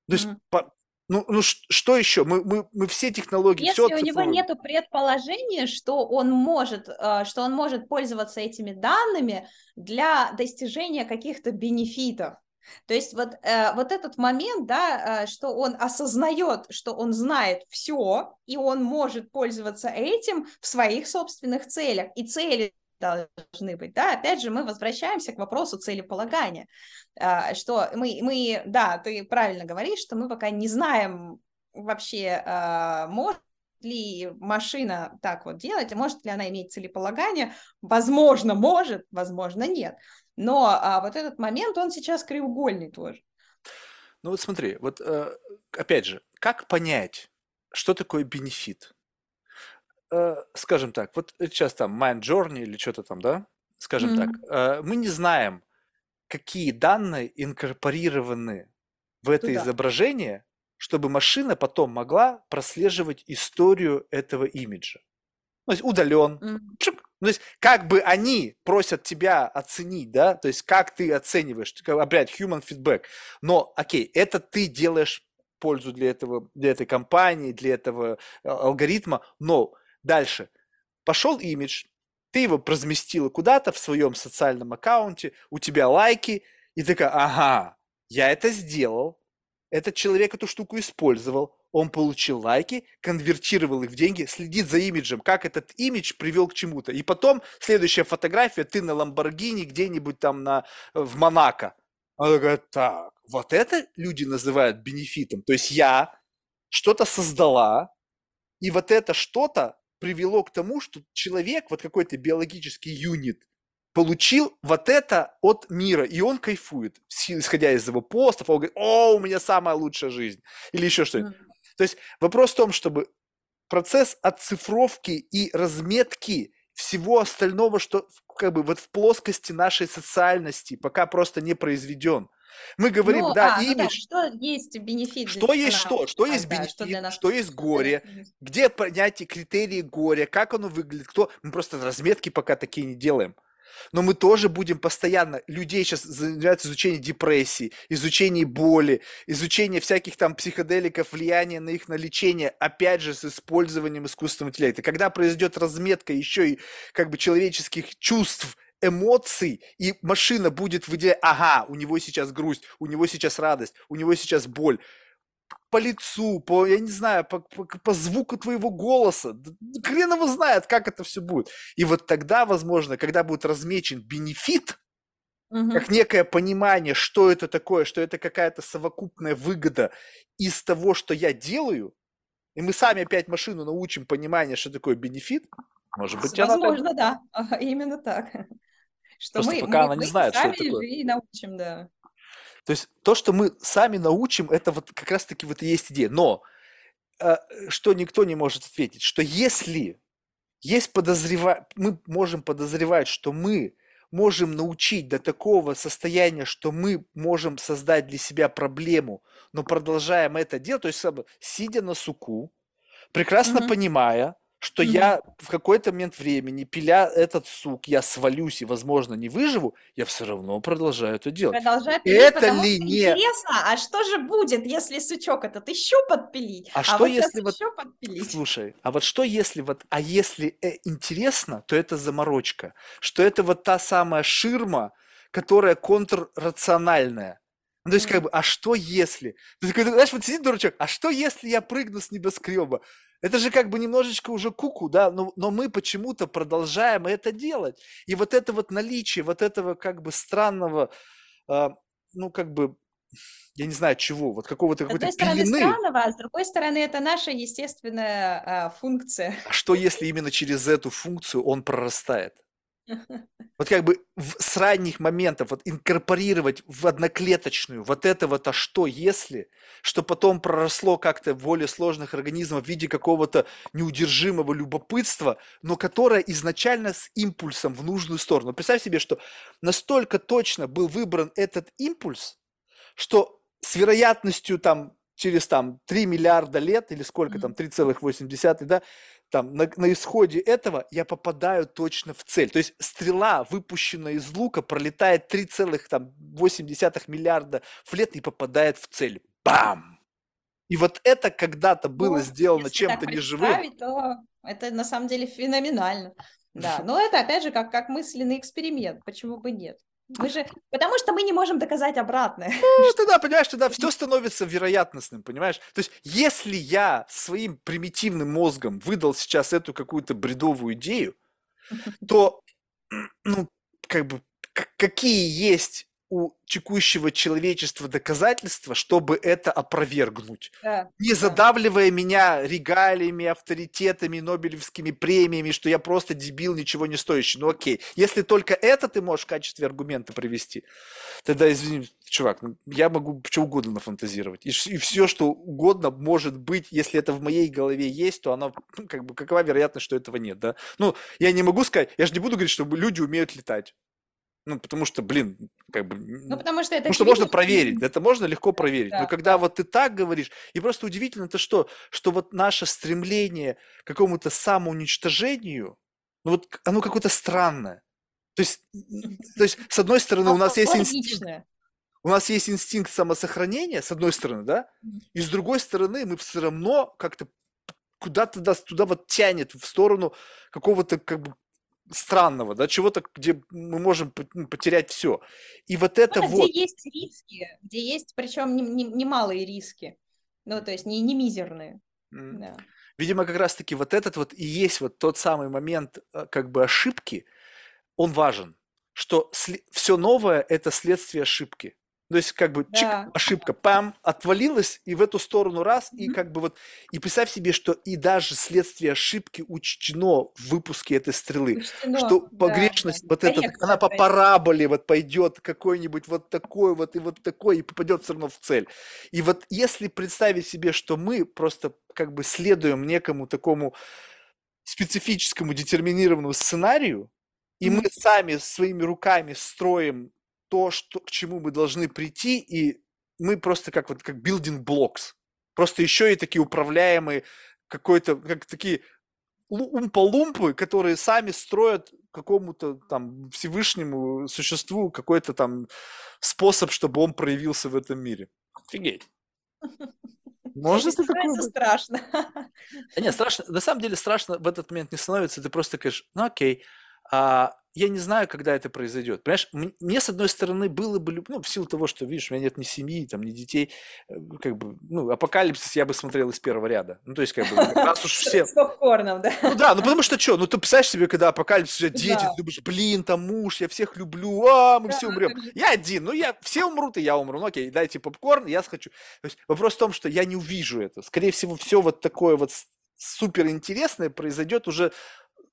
То есть, mm-hmm. по, ну, ну что еще? Мы, мы, мы все технологии, Если все у него нет предположения, что он может, э, что он может пользоваться этими данными для достижения каких-то бенефитов. То есть вот, э, вот этот момент, да, э, что он осознает, что он знает все, и он может пользоваться этим в своих собственных целях. И цели должны быть, да, опять же, мы возвращаемся к вопросу целеполагания, а, что мы, мы, да, ты правильно говоришь, что мы пока не знаем вообще, а, может ли машина так вот делать, может ли она иметь целеполагание, возможно, может, возможно, нет, но а, вот этот момент, он сейчас краеугольный тоже. Ну вот смотри, вот э, опять же, как понять, что такое бенефит? Э, скажем так, вот сейчас там Mind Journey или что-то там, да, скажем так, э, мы не знаем, какие данные инкорпорированы в это Туда. изображение, чтобы машина потом могла прослеживать историю этого имиджа. То есть удален. Mm. Ну, то есть как бы они просят тебя оценить, да, то есть как ты оцениваешь, опять human feedback. Но, окей, это ты делаешь пользу для этого, для этой компании, для этого э, алгоритма, но Дальше. Пошел имидж, ты его разместила куда-то в своем социальном аккаунте, у тебя лайки, и такая, ага, я это сделал, этот человек эту штуку использовал, он получил лайки, конвертировал их в деньги, следит за имиджем, как этот имидж привел к чему-то. И потом следующая фотография, ты на Ламборгини где-нибудь там на, в Монако. Она такая, так, вот это люди называют бенефитом. То есть я что-то создала, и вот это что-то привело к тому, что человек, вот какой-то биологический юнит, получил вот это от мира, и он кайфует, исходя из его постов, он говорит, о, у меня самая лучшая жизнь, или еще что-нибудь. Mm-hmm. То есть вопрос в том, чтобы процесс оцифровки и разметки всего остального, что как бы вот в плоскости нашей социальности пока просто не произведен. Мы говорим, ну, да, а, имидж. Ну да, что есть бенефит? Что есть что? Что есть да, бенефит? Что, нас... что есть горе? Где понятие критерии горя? Как оно выглядит? Кто? Мы просто разметки пока такие не делаем. Но мы тоже будем постоянно, людей сейчас занимаются изучением депрессии, изучением боли, изучением всяких там психоделиков, влияния на их на лечение, опять же, с использованием искусственного интеллекта. Когда произойдет разметка еще и как бы человеческих чувств эмоций, и машина будет выделять, ага, у него сейчас грусть, у него сейчас радость, у него сейчас боль. По лицу, по, я не знаю, по, по, по звуку твоего голоса. Хрен его знает, как это все будет. И вот тогда, возможно, когда будет размечен бенефит, угу. как некое понимание, что это такое, что это какая-то совокупная выгода из того, что я делаю, и мы сами опять машину научим понимание, что такое бенефит, может быть, Возможно, она... да, именно так. Что Просто мы, пока мы, она не знает, что это такое. и научим, да. То есть то, что мы сами научим, это вот как раз-таки вот и есть идея. Но э, что никто не может ответить, что если есть подозрева... мы можем подозревать, что мы можем научить до такого состояния, что мы можем создать для себя проблему, но продолжаем это делать, то есть сидя на суку, прекрасно mm-hmm. понимая, что mm-hmm. я в какой-то момент времени, пиля этот сук, я свалюсь и, возможно, не выживу, я все равно продолжаю это делать. Продолжаю пилить, это ли не... Интересно, а что же будет, если сучок этот еще подпилить? А, а что вот если вот... Подпилить? Слушай, а вот что если вот... А если э, интересно, то это заморочка. Что это вот та самая ширма, которая контррациональная. Ну, то есть, как бы, а что если? То есть, знаешь, вот сидит дурачок, а что если я прыгну с небоскреба? Это же как бы немножечко уже куку, да, но, но мы почему-то продолжаем это делать. И вот это вот наличие вот этого как бы странного, э, ну, как бы, я не знаю чего, вот какого-то какой-то С одной стороны странного, а с другой стороны это наша естественная а, функция. А что если именно через эту функцию он прорастает? Вот как бы с ранних моментов вот инкорпорировать в одноклеточную вот это вот а что если, что потом проросло как-то в более сложных организмов в виде какого-то неудержимого любопытства, но которое изначально с импульсом в нужную сторону. Представь себе, что настолько точно был выбран этот импульс, что с вероятностью там через там 3 миллиарда лет или сколько там 3,8, да, там на, на исходе этого я попадаю точно в цель. То есть стрела, выпущенная из лука, пролетает 3,8 миллиарда в лет и попадает в цель. Бам! И вот это когда-то было ну, сделано чем-то неживым. то это на самом деле феноменально. Да, но это опять же как, как мысленный эксперимент, почему бы нет? Мы же, потому что мы не можем доказать обратное. Ну, тогда, понимаешь, тогда все становится вероятностным, понимаешь? То есть, если я своим примитивным мозгом выдал сейчас эту какую-то бредовую идею, то, ну, как бы, какие есть у текущего человечества доказательства, чтобы это опровергнуть. Да, не задавливая меня регалиями, авторитетами, нобелевскими премиями, что я просто дебил, ничего не стоящий. Ну окей, если только это ты можешь в качестве аргумента привести, тогда, извини, чувак, ну, я могу что угодно нафантазировать. И, и все, что угодно может быть, если это в моей голове есть, то оно, ну, как бы, какова вероятность, что этого нет, да? Ну, я не могу сказать, я же не буду говорить, что люди умеют летать. Ну, потому что, блин, как бы... Ну, потому что это... Потому что можно проверить, это можно легко проверить. Да, Но когда да. вот ты так говоришь, и просто удивительно то что, что вот наше стремление к какому-то самоуничтожению, ну вот оно какое-то странное. То есть, то есть с одной стороны, у нас есть инстинкт, у нас есть инстинкт самосохранения, с одной стороны, да, и с другой стороны мы все равно как-то куда-то туда вот тянет в сторону какого-то как бы странного, да, чего-то, где мы можем ну, потерять все. И вот это ну, вот... Где есть риски, где есть, причем немалые не, не риски, ну, то есть не, не мизерные. Mm. Да. Видимо, как раз-таки вот этот вот и есть вот тот самый момент э, как бы ошибки, он важен, что все новое – это следствие ошибки. То есть как бы чик, да. ошибка, пам, отвалилась, и в эту сторону раз, mm-hmm. и как бы вот, и представь себе, что и даже следствие ошибки учтено в выпуске этой стрелы, учтено, что погрешность да, вот эта, она по параболе вот пойдет какой-нибудь вот такой вот и вот такой, и попадет все равно в цель. И вот если представить себе, что мы просто как бы следуем некому такому специфическому детерминированному сценарию, и mm-hmm. мы сами своими руками строим то, что, к чему мы должны прийти, и мы просто как вот как building blocks, просто еще и такие управляемые какой-то, как такие умпа-лумпы, которые сами строят какому-то там Всевышнему существу какой-то там способ, чтобы он проявился в этом мире. Офигеть. Может это такое? страшно. Да нет, страшно. На самом деле страшно в этот момент не становится. Ты просто говоришь, ну окей, а, я не знаю, когда это произойдет. Понимаешь, мне, с одной стороны, было бы, ну, в силу того, что, видишь, у меня нет ни семьи, там, ни детей, э, как бы, ну, апокалипсис я бы смотрел из первого ряда. Ну, то есть, как бы, раз уж все... С попкорном, да? Ну, да, ну, потому что что, ну, ты представляешь себе, когда апокалипсис, у тебя дети, ты думаешь, блин, там муж, я всех люблю, а, мы все умрем. Я один, ну, я, все умрут, и я умру. Ну, окей, дайте попкорн, я схочу. То есть, вопрос в том, что я не увижу это. Скорее всего, все вот такое вот супер интересное произойдет уже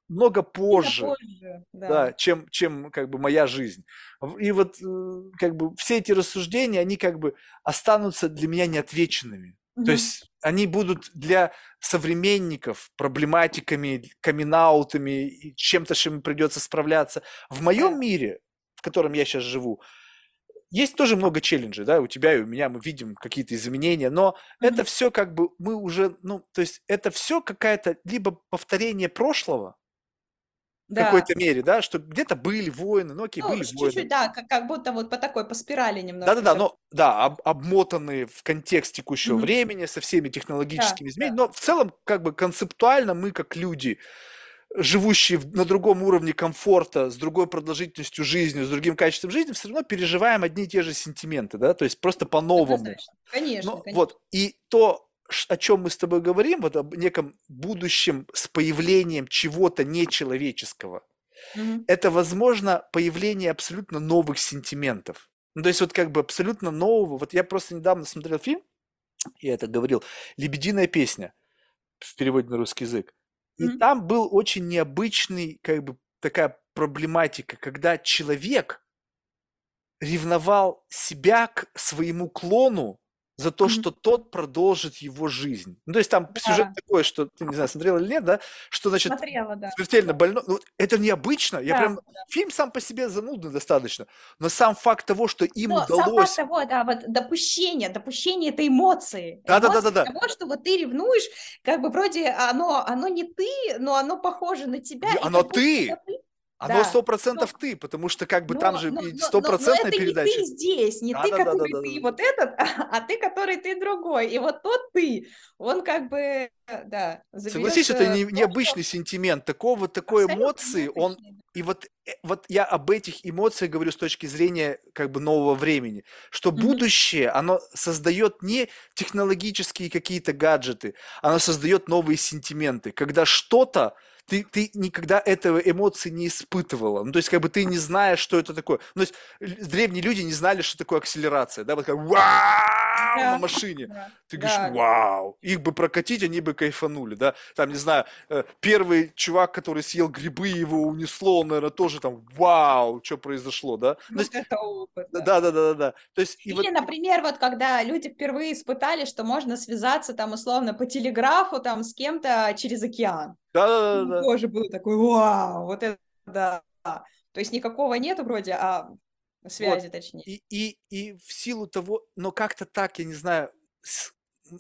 много позже, позже да. Да, чем, чем как бы моя жизнь. И вот э, как бы все эти рассуждения, они как бы останутся для меня неотвеченными. Угу. То есть они будут для современников проблематиками, камин чем-то, с чем придется справляться. В моем мире, в котором я сейчас живу, есть тоже много челленджей, да, у тебя и у меня мы видим какие-то изменения, но mm-hmm. это все как бы мы уже, ну, то есть это все какая-то либо повторение прошлого, да. в какой-то мере, да, что где-то были войны, ну окей, ну, были чуть-чуть, войны. да, как, как будто вот по такой, по спирали немного. Да-да-да, но, да, об, обмотанные в контекст текущего mm-hmm. времени, со всеми технологическими да, изменениями, да. но в целом, как бы концептуально мы, как люди, живущие на другом уровне комфорта, с другой продолжительностью жизни, с другим качеством жизни, все равно переживаем одни и те же сентименты, да, то есть просто по-новому. Конечно, Но, конечно. Вот, и то, о чем мы с тобой говорим, вот об неком будущем с появлением чего-то нечеловеческого, mm это, возможно, появление абсолютно новых сентиментов. Ну, то есть вот как бы абсолютно нового. Вот я просто недавно смотрел фильм, я это говорил, «Лебединая песня» в переводе на русский язык. И mm там был очень необычный, как бы такая проблематика, когда человек ревновал себя к своему клону, за то, что тот продолжит его жизнь. Ну, то есть там да. сюжет такой, что ты не знаю, смотрела или нет, да, что значит Смотрела, да. смертельно больной. Ну, это необычно. Да, Я прям да. фильм сам по себе занудный достаточно, но сам факт того, что им но удалось. Сам факт того, да, вот допущение, допущение этой эмоции. Да, да, да, да, да. Того, что вот ты ревнуешь, как бы вроде оно, оно не ты, но оно похоже на тебя. Оно ты. ты оно сто процентов ты, потому что как бы но, там же стопроцентная передача. Это не ты здесь, не да, ты, да, который да, да, ты да. вот этот, а, а ты, который ты другой. И вот тот ты, он как бы, да, Согласись, это не, необычный что... сентимент, такого, такой Абсолютно эмоции, он... И вот, э, вот я об этих эмоциях говорю с точки зрения как бы нового времени, что mm-hmm. будущее, оно создает не технологические какие-то гаджеты, оно создает новые сентименты, когда что-то ты, ты никогда этого эмоции не испытывала. Ну, то есть, как бы ты не знаешь, что это такое. Ну, то есть, древние люди не знали, что такое акселерация, да, вот как да. на машине. Да. Ты говоришь, да. вау. Их бы прокатить, они бы кайфанули, да. Там, не знаю, э, первый чувак, который съел грибы, его унесло, он, наверное, тоже там, вау, что произошло, да. Ну, есть, это опыт. Да, да, да, да, да. То есть, Или, вот... например, вот когда люди впервые испытали, что можно связаться там условно по телеграфу там с кем-то через океан. Да, да, да, да. Тоже был такой, вау, вот это да. То есть никакого нету вроде, а связи вот. точнее. И, и, и в силу того, но как-то так, я не знаю,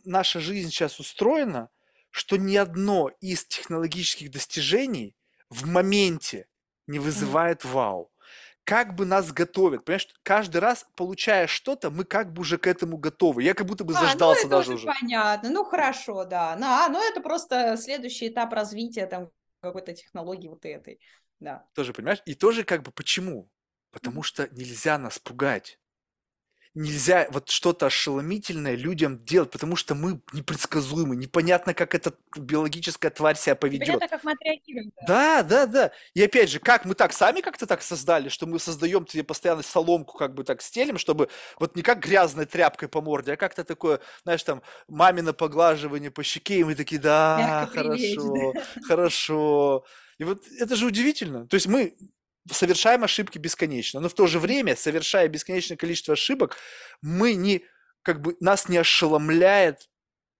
наша жизнь сейчас устроена, что ни одно из технологических достижений в моменте не вызывает mm. вау как бы нас готовят. Понимаешь, каждый раз, получая что-то, мы как бы уже к этому готовы. Я как будто бы заждался а, ну, даже уже. Понятно, ну хорошо, да. Ну, а, ну это просто следующий этап развития там какой-то технологии вот этой. Да. Тоже, понимаешь? И тоже как бы почему? Потому что нельзя нас пугать нельзя вот что-то ошеломительное людям делать, потому что мы непредсказуемы, непонятно, как эта биологическая тварь себя поведет. Понятно, как мы отреагируем. Да. да, да, да. И опять же, как мы так сами как-то так создали, что мы создаем тебе постоянно соломку, как бы так стелим, чтобы вот не как грязной тряпкой по морде, а как-то такое, знаешь, там, мамино поглаживание по щеке, и мы такие, да, хорошо, хорошо. И вот это же удивительно. То есть мы совершаем ошибки бесконечно, но в то же время, совершая бесконечное количество ошибок, мы не, как бы, нас не ошеломляет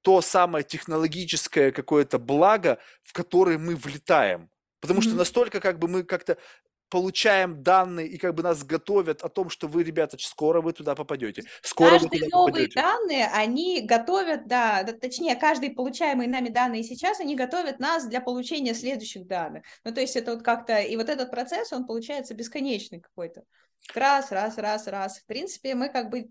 то самое технологическое какое-то благо, в которое мы влетаем. Потому mm-hmm. что настолько как бы мы как-то получаем данные и как бы нас готовят о том, что вы, ребята, скоро вы туда попадете. Скоро Каждые вы туда новые попадете. данные, они готовят, да, точнее, каждые получаемые нами данные сейчас, они готовят нас для получения следующих данных. Ну, то есть это вот как-то, и вот этот процесс, он получается бесконечный какой-то. Раз, раз, раз, раз. В принципе, мы как бы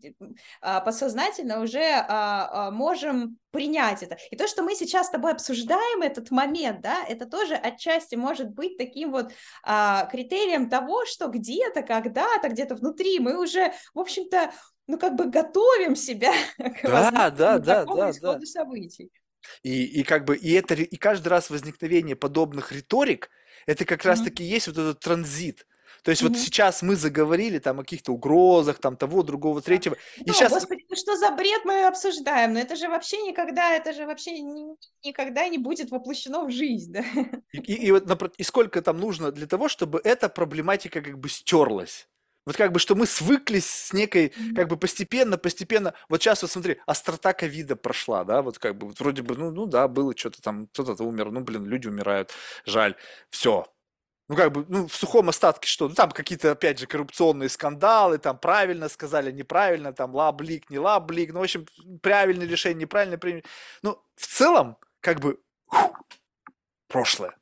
а, подсознательно уже а, а, можем принять это. И то, что мы сейчас с тобой обсуждаем этот момент, да, это тоже отчасти может быть таким вот критерием того, что где-то, когда-то, где-то внутри мы уже, в общем-то, ну как бы готовим себя к да, да, да, да, да. событий. И, и как бы и это и каждый раз возникновение подобных риторик это как mm-hmm. раз таки есть вот этот транзит то есть mm-hmm. вот сейчас мы заговорили там о каких-то угрозах, там того, другого, третьего. И ну, сейчас... Господи, ну что за бред мы обсуждаем? Но ну это же вообще никогда, это же вообще никогда не будет воплощено в жизнь, да? И, и, и, вот, и сколько там нужно для того, чтобы эта проблематика как бы стерлась? Вот как бы, что мы свыклись с некой, как бы постепенно, постепенно, вот сейчас вот смотри, острота ковида прошла, да, вот как бы, вот вроде бы, ну, ну да, было что-то там, кто-то умер, ну, блин, люди умирают, жаль, все, ну, как бы, ну, в сухом остатке что? Ну, там какие-то, опять же, коррупционные скандалы, там правильно сказали, неправильно, там лаблик, не лаблик, ну, в общем, правильное решение, неправильное решение. Ну, в целом, как бы, прошлое.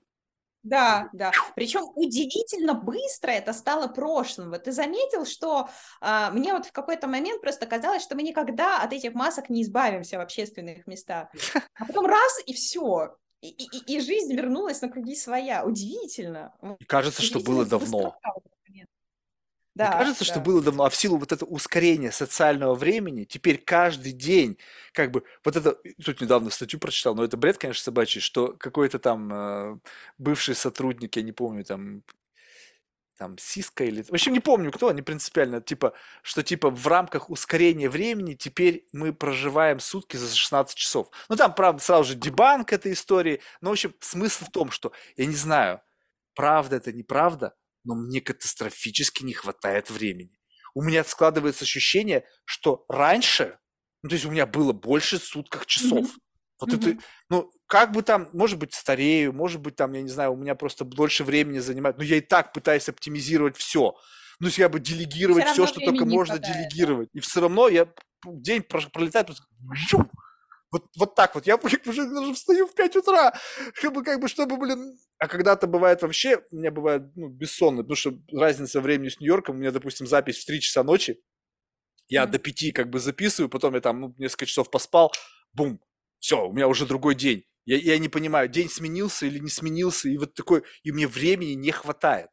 Да, да. Причем удивительно быстро это стало прошлым. Вот ты заметил, что а, мне вот в какой-то момент просто казалось, что мы никогда от этих масок не избавимся в общественных местах. А потом раз и все и, и, и жизнь вернулась на круги своя. Удивительно. И кажется, что было давно. Да, Мне кажется, да. что было давно, а в силу вот этого ускорения социального времени, теперь каждый день, как бы, вот это, тут недавно статью прочитал, но это бред, конечно, собачий, что какой-то там э, бывший сотрудник, я не помню, там, там, Сиска или... В общем, не помню, кто, не принципиально, типа, что, типа, в рамках ускорения времени теперь мы проживаем сутки за 16 часов. Ну, там, правда, сразу же дебанк этой истории, но, в общем, смысл в том, что, я не знаю, правда это, неправда, но мне катастрофически не хватает времени. У меня складывается ощущение, что раньше, ну, то есть у меня было больше сутках часов. Mm-hmm. Вот mm-hmm. это, ну, как бы там, может быть, старею, может быть, там, я не знаю, у меня просто больше времени занимает, но я и так пытаюсь оптимизировать все. Ну, если я бы делегировать все, что только можно хватает, делегировать. Да? И все равно я день пролетает, просто вот, вот так вот. Я уже даже встаю в 5 утра, чтобы, как бы, чтобы, блин... А когда-то бывает вообще, у меня бывает ну, бессонно, потому что разница времени с Нью-Йорком, у меня, допустим, запись в 3 часа ночи, я mm-hmm. до 5 как бы записываю, потом я там ну, несколько часов поспал, бум, все, у меня уже другой день. Я, я не понимаю, день сменился или не сменился, и вот такой, и мне времени не хватает.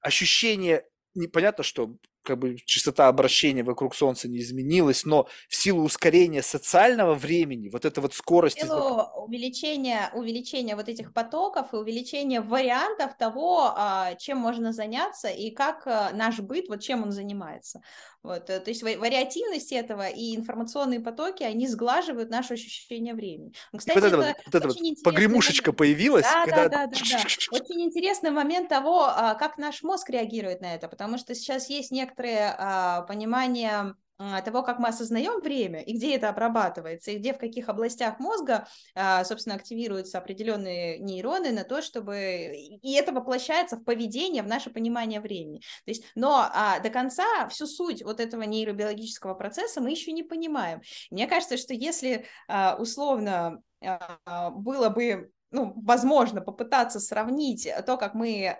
Ощущение, непонятно, что как бы частота обращения вокруг Солнца не изменилась, но в силу ускорения социального времени, вот эта вот скорость... В силу увеличения, увеличения вот этих потоков и увеличения вариантов того, а, чем можно заняться и как а, наш быт, вот чем он занимается. Вот, э, то есть вариативность этого и информационные потоки, они сглаживают наше ощущение времени. Ну, кстати, вот это, это, вот, это вот погремушечка момент. появилась. Да, когда... да, да, да, да. Очень интересный момент того, а, как наш мозг реагирует на это, потому что сейчас есть некоторые понимания а, того, как мы осознаем время и где это обрабатывается, и где в каких областях мозга, а, собственно, активируются определенные нейроны на то, чтобы... И это воплощается в поведение, в наше понимание времени. То есть, но а, до конца всю суть вот этого нейробиологического процесса мы еще не понимаем. Мне кажется, что если а, условно а, было бы ну, возможно, попытаться сравнить то, как мы,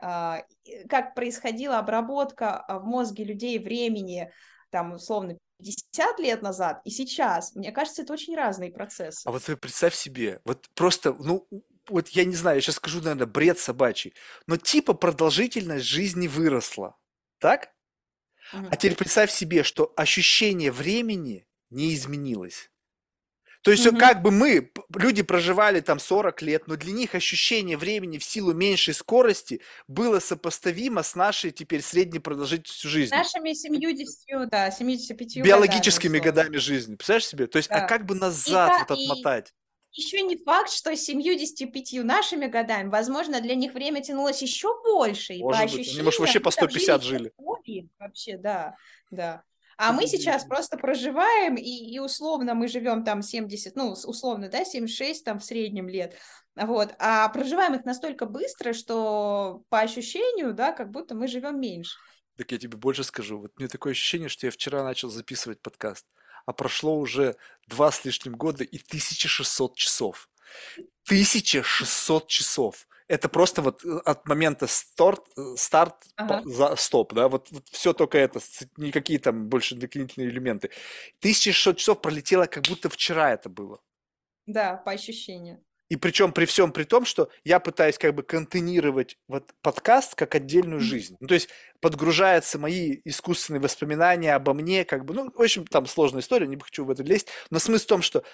как происходила обработка в мозге людей времени, там, условно, 50 лет назад и сейчас, мне кажется, это очень разные процессы. А вот ты представь себе, вот просто, ну, вот я не знаю, я сейчас скажу, наверное, бред собачий, но типа продолжительность жизни выросла, так? Угу. А теперь представь себе, что ощущение времени не изменилось. То есть угу. как бы мы, люди проживали там 40 лет, но для них ощущение времени в силу меньшей скорости было сопоставимо с нашей теперь средней продолжительностью жизни. Нашими 70, да, 75 Биологическими годами, годами жизни. Представляешь себе? То есть, а да. а как бы назад и, вот отмотать? еще не факт, что 75 нашими годами, возможно, для них время тянулось еще больше. Может и по быть, они, может, вообще по 150 жили. жили. Вообще, да, да. А мы сейчас просто проживаем, и, и условно мы живем там 70, ну, условно, да, 76 там в среднем лет, вот, а проживаем их настолько быстро, что по ощущению, да, как будто мы живем меньше. Так я тебе больше скажу, вот мне такое ощущение, что я вчера начал записывать подкаст, а прошло уже два с лишним года и 1600 часов. 1600 часов это просто вот э, от момента старт, э, старт ага. за стоп, да, вот, вот все только это, никакие там больше дополнительные элементы. 1600 часов пролетело, как будто вчера это было. Да, по ощущению. И причем при всем при том, что я пытаюсь как бы контейнировать вот подкаст как отдельную жизнь. Ну, то есть подгружаются мои искусственные воспоминания обо мне, как бы, ну, в общем, там сложная история, не хочу в это лезть, но смысл в том, что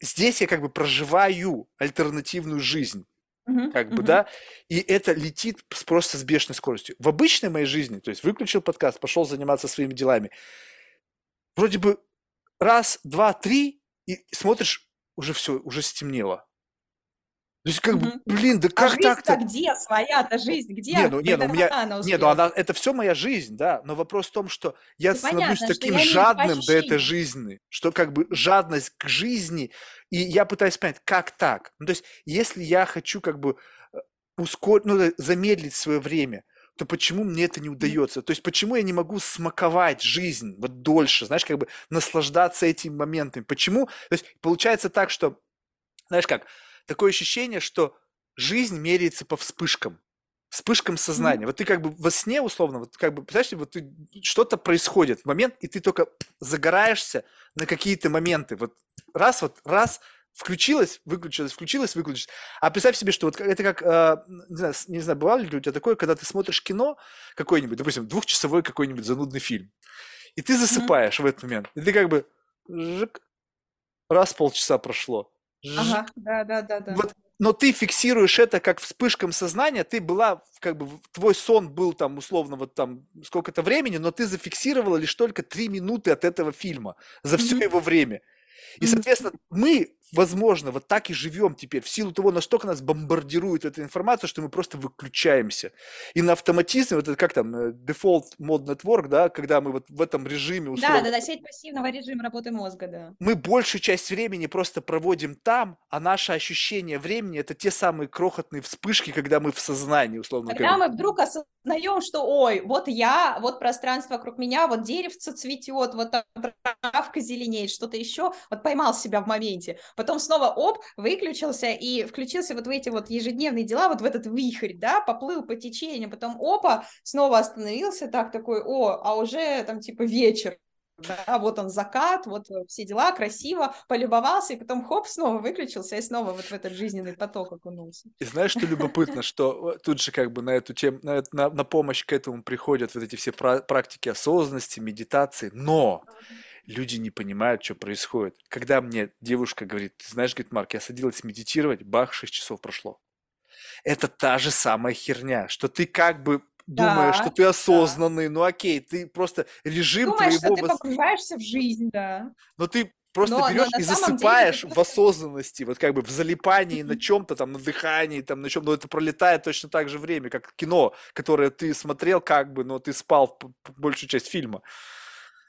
здесь я как бы проживаю альтернативную жизнь. Uh-huh, как uh-huh. бы, да, и это летит просто с бешеной скоростью. В обычной моей жизни, то есть выключил подкаст, пошел заниматься своими делами, вроде бы раз, два, три, и смотришь, уже все, уже стемнело. То есть, как бы, блин, да а как а так-то? где своя-то жизнь? Где? Не, ну, не, ну, у меня, она не, ну, она, это все моя жизнь, да, но вопрос в том, что я да становлюсь понятно, таким жадным до этой жизни, что как бы жадность к жизни, и я пытаюсь понять, как так? Ну, то есть, если я хочу как бы э, ускорить, ну, замедлить свое время, то почему мне это не удается? То есть почему я не могу смаковать жизнь вот дольше, знаешь, как бы наслаждаться этими моментами? Почему? То есть получается так, что, знаешь как, такое ощущение, что жизнь меряется по вспышкам. Вспышкам сознания. Mm-hmm. Вот ты как бы во сне, условно, вот как бы, представляешь, вот ты, что-то происходит в момент, и ты только загораешься на какие-то моменты. Вот раз, вот раз, включилось, выключилось, включилось, выключилось. А представь себе, что вот это как, э, не, знаю, не знаю, бывало ли у тебя такое, когда ты смотришь кино какой-нибудь, допустим, двухчасовой какой-нибудь занудный фильм, и ты засыпаешь mm-hmm. в этот момент, и ты как бы жик, раз полчаса прошло. Ага, да, да, да, да. Вот, но ты фиксируешь это как вспышком сознания, ты была, как бы, твой сон был там условно вот там сколько-то времени, но ты зафиксировала лишь только три минуты от этого фильма за все mm-hmm. его время. И, соответственно, мы, возможно, вот так и живем теперь, в силу того, настолько нас бомбардирует эта информация, что мы просто выключаемся. И на автоматизме, вот это как там, э, default mode network, да, когда мы вот в этом режиме условно... Да, да, да, сеть пассивного режима работы мозга, да. Мы большую часть времени просто проводим там, а наше ощущение времени – это те самые крохотные вспышки, когда мы в сознании, условно когда говоря. Когда мы вдруг осознаем, что, ой, вот я, вот пространство вокруг меня, вот деревце цветет, вот травка зеленеет, что-то еще, вот поймал себя в моменте. Потом снова оп, выключился и включился вот в эти вот ежедневные дела, вот в этот вихрь, да, поплыл по течению, потом опа, снова остановился, так такой, о, а уже там типа вечер, да, вот он закат, вот все дела, красиво, полюбовался, и потом хоп, снова выключился, и снова вот в этот жизненный поток окунулся. И знаешь, что любопытно, что э, тут же как бы на эту тему, на, на, на помощь к этому приходят вот эти все практики осознанности, медитации, но люди не понимают, что происходит. Когда мне девушка говорит, ты знаешь, говорит, Марк, я садилась медитировать, бах, 6 часов прошло. Это та же самая херня, что ты как бы думаешь, да, что ты осознанный, да. ну окей, ты просто режим Думаешь, твоего... что ты погружаешься в жизнь, да. Но ты просто но, берешь но и засыпаешь деле, в осознанности, вот как бы в залипании на чем-то там, на дыхании, там на чем, но это пролетает точно так же время, как кино, которое ты смотрел как бы, но ты спал большую часть фильма.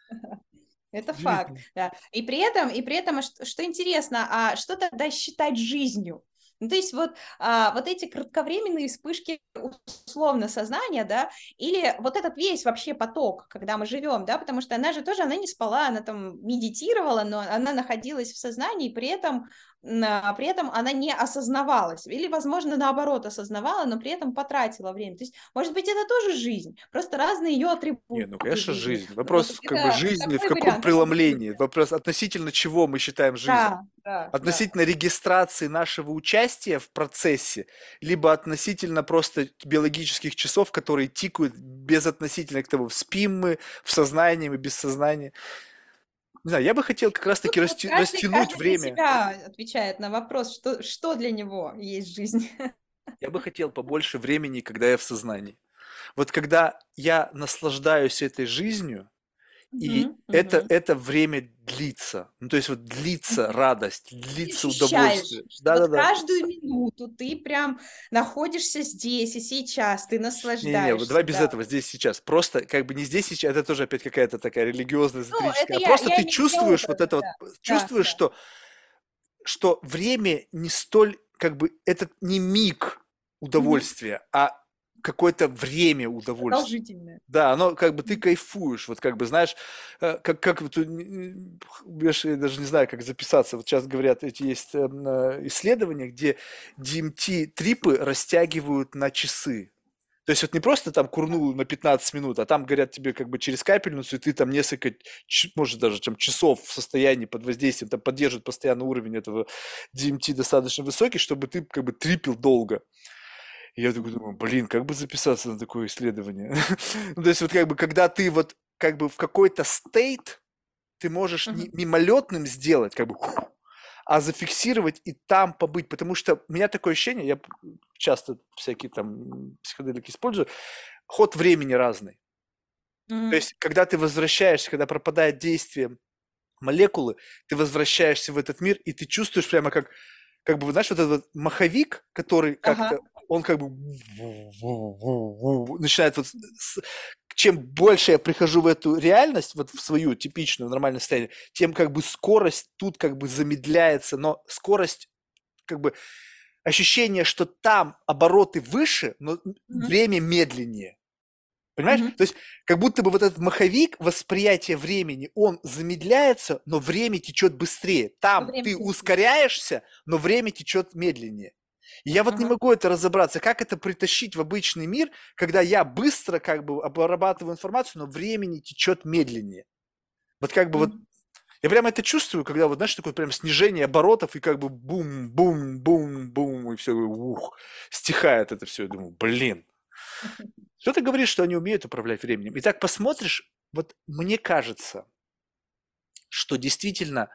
Это факт, да. И при этом, и при этом, что, что интересно, а что тогда считать жизнью? Ну, то есть вот, а, вот эти кратковременные вспышки условно сознания, да, или вот этот весь вообще поток, когда мы живем, да, потому что она же тоже, она не спала, она там медитировала, но она находилась в сознании, при этом при этом она не осознавалась, или, возможно, наоборот, осознавала, но при этом потратила время. То есть, может быть, это тоже жизнь, просто разные ее атрибуты. Не, ну, конечно, жизнь. Вопрос, вот, как это, бы, жизни, в каком вариант? преломлении. Вопрос, относительно чего мы считаем жизнь. Да, да, относительно да. регистрации нашего участия в процессе, либо относительно просто биологических часов, которые тикают безотносительно к тому, спим мы, в сознании мы, без сознания. Не знаю, я бы хотел как раз-таки расти, каждый, растянуть каждый время. Себя отвечает на вопрос, что, что для него есть жизнь. Я бы хотел побольше времени, когда я в сознании. Вот когда я наслаждаюсь этой жизнью, и mm-hmm, это, mm-hmm. это время длится. Ну, то есть вот длится радость, длится удовольствие. Да, вот да, каждую да. минуту ты прям находишься здесь и сейчас, ты наслаждаешься. Не, не, давай без да. этого, здесь сейчас. Просто как бы не здесь сейчас, это тоже опять какая-то такая религиозная, эзотерическая. Ну, а просто я, ты я чувствуешь вот это да. вот, чувствуешь, да, что, что время не столь, как бы, это не миг удовольствия, mm-hmm. а какое-то время удовольствия. Продолжительное. Да, оно как бы ты кайфуешь, вот как бы знаешь, э, как, как вот, я даже не знаю, как записаться, вот сейчас говорят, эти есть э, исследования, где DMT-трипы растягивают на часы. То есть вот не просто там курнул на 15 минут, а там говорят тебе как бы через капельницу, и ты там несколько, может даже там часов в состоянии под воздействием, там поддерживает постоянно уровень этого DMT достаточно высокий, чтобы ты как бы трипил долго. И я такой думаю, блин, как бы записаться на такое исследование? ну, то есть вот как бы, когда ты вот как бы в какой-то стейт, ты можешь не, мимолетным сделать, как бы, а зафиксировать и там побыть, потому что у меня такое ощущение, я часто всякие там психоделики использую, ход времени разный. Mm-hmm. То есть, когда ты возвращаешься, когда пропадает действие молекулы, ты возвращаешься в этот мир, и ты чувствуешь прямо как, как бы, знаешь, вот этот маховик, который как-то ага он как бы начинает вот чем больше я прихожу в эту реальность, вот в свою типичную нормальное состояние, тем как бы скорость тут как бы замедляется, но скорость как бы ощущение, что там обороты выше, но mm-hmm. время медленнее. Понимаешь? Mm-hmm. То есть как будто бы вот этот маховик восприятия времени, он замедляется, но время течет быстрее. Там время ты быстрее. ускоряешься, но время течет медленнее. И я вот uh-huh. не могу это разобраться, как это притащить в обычный мир, когда я быстро как бы обрабатываю информацию, но времени течет медленнее. Вот как бы uh-huh. вот Я прямо это чувствую, когда вот, знаешь, такое прям снижение оборотов и как бы бум-бум-бум-бум, и все, ух, стихает это все. Я думаю, блин. Что ты говоришь, что они умеют управлять временем? И так посмотришь, вот мне кажется, что действительно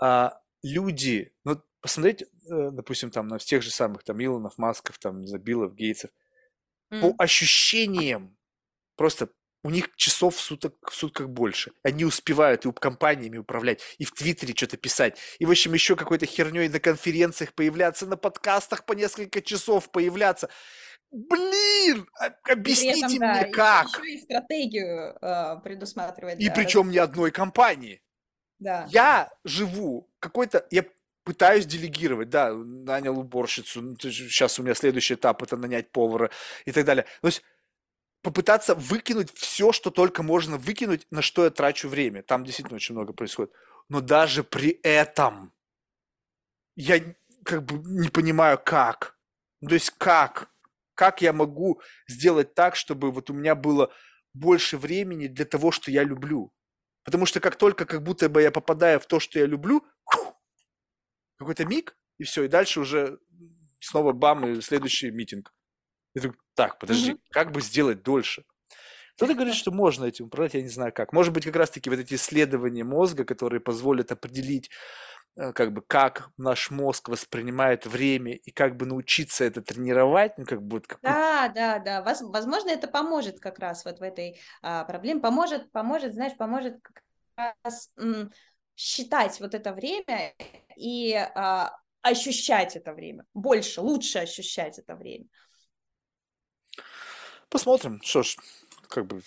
а, люди, ну, посмотреть, э, допустим, там на тех же самых там Илонов, Масков, там, Забилов, Гейтсов, mm. по ощущениям, просто у них часов в, суток, в сутках больше. Они успевают и компаниями управлять, и в Твиттере что-то писать, и, в общем, еще какой-то херней на конференциях появляться, на подкастах по несколько часов появляться. Блин, объясните этом, мне да, как. Еще и стратегию э, предусматривать. И да, причем ни одной компании. Да. Я живу какой-то, я пытаюсь делегировать, да, нанял уборщицу, сейчас у меня следующий этап это нанять повара и так далее. То есть попытаться выкинуть все, что только можно выкинуть, на что я трачу время. Там действительно очень много происходит. Но даже при этом я как бы не понимаю, как. То есть как? Как я могу сделать так, чтобы вот у меня было больше времени для того, что я люблю? Потому что как только как будто бы я попадаю в то, что я люблю, какой-то миг, и все, и дальше уже снова бам, и следующий митинг. И так, так, подожди, угу. как бы сделать дольше? Кто-то говорит, что можно этим управлять, я не знаю как. Может быть, как раз-таки вот эти исследования мозга, которые позволят определить, э, как бы, как наш мозг воспринимает время и как бы научиться это тренировать, ну, как бы... Вот да, да, да. Возможно, это поможет как раз вот в этой а, проблеме. Поможет, поможет, знаешь, поможет как раз считать вот это время и а, ощущать это время. Больше, лучше ощущать это время. Посмотрим. Что ж, как бы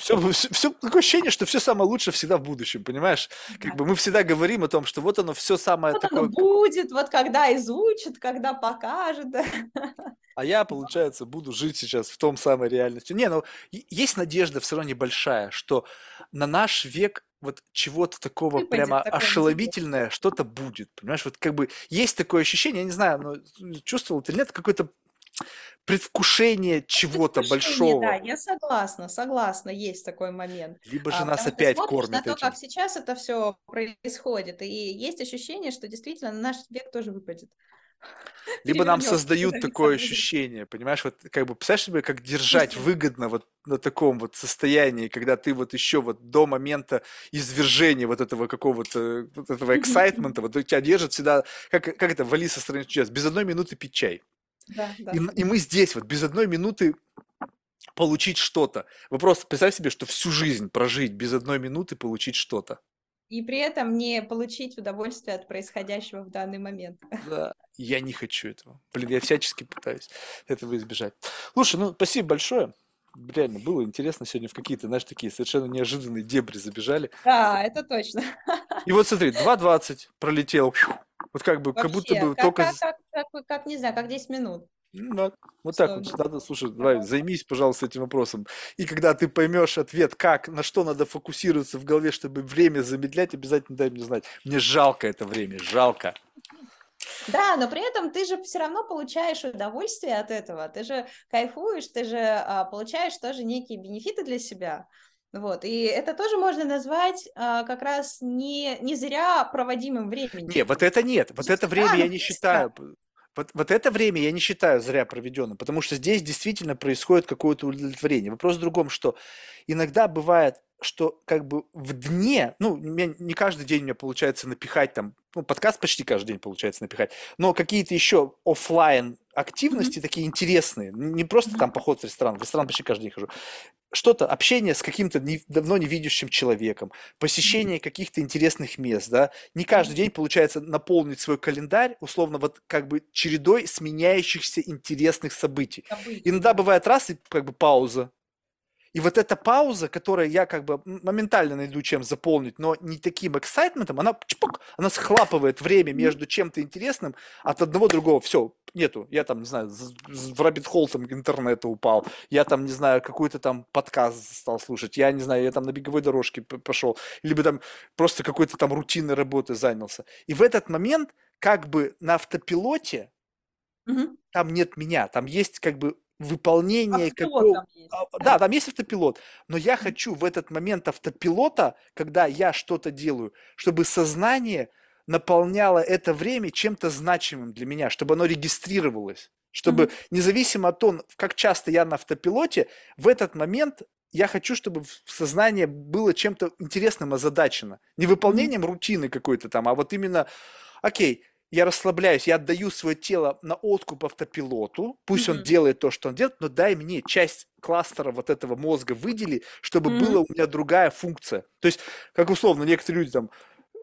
все, все, все такое ощущение, что все самое лучшее всегда в будущем, понимаешь? Как да. бы мы всегда говорим о том, что вот оно все самое вот такое. Оно будет, вот когда изучит, когда покажет. А я, получается, буду жить сейчас в том самой реальности. Не, ну есть надежда все равно небольшая, что на наш век вот чего-то такого Выпадет прямо ошеломительное что-то будет, понимаешь? Вот как бы есть такое ощущение, я не знаю, но чувствовал ты или нет, какой-то предвкушение чего-то большого. Да, я согласна, согласна, есть такой момент. Либо же а, нас опять кормят на то, этим. как сейчас это все происходит, и есть ощущение, что действительно наш век тоже выпадет. Либо нам создают такое ощущение, понимаешь, вот как бы, представляешь себе, как держать выгодно вот на таком вот состоянии, когда ты вот еще вот до момента извержения вот этого какого-то, вот этого эксайтмента, вот тебя держат всегда, как, как это в Алиса стране чудес, без одной минуты пить чай. Да, да. И, и мы здесь вот без одной минуты получить что-то. Вы просто представь себе, что всю жизнь прожить без одной минуты получить что-то. И при этом не получить удовольствие от происходящего в данный момент. Да, я не хочу этого. Блин, я всячески пытаюсь этого избежать. Слушай, ну спасибо большое. Реально, было интересно сегодня в какие-то, знаешь, такие совершенно неожиданные дебри забежали. Да, это точно. И вот смотри, 2.20 пролетел. Вот как бы, Вообще, как будто бы как, только... Как, как, как, как, не знаю, как 10 минут. Ну, да. Вот так вот надо, слушай, давай, займись, пожалуйста, этим вопросом. И когда ты поймешь ответ, как, на что надо фокусироваться в голове, чтобы время замедлять, обязательно дай мне знать. Мне жалко это время, жалко. Да, но при этом ты же все равно получаешь удовольствие от этого, ты же кайфуешь, ты же а, получаешь тоже некие бенефиты для себя. Вот, и это тоже можно назвать а, как раз не, не зря проводимым временем. Не, вот это нет, вот это время я не считаю. Вот, вот это время я не считаю зря проведенным, потому что здесь действительно происходит какое-то удовлетворение. Вопрос в другом, что иногда бывает, что как бы в дне, ну, не каждый день у меня получается напихать там, ну, подкаст почти каждый день получается напихать, но какие-то еще офлайн активности mm-hmm. такие интересные, не просто там поход в ресторан, в ресторан почти каждый день хожу, что-то, общение с каким-то не, давно не видящим человеком, посещение каких-то интересных мест, да, не каждый день получается наполнить свой календарь, условно, вот как бы чередой сменяющихся интересных событий. событий. Иногда бывает раз и как бы пауза, и вот эта пауза, которая я как бы моментально найду чем заполнить, но не таким эксайтментом, она чпок, она схлапывает время между чем-то интересным от одного другого. Все, нету. Я там, не знаю, в Rabbit Hole там интернета упал. Я там, не знаю, какой-то там подкаст стал слушать. Я не знаю, я там на беговой дорожке пошел. Либо там просто какой-то там рутинной работы занялся. И в этот момент как бы на автопилоте Угу. Там нет меня, там есть как бы выполнение какого... А, да, там есть автопилот, но я хочу в этот момент автопилота, когда я что-то делаю, чтобы сознание наполняло это время чем-то значимым для меня, чтобы оно регистрировалось, чтобы mm-hmm. независимо от того, как часто я на автопилоте, в этот момент я хочу, чтобы сознание было чем-то интересным озадачено. Не выполнением mm-hmm. рутины какой-то там, а вот именно, окей, я расслабляюсь, я отдаю свое тело на откуп автопилоту, пусть mm-hmm. он делает то, что он делает, но дай мне часть кластера вот этого мозга выдели, чтобы mm-hmm. была у меня другая функция. То есть, как условно, некоторые люди там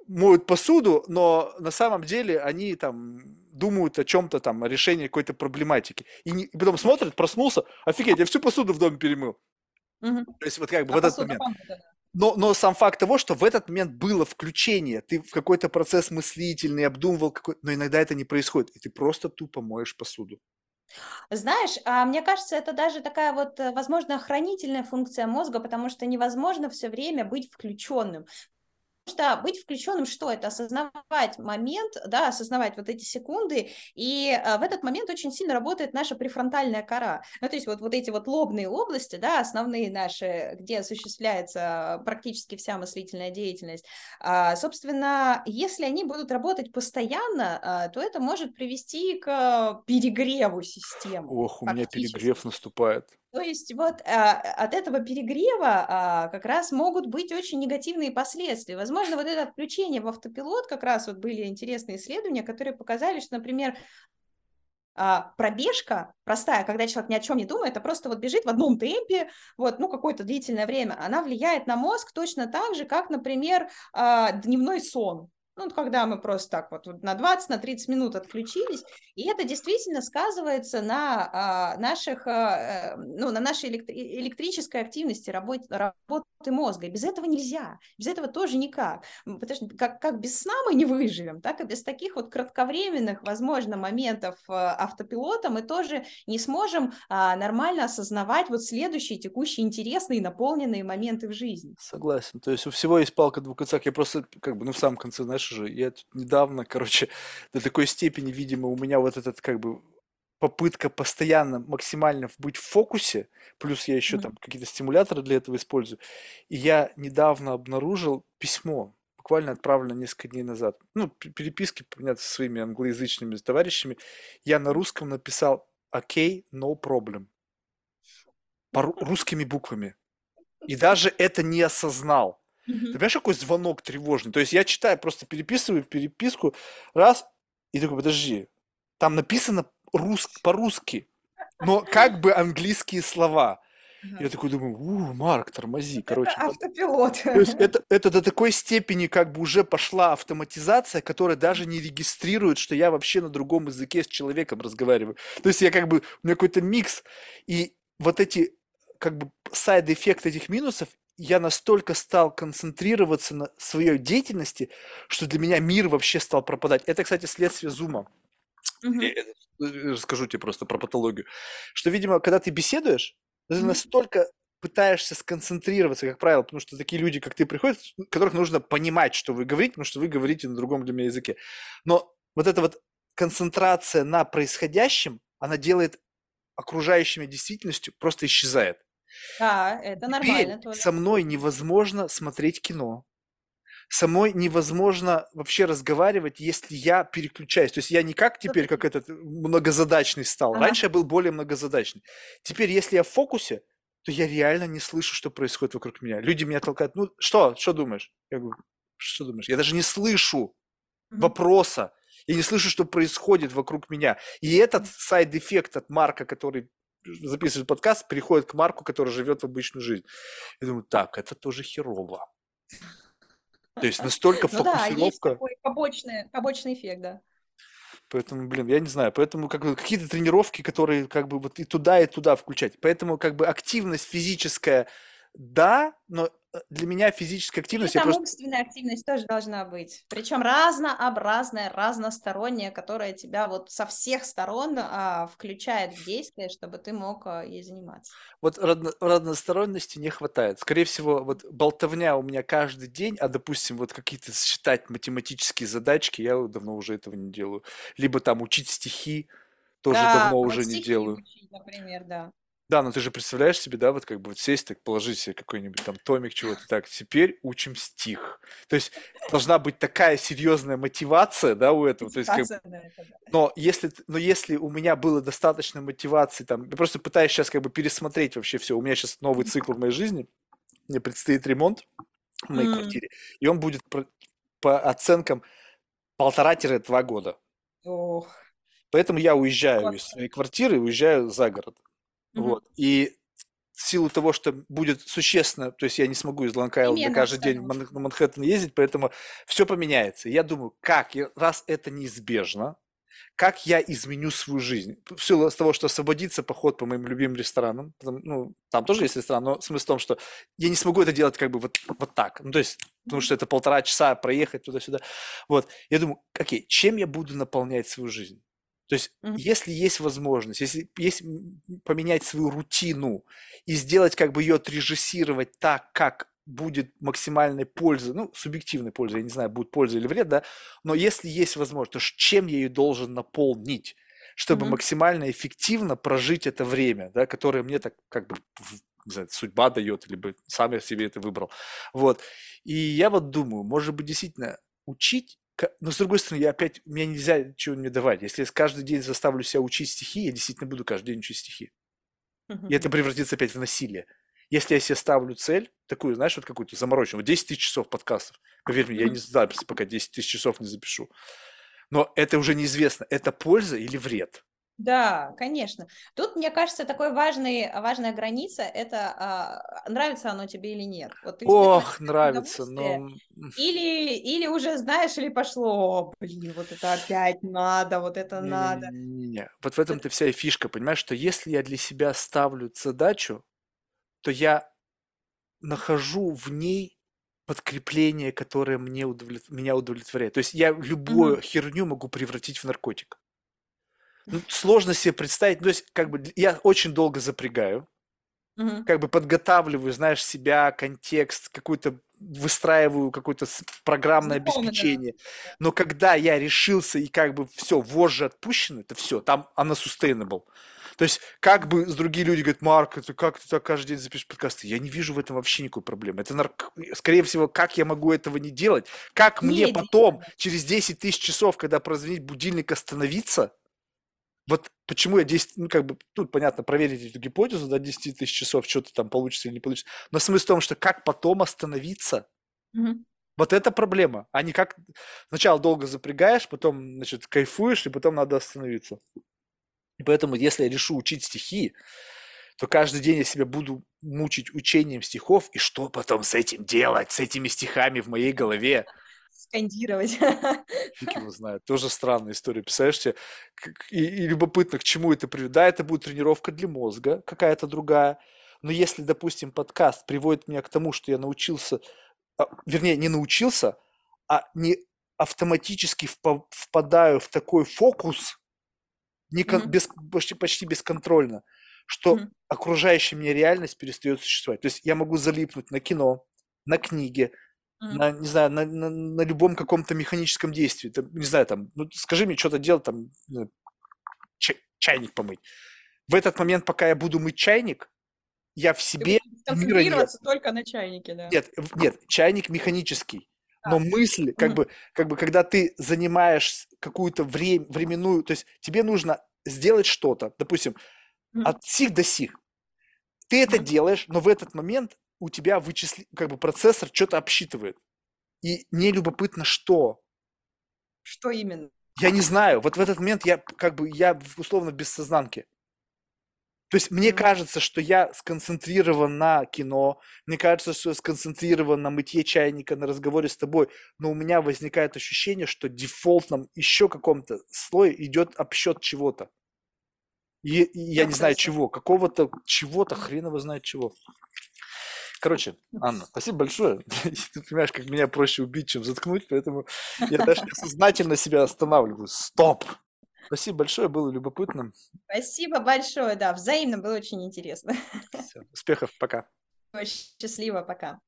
моют посуду, но на самом деле они там думают о чем-то там, о решении какой-то проблематики. И, не, и потом смотрят, проснулся, офигеть, я всю посуду в доме перемыл. Угу. То есть вот как бы а в этот момент. Но, но сам факт того, что в этот момент было включение, ты в какой-то процесс мыслительный, обдумывал, какой... но иногда это не происходит, и ты просто тупо моешь посуду. Знаешь, а мне кажется, это даже такая вот, э, возможно, охранительная функция мозга, потому что невозможно все время быть включенным что быть включенным, что это? Осознавать момент, да, осознавать вот эти секунды, и а, в этот момент очень сильно работает наша префронтальная кора. Ну, то есть вот, вот эти вот лобные области, да, основные наши, где осуществляется практически вся мыслительная деятельность, а, собственно, если они будут работать постоянно, а, то это может привести к перегреву системы. Ох, у меня перегрев наступает. То есть вот а, от этого перегрева а, как раз могут быть очень негативные последствия. Возможно, вот это отключение в автопилот, как раз вот были интересные исследования, которые показали, что, например, а, пробежка простая, когда человек ни о чем не думает, а просто вот бежит в одном темпе, вот, ну, какое-то длительное время, она влияет на мозг точно так же, как, например, а, дневной сон. Ну, когда мы просто так вот на 20, на 30 минут отключились, и это действительно сказывается на а, наших, а, ну, на нашей электри- электрической активности, работе, работы мозга. И без этого нельзя, без этого тоже никак. Потому что как, как без сна мы не выживем, так и без таких вот кратковременных, возможно, моментов а, автопилота мы тоже не сможем а, нормально осознавать вот следующие текущие интересные, наполненные моменты в жизни. Согласен. То есть у всего есть палка двух концах. Я просто, как бы, ну, в самом конце, знаешь, уже, я недавно, короче, до такой степени, видимо, у меня вот этот как бы попытка постоянно максимально быть в фокусе, плюс я еще mm-hmm. там какие-то стимуляторы для этого использую. И я недавно обнаружил письмо, буквально отправлено несколько дней назад. Ну, переписки, понятно, со своими англоязычными товарищами. Я на русском написал «Окей, okay, no problem». По русскими буквами. И даже это не осознал. Ты понимаешь, какой звонок тревожный? То есть я читаю, просто переписываю переписку, раз, и такой, подожди, там написано рус... по-русски, но как бы английские слова. Я такой думаю, у, Марк, тормози, короче. Это автопилот. То есть это, это до такой степени как бы уже пошла автоматизация, которая даже не регистрирует, что я вообще на другом языке с человеком разговариваю. То есть я как бы, у меня какой-то микс, и вот эти как бы side effect этих минусов, я настолько стал концентрироваться на своей деятельности, что для меня мир вообще стал пропадать. Это, кстати, следствие зума. Угу. Я расскажу тебе просто про патологию. Что, видимо, когда ты беседуешь, ты угу. настолько пытаешься сконцентрироваться, как правило, потому что такие люди, как ты, приходят, которых нужно понимать, что вы говорите, потому что вы говорите на другом для меня языке. Но вот эта вот концентрация на происходящем, она делает окружающими действительностью просто исчезает. Да, это нормально тоже. со мной невозможно смотреть кино. Со мной невозможно вообще разговаривать, если я переключаюсь. То есть я не как теперь, как этот многозадачный стал. Ага. Раньше я был более многозадачный. Теперь, если я в фокусе, то я реально не слышу, что происходит вокруг меня. Люди меня толкают. Ну, что? Что думаешь? Я говорю, что думаешь? Я даже не слышу вопроса. Я не слышу, что происходит вокруг меня. И этот side effect от Марка, который записывает подкаст, переходит к Марку, который живет в обычную жизнь. Я думаю, так, это тоже херово. То есть настолько ну фокусировка. Да, есть такой побочный, побочный эффект, да. Поэтому, блин, я не знаю. Поэтому как бы какие-то тренировки, которые как бы вот и туда, и туда включать. Поэтому как бы активность физическая, да, но для меня физическая активность... И там просто... умственная активность тоже должна быть. Причем разнообразная, разносторонняя, которая тебя вот со всех сторон а, включает в действие, чтобы ты мог а, ей заниматься. Вот разно... разносторонности не хватает. Скорее всего, вот болтовня у меня каждый день, а, допустим, вот какие-то считать математические задачки, я давно уже этого не делаю. Либо там учить стихи, тоже Да, давно уже не стихи делаю. учить, например, да. Да, но ты же представляешь себе, да, вот как бы вот сесть, так положить себе какой-нибудь там томик чего-то, так, теперь учим стих. То есть должна быть такая серьезная мотивация, да, у этого. То есть, как, но если, но если у меня было достаточно мотивации, там, я просто пытаюсь сейчас как бы пересмотреть вообще все. У меня сейчас новый цикл в моей жизни, мне предстоит ремонт в моей М. квартире, и он будет про- по оценкам полтора-два года. Ох. Поэтому я уезжаю из Классно. своей квартиры, уезжаю за город. Мгм. Вот. И в силу того, что будет существенно, то есть я не смогу из Ланкайла Переменная каждый день в обстановка. Ман- на Манхэттен ездить, поэтому все поменяется. Я думаю, как, раз это неизбежно, как я изменю свою жизнь? В силу того, что освободится поход по моим любимым ресторанам, потому- ну, там тоже есть ресторан, но смысл в том, что я не смогу это делать как бы вот, вот так. Ну, то есть, потому что это полтора часа проехать туда-сюда. Вот. Я думаю, окей, чем я буду наполнять свою жизнь? То есть, Мгм. если есть возможность, если есть поменять свою рутину и сделать, как бы ее отрежиссировать так, как будет максимальной пользы, ну, субъективной пользы, я не знаю, будет польза или вред, да, но если есть возможность, то чем я ее должен наполнить, чтобы Мгм. максимально эффективно прожить это время, да, которое мне так как бы не знаю, судьба дает, либо сам я себе это выбрал. Вот. И я вот думаю, может быть, действительно учить, но с другой стороны, я опять, мне нельзя ничего мне давать. Если я каждый день заставлю себя учить стихи, я действительно буду каждый день учить стихи. И это превратится опять в насилие. Если я себе ставлю цель, такую, знаешь, вот какую-то замороченную, вот 10 тысяч часов подкастов, поверь мне, я не записи, пока 10 тысяч часов не запишу. Но это уже неизвестно, это польза или вред. Да, конечно. Тут, мне кажется, такой важный, важная граница – это а, нравится оно тебе или нет. Вот ты Ох, нравится, но... Или, или уже знаешь, или пошло, «О, блин, вот это опять надо, вот это надо. Не-не-не. Вот в этом-то вся и фишка, понимаешь, что если я для себя ставлю задачу, то я нахожу в ней подкрепление, которое мне удовлет- меня удовлетворяет. То есть я любую Мгм. херню могу превратить в наркотик. Ну, сложно себе представить. То есть, как бы я очень долго запрягаю, Мгм. как бы подготавливаю, знаешь, себя, контекст, какой-то выстраиваю какое-то программное обеспечение. Но когда я решился и как бы все, вожжи отпущены, это все, там она sustainable. То есть, как бы другие люди говорят, Марк, это как ты так каждый день запишешь подкасты? Я не вижу в этом вообще никакой проблемы. Это, нарк... скорее всего, как я могу этого не делать? Как мне Не потом, делать. через 10 тысяч часов, когда прозвонит будильник, остановиться? Вот почему я 10, ну, как бы, тут, понятно, проверить эту гипотезу, да, 10 тысяч часов, что-то там получится или не получится. Но смысл в том, что как потом остановиться? Мгм. Вот это проблема, а не как сначала долго запрягаешь, потом, значит, кайфуешь, и потом надо остановиться. И поэтому, если я решу учить стихи, то каждый день я себя буду мучить учением стихов, и что потом с этим делать, с этими стихами в моей голове? Скандировать. Фиг его знает. Тоже странная история. Представляешь себе? Как- И, и любопытно, к чему это приведет. Да, это будет тренировка для мозга, какая-то другая. Но если, допустим, подкаст приводит меня к тому, что я научился, а, вернее, не научился, а не автоматически впа- впадаю в такой фокус, не кон- Мгм. без, почти, почти бесконтрольно, что Мгм. окружающая мне реальность перестает существовать. То есть я могу залипнуть на кино, на книге, Мгм. на, не знаю, на, на- на любом каком-то механическом действии. Там, не знаю, там, ну, скажи мне, что-то делать, там, чай- чайник помыть. В этот момент, пока я буду мыть чайник, я в Ты себе будешь мира нет. концентрироваться только на чайнике, да. Нет, нет, чайник механический. Но мысль, как бы, как бы, когда ты занимаешь какую-то время, временную, то есть тебе нужно сделать что-то, допустим, от сих до сих. Ты это делаешь, но в этот момент у тебя вычисли, как бы процессор что-то обсчитывает. И мне любопытно, что. Что именно? Я не знаю. Вот в этот момент я как бы я условно в бессознанке. То есть мне кажется, что я сконцентрирован на кино, мне кажется, что я сконцентрирован на мытье чайника, на разговоре с тобой, но у меня возникает ощущение, что дефолтном еще каком-то слое идет обсчет чего-то. И, и я не знаю чего, какого-то чего-то, хрен его знает чего. Короче, Анна, спасибо большое. Ты понимаешь, как меня проще убить, чем заткнуть, поэтому я даже сознательно себя останавливаю. Стоп! Спасибо большое, было любопытно. Спасибо большое, да, взаимно было очень интересно. Всё, Успехов, пока. Счастливо, пока.